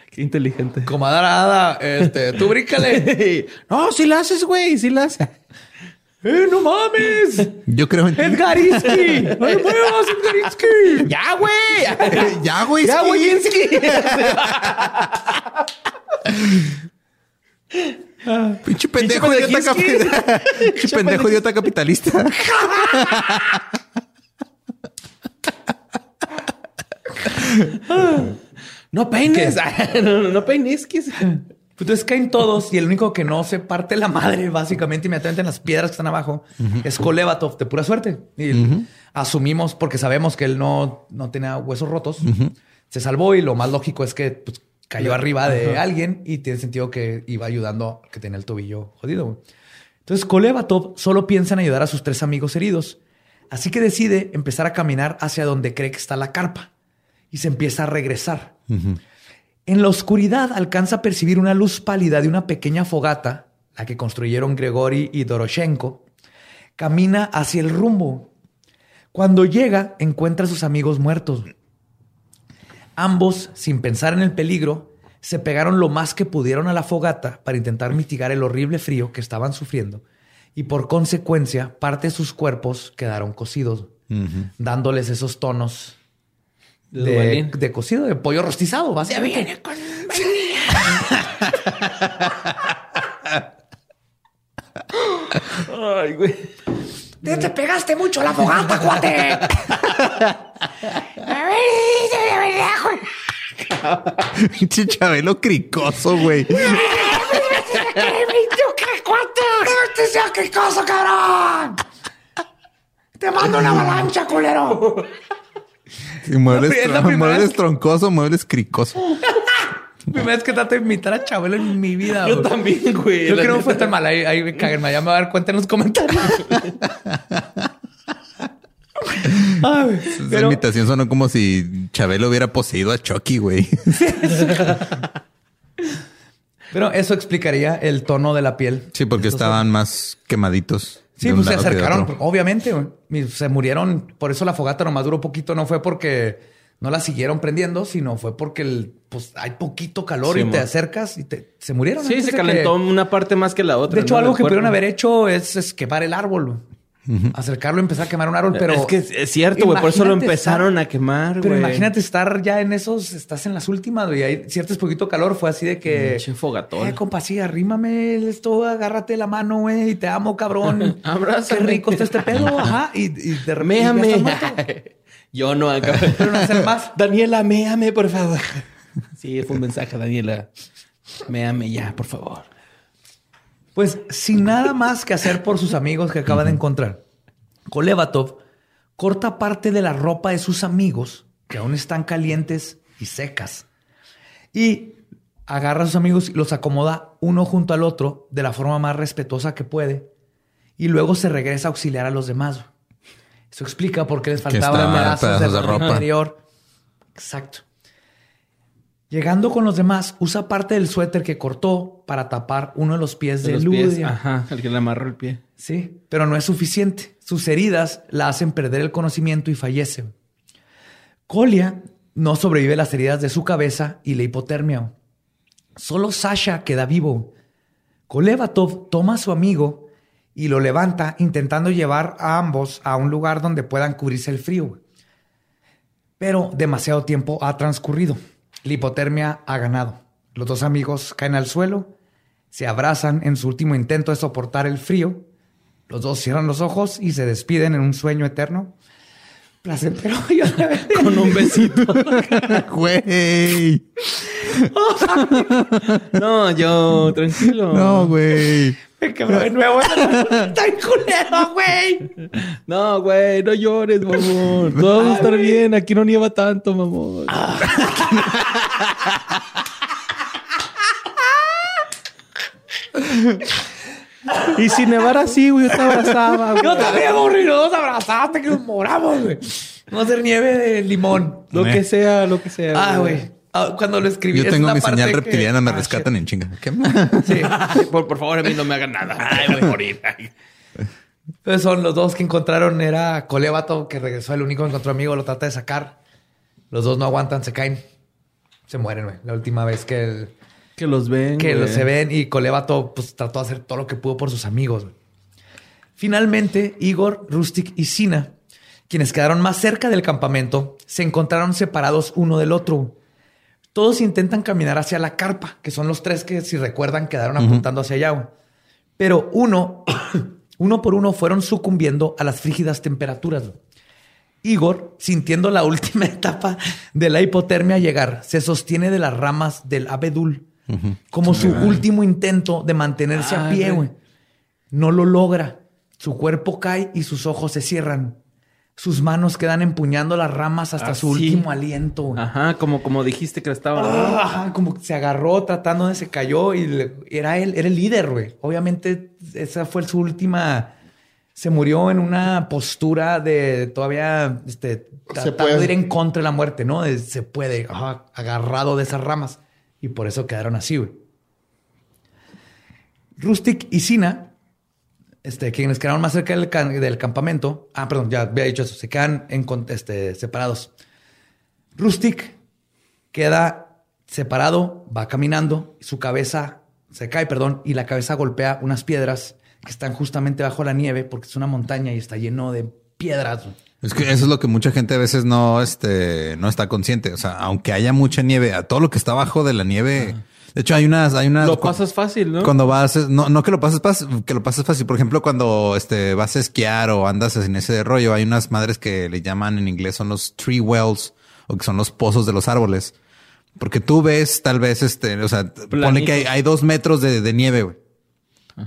Qué inteligente. Comadrada, este, tú bríncale. no, si la haces, güey, si la haces. ¡Eh, no mames! [LAUGHS] Yo creo en ti. ¡Edgarinsky! [LAUGHS] ¡No me muevas, Edgarinsky! [LAUGHS] ¡Ya, güey! ¡Ya, güey! ¡Ya, güey! Pinche pendejo idiota capitalista. Pinche pendejo idiota capitalista. No peines. no, no peines. Pues entonces caen todos y el único que no se parte la madre, básicamente, inmediatamente en las piedras que están abajo, es Kolevatov, de pura suerte. Y asumimos, porque sabemos que él no, no tenía huesos rotos, se salvó y lo más lógico es que pues, cayó arriba de alguien y tiene sentido que iba ayudando que tenía el tobillo jodido. Entonces Kolevatov solo piensa en ayudar a sus tres amigos heridos, así que decide empezar a caminar hacia donde cree que está la carpa y se empieza a regresar. En la oscuridad alcanza a percibir una luz pálida de una pequeña fogata, la que construyeron Grigori y Doroshenko. Camina hacia el rumbo. Cuando llega, encuentra a sus amigos muertos. Ambos, sin pensar en el peligro, se pegaron lo más que pudieron a la fogata para intentar mitigar el horrible frío que estaban sufriendo y por consecuencia parte de sus cuerpos quedaron cocidos, dándoles esos tonos de, cocido, de pollo rostizado. básicamente. viene con Ay, güey. Te, pegaste mucho a la fogata, cuate. Pinche [LAUGHS] Chabelo cricoso, güey. ¡Qué cuate! ¡Este sea cricoso, cabrón! ¡Te mando una avalancha, culero! Muebles, troncoso, muebles cricoso. [LAUGHS] Primera vez que trato de imitar a Chabelo en mi vida. Yo también, güey. Yo creo que no fue tan mal. Ahí, ahí me caguen. Ya me va a dar cuenta en los comentarios. [LAUGHS] Esa imitación sonó como si Chabelo hubiera poseído a Chucky, güey. [LAUGHS] Pero eso explicaría el tono de la piel. Sí, porque estaban más quemaditos. Sí, pues se acercaron, obviamente, se murieron. Por eso la fogata nomás duró poquito. No fue porque no la siguieron prendiendo, sino fue porque el, pues hay poquito calor y te acercas y te, se murieron. Sí, se calentó una parte más que la otra. De hecho, algo que pudieron haber hecho es, quemar el árbol. Acercarlo, empezar a quemar un árbol, pero... Es que es cierto, güey. Por eso lo empezaron a quemar, Pero imagínate estar ya en esos... Estás en las últimas, güey. Hay cierto poquito calor. Fue así de que... Pinche fogatón. Eh, compa, sí, arrímame esto, agárrate la mano, güey. Te amo, cabrón. [LAUGHS] Abrazo. Qué rico está este pedo. Ajá. Y, de repente Méame. [LAUGHS] Yo no acabo. Pero no hacer más. [LAUGHS] Daniela, méame, por favor. Sí, fue un mensaje, Daniela. Méame ya, por favor. Pues sin nada más que hacer por sus amigos que acaba de encontrar, Kolevatov corta parte de la ropa de sus amigos que aún están calientes y secas y agarra a sus amigos y los acomoda uno junto al otro de la forma más respetuosa que puede y luego se regresa a auxiliar a los demás. Eso explica por qué les faltaba pedazos de, ropa interior Exacto. Llegando con los demás, usa parte del suéter que cortó para tapar uno de los pies de, Ludia. Ajá, el que le amarró el pie. Sí, pero no es suficiente. Sus heridas la hacen perder el conocimiento y fallece. Kolia no sobrevive las heridas de su cabeza y la hipotermia. Solo Sasha queda vivo. Kolevatov toma a su amigo y lo levanta intentando llevar a ambos a un lugar donde puedan cubrirse el frío. Pero demasiado tiempo ha transcurrido. La hipotermia ha ganado. Los dos amigos caen al suelo, se abrazan en su último intento de soportar el frío. Los dos cierran los ojos y se despiden en un sueño eterno. Placentero. [LAUGHS] [LAUGHS] Con un besito. [LAUGHS] Güey. [LAUGHS] no, yo, tranquilo. No, güey. Me quebró de nuevo. Está en culero, güey. No, güey, no llores, mamón. Todo va a estar bien. Aquí no nieva tanto, mamón. y si nevara así, güey, yo te abrazaba, güey. Yo también, güey. Nos abrazaste que nos moramos, güey. Vamos a hacer nieve de limón. Lo que sea, lo que sea. Ah, güey. Ah, cuando lo escribí. Yo tengo mi parte señal que- reptiliana, me Ah, rescatan en chinga. ¿Qué? [LAUGHS] Sí. Por, por favor, a mí no me hagan nada. Ay, voy a morir. Ay. Entonces son los dos que encontraron. Era Colevato, que regresó, el único que encontró amigo, lo trata de sacar. Los dos no aguantan, se caen. Se mueren, güey. La última vez que, el- Que los ven. que los se ven y Colevato pues, trató de hacer todo lo que pudo por sus amigos. güey. Finalmente, Igor, Rustic y Sina, quienes quedaron más cerca del campamento, se encontraron separados uno del otro. Todos intentan caminar hacia la carpa, que son los tres que, si recuerdan, quedaron apuntando hacia allá. güey. Pero uno, [CLEARS THROAT] uno por uno, fueron sucumbiendo a las frígidas temperaturas. Igor, sintiendo la [LAUGHS] última etapa de la hipotermia llegar, se sostiene de las ramas del abedul como su último intento de mantenerse a Ah, pie. güey. No lo logra. Su cuerpo cae y sus ojos se cierran. Sus manos quedan empuñando las ramas hasta Ah, su sí. último aliento. güey. Ajá, como, como dijiste que estaban. Ah, ajá, como que se agarró tratando de se cayó y le- era él, era el líder, güey. Obviamente, esa fue su última. Se murió en una postura de todavía este, tratando de ir en contra de la muerte, ¿no? De se puede, ajá, agarrado de esas ramas. Y por eso quedaron así, güey. Rustic y Sina, este, quienes quedaron más cerca del, campamento. Ah, perdón, ya había dicho eso. Se quedan en, este, separados. Rustic queda separado, va caminando, su cabeza se cae, perdón, y la cabeza golpea unas piedras que están justamente bajo la nieve porque es una montaña y está lleno de piedras. Es que eso es lo que mucha gente a veces no, este, no está consciente. O sea, aunque haya mucha nieve, a todo lo que está abajo de la nieve. De hecho, hay unas, hay unas. Lo pasas fácil, ¿no? Cuando vas, no, no que lo pases pas- que lo pases fácil. Por ejemplo, cuando este vas a esquiar o andas en ese rollo, hay unas madres que le llaman en inglés son los tree wells o que son los pozos de los árboles. Porque tú ves tal vez este, o sea, pone que hay, hay dos metros de, de nieve, güey.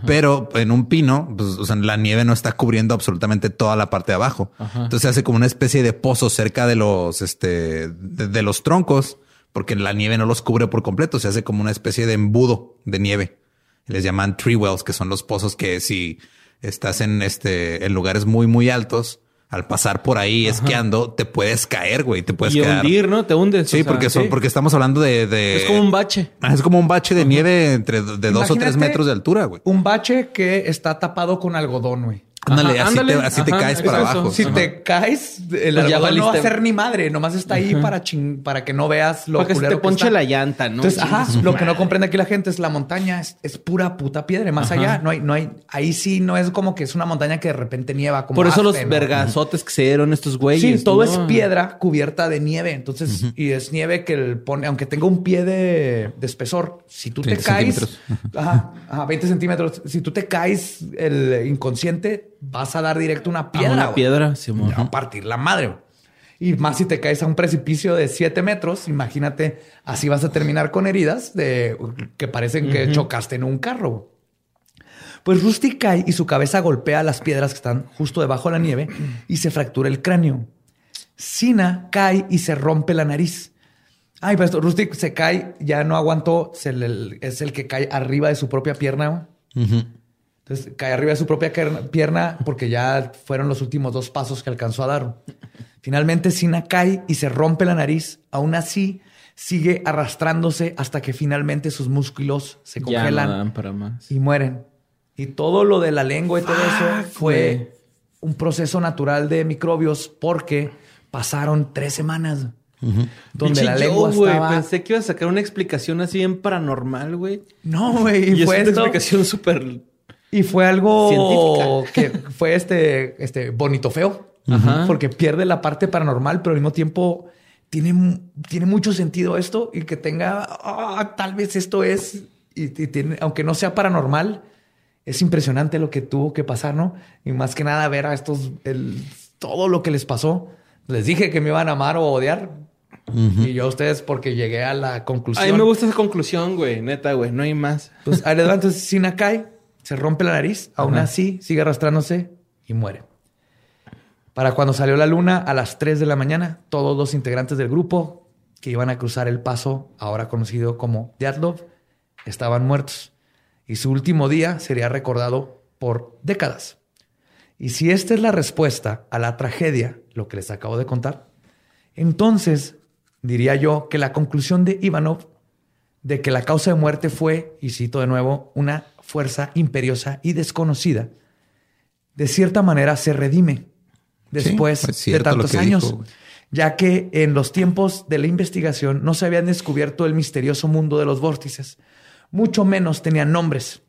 Pero en un pino, pues, o sea, la nieve no está cubriendo absolutamente toda la parte de abajo. Entonces se hace como una especie de pozo cerca de los, este, de, de los troncos, porque la nieve no los cubre por completo. Se hace como una especie de embudo de nieve. Les llaman tree wells, que son los pozos que si estás en este, en lugares muy, muy altos, al pasar por ahí esquiando, te puedes caer, güey. Te puedes y quedar. hundir, ¿no? Te hundes. Sí, o sea, porque son, sí. porque estamos hablando de, de- Es como un bache. Ah, Es como un bache de nieve entre de dos o tres metros de altura, güey. Un bache que está tapado con algodón, güey. Ándale, Ajá, así, ándale. te, así te caes es para eso. abajo. Si Ajá. te caes, el Pues ya no va a hacer ni madre, nomás está ahí para ching- para que no veas lo Para que se te ponche está. la llanta, ¿no? Entonces, ajá, lo que no comprende aquí la gente es la montaña es, es pura puta piedra. Más allá, no hay, no hay, ahí sí no es como que es una montaña que de repente nieva. Como Por eso los ¿no? vergazotes que se dieron estos güeyes. Sí, todo ¿no? es piedra cubierta de nieve. Entonces, y es nieve que el pone, aunque tenga un pie de, de espesor, si tú te 20 caes, ajá, 20 centímetros, si tú te caes el inconsciente, vas a dar directo una piedra. una güey. piedra, Simón. A partir la madre. Y más si te caes a un precipicio de 7 metros, imagínate, así vas a terminar con heridas de que parecen que chocaste en un carro. Pues Rusty cae y su cabeza golpea las piedras que están justo debajo de la nieve y se fractura el cráneo. Sina cae y se rompe la nariz. Ay, esto, Rusty se cae, ya no aguantó, se le- es el que cae arriba de su propia pierna. Entonces cae arriba de su propia pierna porque ya fueron los últimos dos pasos que alcanzó a dar. Finalmente Sina cae y se rompe la nariz. Aún así, sigue arrastrándose hasta que finalmente sus músculos se Ya no congelan dan para más. y mueren. Y todo lo de la lengua y todo eso fue un proceso natural de microbios porque pasaron tres semanas donde Pinche la lengua güey, estaba... Pensé que iba a sacar una explicación así bien paranormal, güey. No, güey. Y, Y, es fue una esto. explicación súper... Y fue algo Científica. que fue este, este bonito feo. Ajá. Porque pierde la parte paranormal, pero al mismo tiempo tiene, tiene mucho sentido esto y que tenga, ah, tal vez esto es, y, y tiene, aunque no sea paranormal, es impresionante lo que tuvo que pasar, ¿no? Y más que nada ver a estos, el, todo lo que les pasó. Les dije que me iban a amar o odiar. Y yo a ustedes porque llegué a la conclusión. A mí me gusta esa conclusión, güey. Neta, güey. No hay más. Pues. Entonces Sina cae, se rompe la nariz, aún Ajá. así sigue arrastrándose y muere. Para cuando salió la luna a las 3 de la mañana, todos los integrantes del grupo que iban a cruzar el paso, ahora conocido como Dyatlov, estaban muertos. Y su último día sería recordado por décadas. Y si esta es la respuesta a la tragedia, lo que les acabo de contar, entonces diría yo que la conclusión de Ivanov de que la causa de muerte fue, y cito de nuevo, una fuerza imperiosa y desconocida, de cierta manera se redime después de cierto tantos años, dijo, ya que en los tiempos de la investigación no se habían descubierto el misterioso mundo de los vórtices, mucho menos tenían nombres.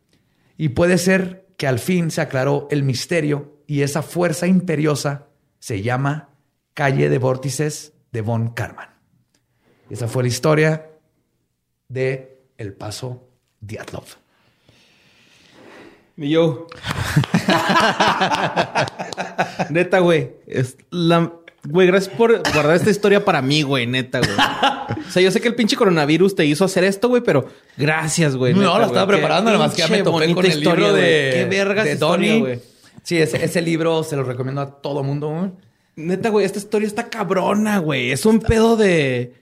Y puede ser que al fin se aclaró el misterio y esa fuerza imperiosa se llama Calle de Vórtices de Von Karman. Esa fue la historia de El Paso Diatlov. Mi yo. [LAUGHS] neta, güey. Es la... Güey, gracias por guardar esta historia para mí, güey. Neta, güey. O sea, yo sé que el pinche coronavirus te hizo hacer esto, güey, pero gracias, güey. No, neta, la estaba güey. Preparando, nada más que ya me topé con el historia, libro de, Qué vergas de historia, Donnie. güey. Sí, ese, ese libro se lo recomiendo a todo mundo. güey. Neta, güey, esta historia está cabrona, güey. Es un pedo de...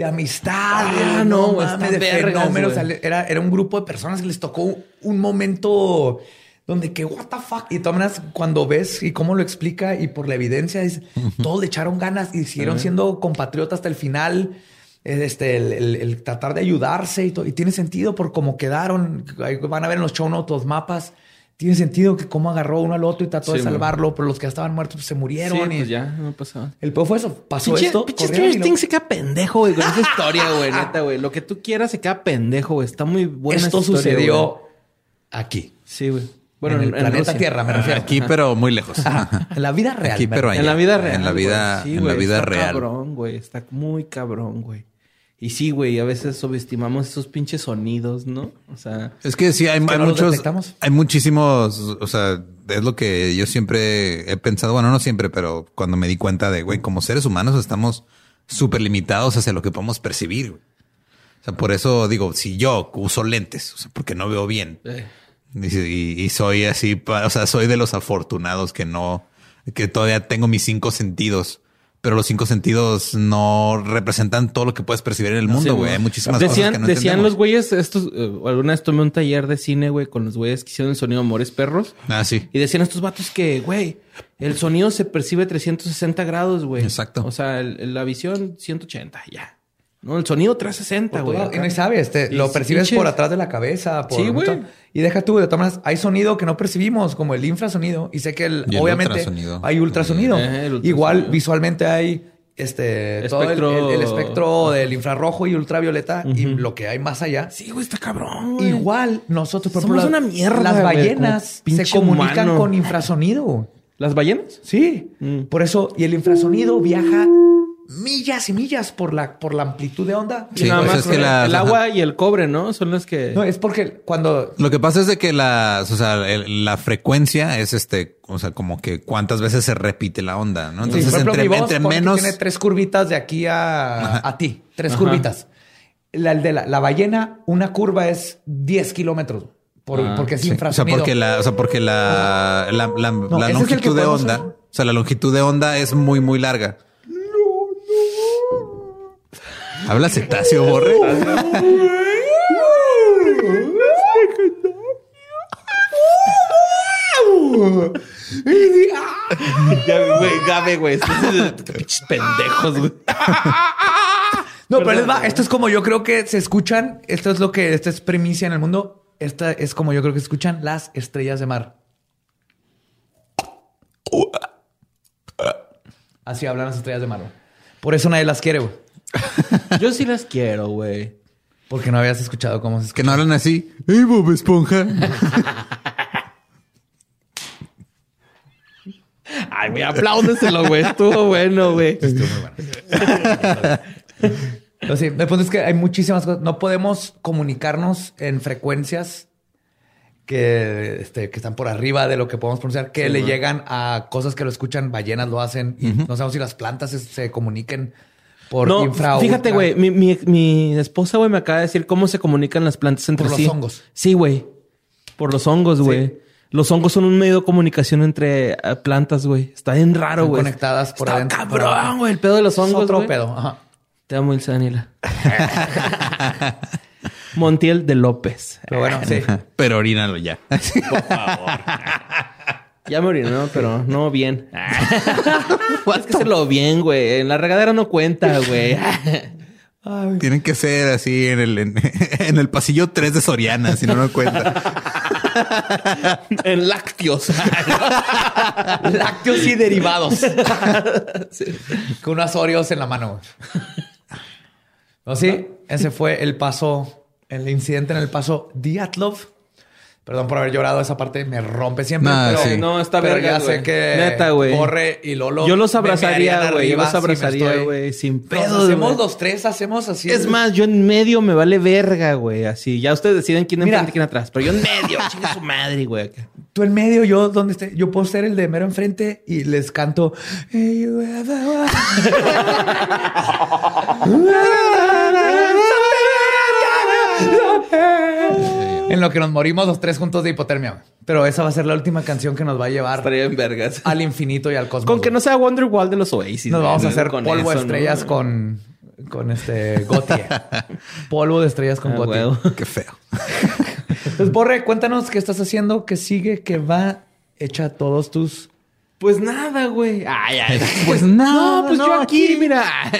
De amistad, Ah, de, no, no, mames, de vergas, fenómenos. güey. O sea, era, era un grupo de personas que les tocó un momento donde que, what the fuck. Y todas cuando ves y cómo lo explica y por la evidencia, es, todos le echaron ganas y siguieron siendo compatriotas hasta el final. Este, el, el- el tratar de ayudarse y, todo. y tiene sentido por cómo quedaron. Van a ver en los show notes los mapas. Tiene sentido que cómo agarró uno al otro y trató de Sí, man. salvarlo, pero los que ya estaban muertos pues, se Sí, murieron. y pues ya, no pasaba. El peor fue eso. Pasó Pinche, esto. pinche Stranger lo- Things se queda pendejo, güey, con esa historia, güey, [LAUGHS] neta, güey. Lo que tú quieras se queda pendejo, güey. Está muy buena Esto historia, sucedió güey. aquí. Sí, güey. Bueno, en el planeta Rusia. Tierra, me refiero. Aquí, pero muy lejos. En la vida real. Aquí, pero refiero. En la vida real. En la vida, güey. Sí, en la vida está real. cabrón, güey. Está muy cabrón, güey. Y sí, güey, a veces subestimamos esos pinches sonidos, ¿no? O sea, Es que sí, hay, que hay no los muchos, hay muchísimos, o sea, es lo que yo siempre he pensado, bueno, no siempre, pero cuando me di cuenta de, güey, como seres humanos estamos súper limitados hacia lo que podemos percibir. güey. O sea, por eso digo, si yo uso lentes, o sea, porque no veo bien, eh, y, soy así, o sea, soy de los afortunados que no, que todavía tengo mis cinco sentidos. Pero los cinco sentidos no representan todo lo que puedes percibir en el mundo, güey. Hay muchísimas decían, cosas que no decían entendemos. los güeyes, estos, eh, alguna vez tomé un taller de cine, güey, con los güeyes que hicieron el sonido Amores Perros. Ah, sí. Y decían estos vatos que, güey, el sonido se percibe 360 grados, güey. Exacto. O sea, el- la visión 180, ya. No, el sonido 360, Por güey. todo- no sabes, te- lo percibes por atrás de la cabeza. Por Sí, güey. Y deja tú, de todas maneras, hay sonido que no percibimos, como el infrasonido. Y sé que el, Y el obviamente ultrasonido. hay ultrasonido. Eh, el ultrasonido. Igual visualmente hay este todo el, Espectro- el- el espectro del infrarrojo y ultravioleta y lo que hay más allá. Sí, güey, está cabrón, güey. Igual nosotros, por Somos ejemplo, una mierda, Las ballenas se comunican humano. con infrasonido. ¿Las ballenas? Sí. Mm. Por eso, y el infrasonido viaja millas y millas por la, por la amplitud de onda. Sí, nada pues más es que el, agua y el cobre, ¿no? Son las que... No, es porque cuando Lo que pasa es de que las, o sea, el- la frecuencia es este, o sea, como que cuántas veces se repite la onda, ¿no? Sí, Entonces, por ejemplo, entre, mi voz, entre ponle que menos, tiene tres curvitas de aquí a, a ti. Tres Ajá. curvitas. La, el de la, la ballena, una curva es 10 kilómetros. por- Ah, porque es sí, o sea, porque la, o sea, porque la, la, longitud de onda, hacer. o sea, la longitud de onda es muy, muy larga. Habla cetáceo, borre. Ya, güey, Gabe, güey. Pinches pendejos, güey. No, pero les va. Esto es como yo creo que se escuchan. Esto es lo que, esta es primicia en el mundo. Esta es como yo creo que se escuchan las estrellas de mar. Así hablan las estrellas de mar. güey. Por eso nadie las quiere, güey. Yo sí las quiero, güey. Porque no habías escuchado cómo se Que escucha. no hablan así. ¡Ey, Bob Esponja! Ay, güey, apláudeselo, güey. Estuvo bueno, güey. Pero sí, el punto es que hay muchísimas cosas. No podemos comunicarnos en frecuencias que, este, que están por arriba de lo que podemos pronunciar, que le llegan a cosas que lo escuchan, ballenas lo hacen. no sabemos si las plantas se, se comuniquen por No, infra fíjate, güey. Mi, mi, mi esposa, güey, me acaba de decir cómo se comunican las plantas entre Por los sí. hongos. Sí, güey. Por los hongos, güey. Los hongos son un medio de comunicación entre eh, plantas, güey. Está bien raro, Están güey. conectadas por Está adentro, por cabrón, güey. El pedo de los Es hongos, otro güey. pedo. Ajá. Te amo, Ilse Daniela. [LAUGHS] Montiel de López. Pero bueno, sí. Pero orínalo ya. [LAUGHS] Ya me oriné, ¿no? [LAUGHS] pero no bien. [LAUGHS] Tienes que hacerlo bien, güey. En la regadera no cuenta, güey. Tienen que ser así en el, en, [LAUGHS] en el pasillo 3 de Soriana, si no, no cuenta. en lácteos. Lácteos y derivados. Con unos Oreos en la mano. No, sí, ese fue el paso, el incidente en el paso Diatlov. Perdón por haber llorado esa parte, me rompe siempre. No, pero, sí. No, está pero verga, ya sé que Neta, güey. Corre y Lolo. Yo los abrazaría, güey. Yo los abrazaría, güey. Sin Nos pedo. hacemos los tres, hacemos así. Es más, yo en medio me vale verga, güey. Así. Ya ustedes deciden quién enfrente y quién atrás. Pero yo en medio, [LAUGHS] chingue su madre, güey. Tú en medio, yo donde esté, yo puedo ser el de mero enfrente y les canto. [LAUGHS] [LAUGHS] En lo que nos morimos los tres juntos de hipotermia. Pero esa va a ser la última canción que nos va a llevar Estaría en vergas. al infinito y al cosmos. Con que no sea Wonderwall de los Oasis. nos vamos a hacer Con polvo de estrellas con, con este Gotti. [LAUGHS] polvo de estrellas con Ah, huevo. [LAUGHS] Qué feo. Pues Borre, cuéntanos qué estás haciendo, qué sigue, qué va. Echa todos tus Pues nada, güey. Ay, ay. [LAUGHS] Pues nada, No, pues no, yo aquí, aquí. mira. [LAUGHS]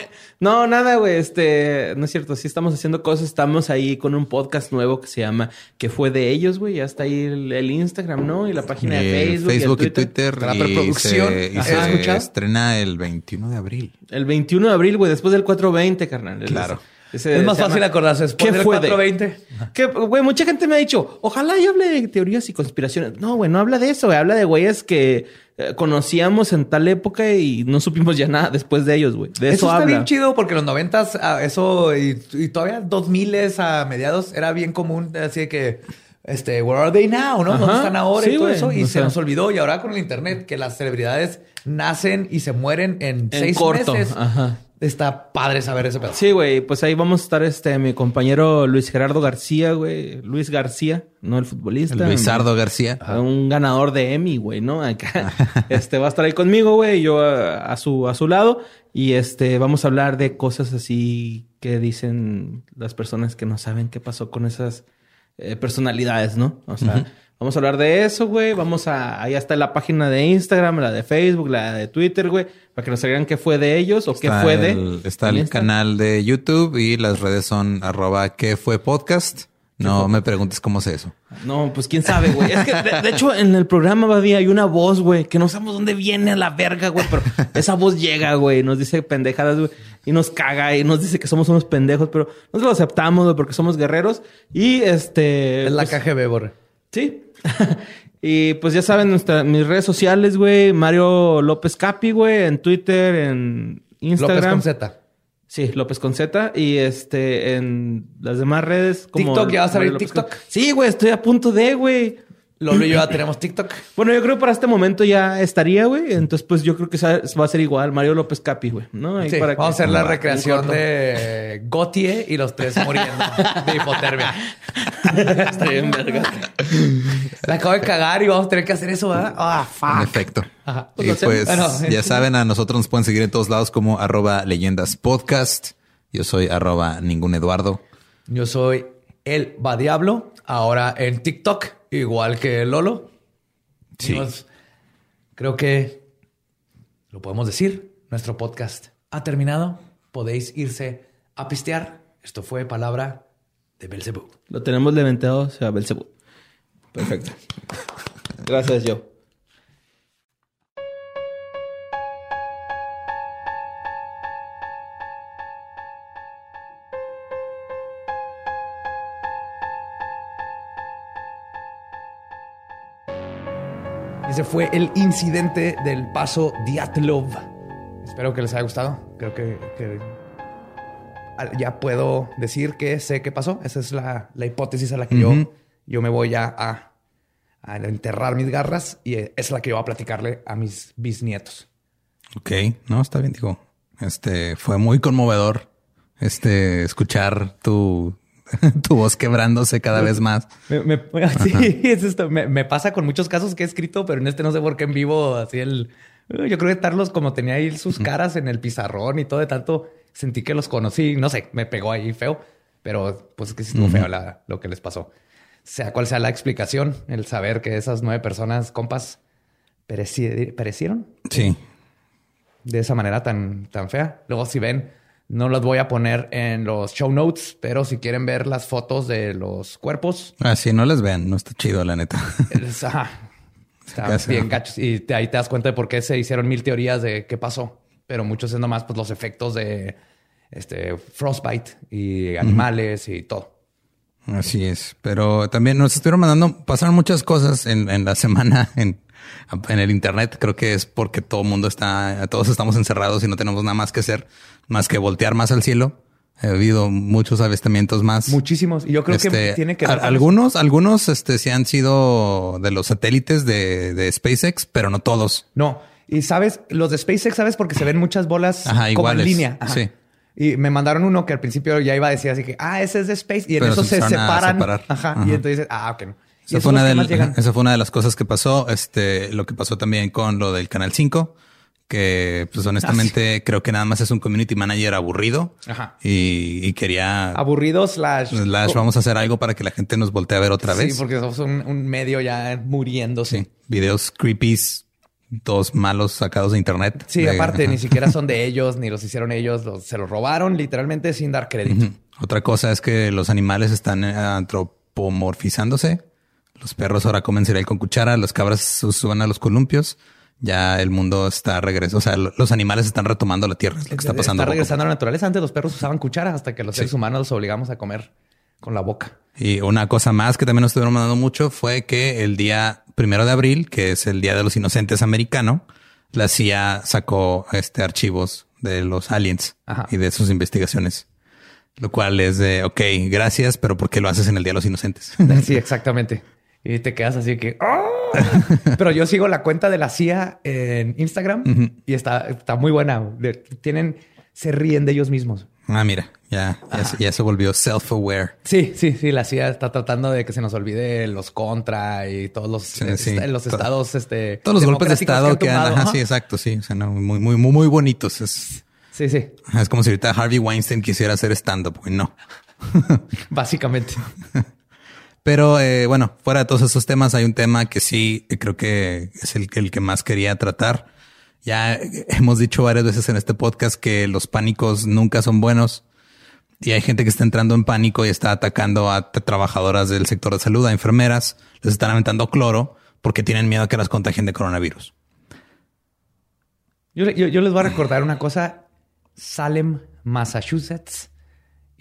No, nada, güey. Este, no es cierto. Sí estamos haciendo cosas. Estamos ahí con un podcast nuevo que se llama Que fue de ellos, güey. Ya está ahí el, el Instagram, ¿no? Y la página de Facebook. Facebook y, y el Twitter. Twitter. La y preproducción. se- Y se, ¿Has escuchado? estrena el 21 de abril. El 21 de abril, güey. Después del 420, carnal. Claro. Ese Es más llama- fácil acordarse ¿Qué fue de? 420. Que, güey, mucha gente me ha dicho, ojalá yo hable de teorías y conspiraciones. No, güey, no habla de eso, güey. Habla de güeyes que eh, conocíamos en tal época y no supimos ya nada después de ellos, güey. De eso, Eso, está habla. bien chido porque los noventas, ah, eso y, y todavía dos miles a mediados era bien común. Así de que, este, where are they now? ¿No? ¿Dónde están ahora? Sí, y todo eso. Y se sea. nos olvidó. Y ahora con el internet, que las celebridades nacen y se mueren en, En seis corto. meses. Ajá. Está padre saber ese pedazo. Sí, güey, pues ahí vamos a estar este mi compañero Luis Gerardo García, güey, Luis García, no el futbolista. El Luisardo García. Un ganador de Emmy, güey, ¿no? Acá. [LAUGHS] Este va a estar ahí conmigo, güey, yo a, a su a su lado y este vamos a hablar de cosas así que dicen las personas que no saben qué pasó con esas eh, personalidades, ¿no? O sea, vamos a hablar de eso, güey. Vamos a ahí está la página de Instagram, la de Facebook, la de Twitter, güey, para que nos digan qué fue de ellos o qué fue de el, está el Insta. canal de YouTube y las redes son arroba que fue podcast. No me preguntes cómo sé eso. No, pues quién sabe, güey. Es que, de, de hecho, en el programa Badía hay una voz, güey, que no sabemos dónde viene a la verga, güey, pero esa voz llega, güey, nos dice pendejadas, güey, y nos caga y nos dice que somos unos pendejos, pero nosotros lo aceptamos, güey, porque somos guerreros. Y este. Es la pues, KGB, Borre. Sí. [LAUGHS] y pues ya saben, nuestra, mis redes sociales, güey, Mario López Capi, güey, en Twitter, en Instagram. López con Z. Sí, López con Z. Y este, en las demás redes. Como TikTok, ¿ya va a López TikTok? con- Sí, güey, estoy a punto de, güey. Lolo y yo ya tenemos TikTok. Bueno, yo creo que para este momento ya estaría, güey. Entonces, pues yo creo que va a ser igual. Mario López Capi, güey. ¿No? Ahí Sí, para vamos a hacer la recreación de Gotie y los tres muriendo de hipotermia. [LAUGHS] Está bien, verga. La acabo de cagar y vamos a tener que hacer eso, ¿verdad? Ah, fuck. efecto. Ajá. Y pues Bueno, ya eh, saben, a nosotros nos pueden seguir en todos lados como arroba leyendas podcast. Yo soy arroba ningún Eduardo. Yo soy el Va Diablo, ahora en TikTok, igual que Lolo. Sí. Creo que lo podemos decir. Nuestro podcast ha terminado. Podéis irse a pistear. Esto fue palabra de Belzebú. Lo tenemos levantado a Belzebú. Perfecto. [LAUGHS] Gracias, Joe. Ese fue el incidente del paso Diatlov. Espero que les haya gustado. Creo que, que ya puedo decir que sé qué pasó. Esa es la, la hipótesis a la que yo, yo me voy a, a, a enterrar mis garras y es la que yo voy a platicarle a mis bisnietos. Ok, no, está bien, digo. Este fue muy conmovedor este escuchar tu, [LAUGHS] tu voz quebrándose cada vez más. Me, me- [LAUGHS] sí, es esto. Me, me pasa con muchos casos que he escrito, pero en este no sé por qué en vivo, así el. Yo creo que Carlos, como tenía ahí sus caras en el pizarrón y todo de tanto, sentí que los conocí. No sé, me pegó ahí feo, pero pues es que sí estuvo feo la- lo que les pasó. Sea cual sea la explicación, el saber que esas nueve personas, compas, pereci- perecieron Sí, de esa manera tan, tan fea. Luego, si ven, no las voy a poner en los show notes, pero si quieren ver las fotos de los cuerpos, así no les vean, no está chido, la neta. es- ajá, [LAUGHS] está Casi. bien gachos. Y te- ahí te das cuenta de por qué se hicieron mil teorías de qué pasó. Pero muchos es nomás pues, los efectos de este, frostbite y animales y todo. Así es, pero también nos estuvieron mandando, pasaron muchas cosas en, en la semana [LAUGHS] en, en el internet. Creo que es porque todo el mundo está, todos estamos encerrados y no tenemos nada más que hacer, más que voltear más al cielo. Ha habido muchos avistamientos más. Muchísimos. Y yo creo que Este, tiene que ver algunos, algunos, este, sí han sido de los satélites de, de SpaceX, pero no todos. No. Y sabes, los de SpaceX, ¿sabes? Porque se ven muchas bolas Ajá, como iguales. en línea. Ajá. Sí. Y me mandaron uno que al principio ya iba a decir así que, ah, ese es de Space. Y en Pero eso se se separan. Ajá. Ajá. Y entonces ah, ok. No. Esa fue, una del- esa fue de las cosas que pasó. Este, lo que pasó también con lo del Canal 5, que pues honestamente creo que nada más es un community manager aburrido Ajá. y, y quería Aburrido slash... slash, vamos a hacer algo para que la gente nos voltee a ver otra Sí, vez. porque somos un, un medio ya muriéndose. Sí. Videos creepies, todos malos sacados de internet. Sí, De- aparte, ni siquiera son de ellos, ni los hicieron ellos, los- se los robaron literalmente sin dar crédito. Otra cosa es que los animales están eh, antropomorfizándose. Los perros ahora comen cereal con cuchara, las cabras su- suben a los columpios. Ya el mundo está regresando. O sea, lo- los animales están retomando la tierra. Es lo que está pasando. Está regresando a la naturaleza. Antes los perros usaban cuchara hasta que los seres humanos los obligamos a comer con la boca. Y una cosa más que también nos estuvieron mandando mucho fue que el día primero de abril, que es el Día de los Inocentes americano, la CIA sacó este archivos de los aliens Ajá. y de sus investigaciones. Lo cual es de, ok, gracias, pero ¿por qué lo haces en el Día de los Inocentes? Sí, exactamente. Y te quedas así que... ¡ah! [LAUGHS] Pero yo sigo la cuenta de la CIA en Instagram y está, está muy buena. Tienen... Se ríen de ellos mismos. ah, mira, ya, ya, se, ya se volvió self-aware. Sí, sí, sí. La CIA está tratando de que se nos olvide los contra y todos los, Sí, sí. los estados, este, Todos los golpes de estado que han, ajá, sí, exacto, sí, o sea, no, muy, muy, muy, muy bonitos. Es, Sí, sí, es como si ahorita Harvey Weinstein quisiera hacer stand-up, no. [LAUGHS] básicamente. [LAUGHS] Pero eh, bueno, fuera de todos esos temas, hay un tema que sí eh, creo que es el, el que más quería tratar. Ya eh, hemos dicho varias veces en este podcast que los pánicos nunca son buenos y hay gente que está entrando en pánico y está atacando a trabajadoras del sector de salud, a enfermeras, les están aventando cloro porque tienen miedo a que las contagien de coronavirus. Yo, yo- yo les voy a recordar una cosa. Salem, Massachusetts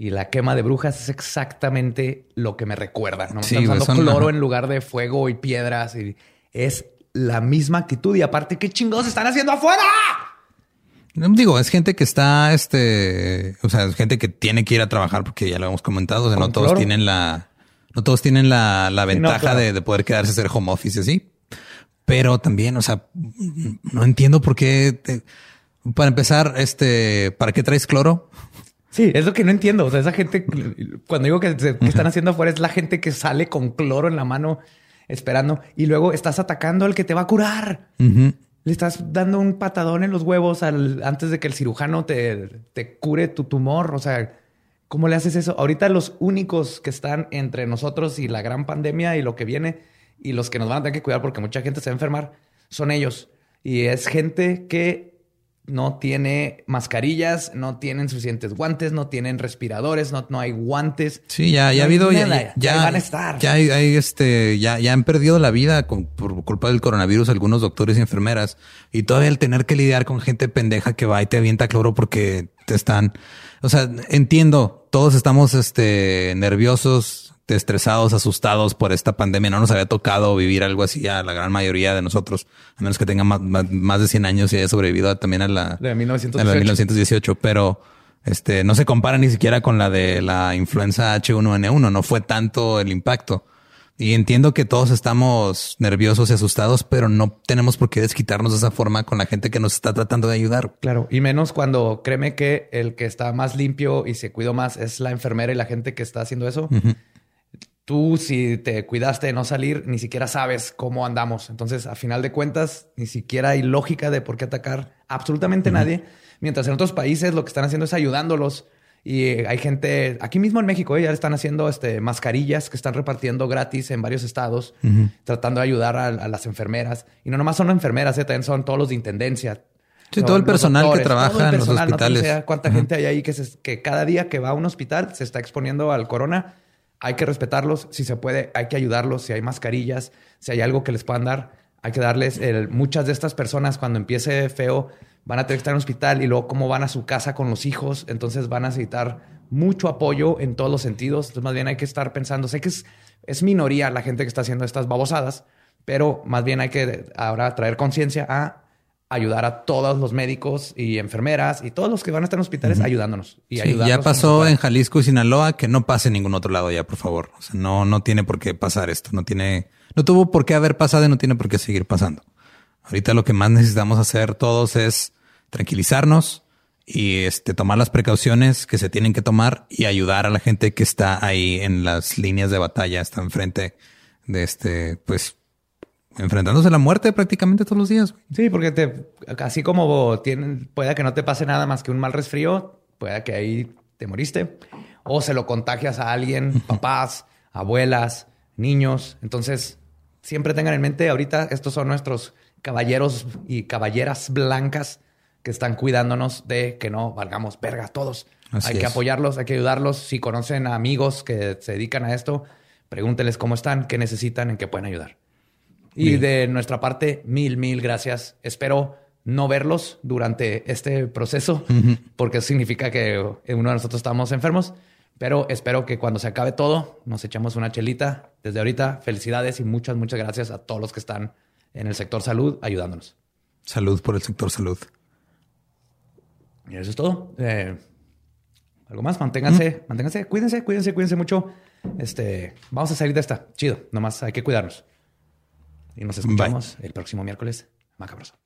y la quema de brujas es exactamente lo que me recuerda. ¿no? Sí, Están usando cloro en lugar de fuego y piedras y es la misma actitud. Y aparte, ¿qué chingados están haciendo afuera? Digo, es gente que está, este, o sea, es gente que tiene que ir a trabajar porque ya lo hemos comentado, o sea, no todos cloro. tienen la, no todos tienen la, la no, ventaja claro. de, de poder quedarse a hacer home office y así. Pero también, o sea, no entiendo por qué, te- para empezar, este, ¿para qué traes cloro? Sí, es lo que no entiendo. O sea, esa gente, cuando digo que, se- que están haciendo afuera, es la gente que sale con cloro en la mano esperando y luego estás atacando al que te va a curar. Le estás dando un patadón en los huevos al, antes de que el cirujano te, te cure tu tumor. O sea, ¿cómo le haces eso? Ahorita los únicos que están entre nosotros y la gran pandemia y lo que viene y los que nos van a tener que cuidar porque mucha gente se va a enfermar son ellos. Y es gente que no tiene mascarillas, no tienen suficientes guantes, no tienen respiradores, no, no hay guantes. Sí, ya, ya ha habido, ya, ya, van a estar. Ya hay, este, ya, ya han perdido la vida por culpa del coronavirus algunos doctores y enfermeras. Y todavía el tener que lidiar con gente pendeja que va y te avienta cloro porque te están, o sea, entiendo, todos estamos, este, nerviosos, estresados, asustados por esta pandemia. No nos había tocado vivir algo así a la gran mayoría de nosotros, a menos que tengan más, de 100 años y haya sobrevivido también a la de 1918. A la 1918. Pero este no se compara ni siquiera con la de la influenza H1N1. No fue tanto el impacto. Y entiendo que todos estamos nerviosos y asustados, pero no tenemos por qué desquitarnos de esa forma con la gente que nos está tratando de ayudar. Claro, y menos cuando créeme que el que está más limpio y se cuidó más es la enfermera y la gente que está haciendo eso tú si te cuidaste de no salir, ni siquiera sabes cómo andamos. Entonces, a final de cuentas, ni siquiera hay lógica de por qué atacar absolutamente nadie. Mientras en otros países lo que están haciendo es ayudándolos. Y hay gente, aquí mismo en México, ¿eh? ya están haciendo este, mascarillas que están repartiendo gratis en varios estados, tratando de ayudar a, las enfermeras. Y no nomás son enfermeras, ¿eh? también son todos los de intendencia. Sí, todo el personal que trabaja en los hospitales. cuánta gente hay ahí que, que cada día que va a un hospital se está exponiendo al corona hay que respetarlos, si se puede, hay que ayudarlos, si hay mascarillas, si hay algo que les puedan dar, hay que darles. muchas de estas personas cuando empiece feo van a tener que estar en un hospital y luego cómo van a su casa con los hijos, entonces van a necesitar mucho apoyo en todos los sentidos. Entonces más bien hay que estar pensando, sé que es, es minoría la gente que está haciendo estas babosadas, pero más bien hay que ahora traer conciencia a ayudar a todos los médicos y enfermeras y todos los que van a estar en hospitales ayudándonos. Y ya pasó en Jalisco y Sinaloa, que no pase en ningún otro lado ya, por favor. O sea, no, no tiene por qué pasar esto. No tiene, no tuvo por qué haber pasado y no tiene por qué seguir pasando. Ahorita lo que más necesitamos hacer todos es tranquilizarnos y este, tomar las precauciones que se tienen que tomar y ayudar a la gente que está ahí en las líneas de batalla, está enfrente de este, pues enfrentándose a la muerte prácticamente todos los días. Sí, porque te, así como tienen, puede que no te pase nada más que un mal resfrío, puede que ahí te moriste, o se lo contagias a alguien, [LAUGHS] papás, abuelas, niños. Entonces, siempre tengan en mente, ahorita estos son nuestros caballeros y caballeras blancas que están cuidándonos de que no valgamos verga todos. hay que apoyarlos, hay que ayudarlos. Si conocen a amigos que se dedican a esto, pregúnteles cómo están, qué necesitan, en qué pueden ayudar. Y de nuestra parte, mil, mil gracias. Espero no verlos durante este proceso, porque eso significa que uno de nosotros estamos enfermos. Pero espero que cuando se acabe todo, nos echamos una chelita. Desde ahorita, felicidades y muchas, muchas gracias a todos los que están en el sector salud ayudándonos. Salud por el sector salud. Y eso es todo. Eh, algo más, manténganse, manténganse, cuídense, cuídense, cuídense mucho. Este, vamos a salir de esta. Chido, nomás hay que cuidarnos. Y nos escuchamos el próximo miércoles. Macabroso.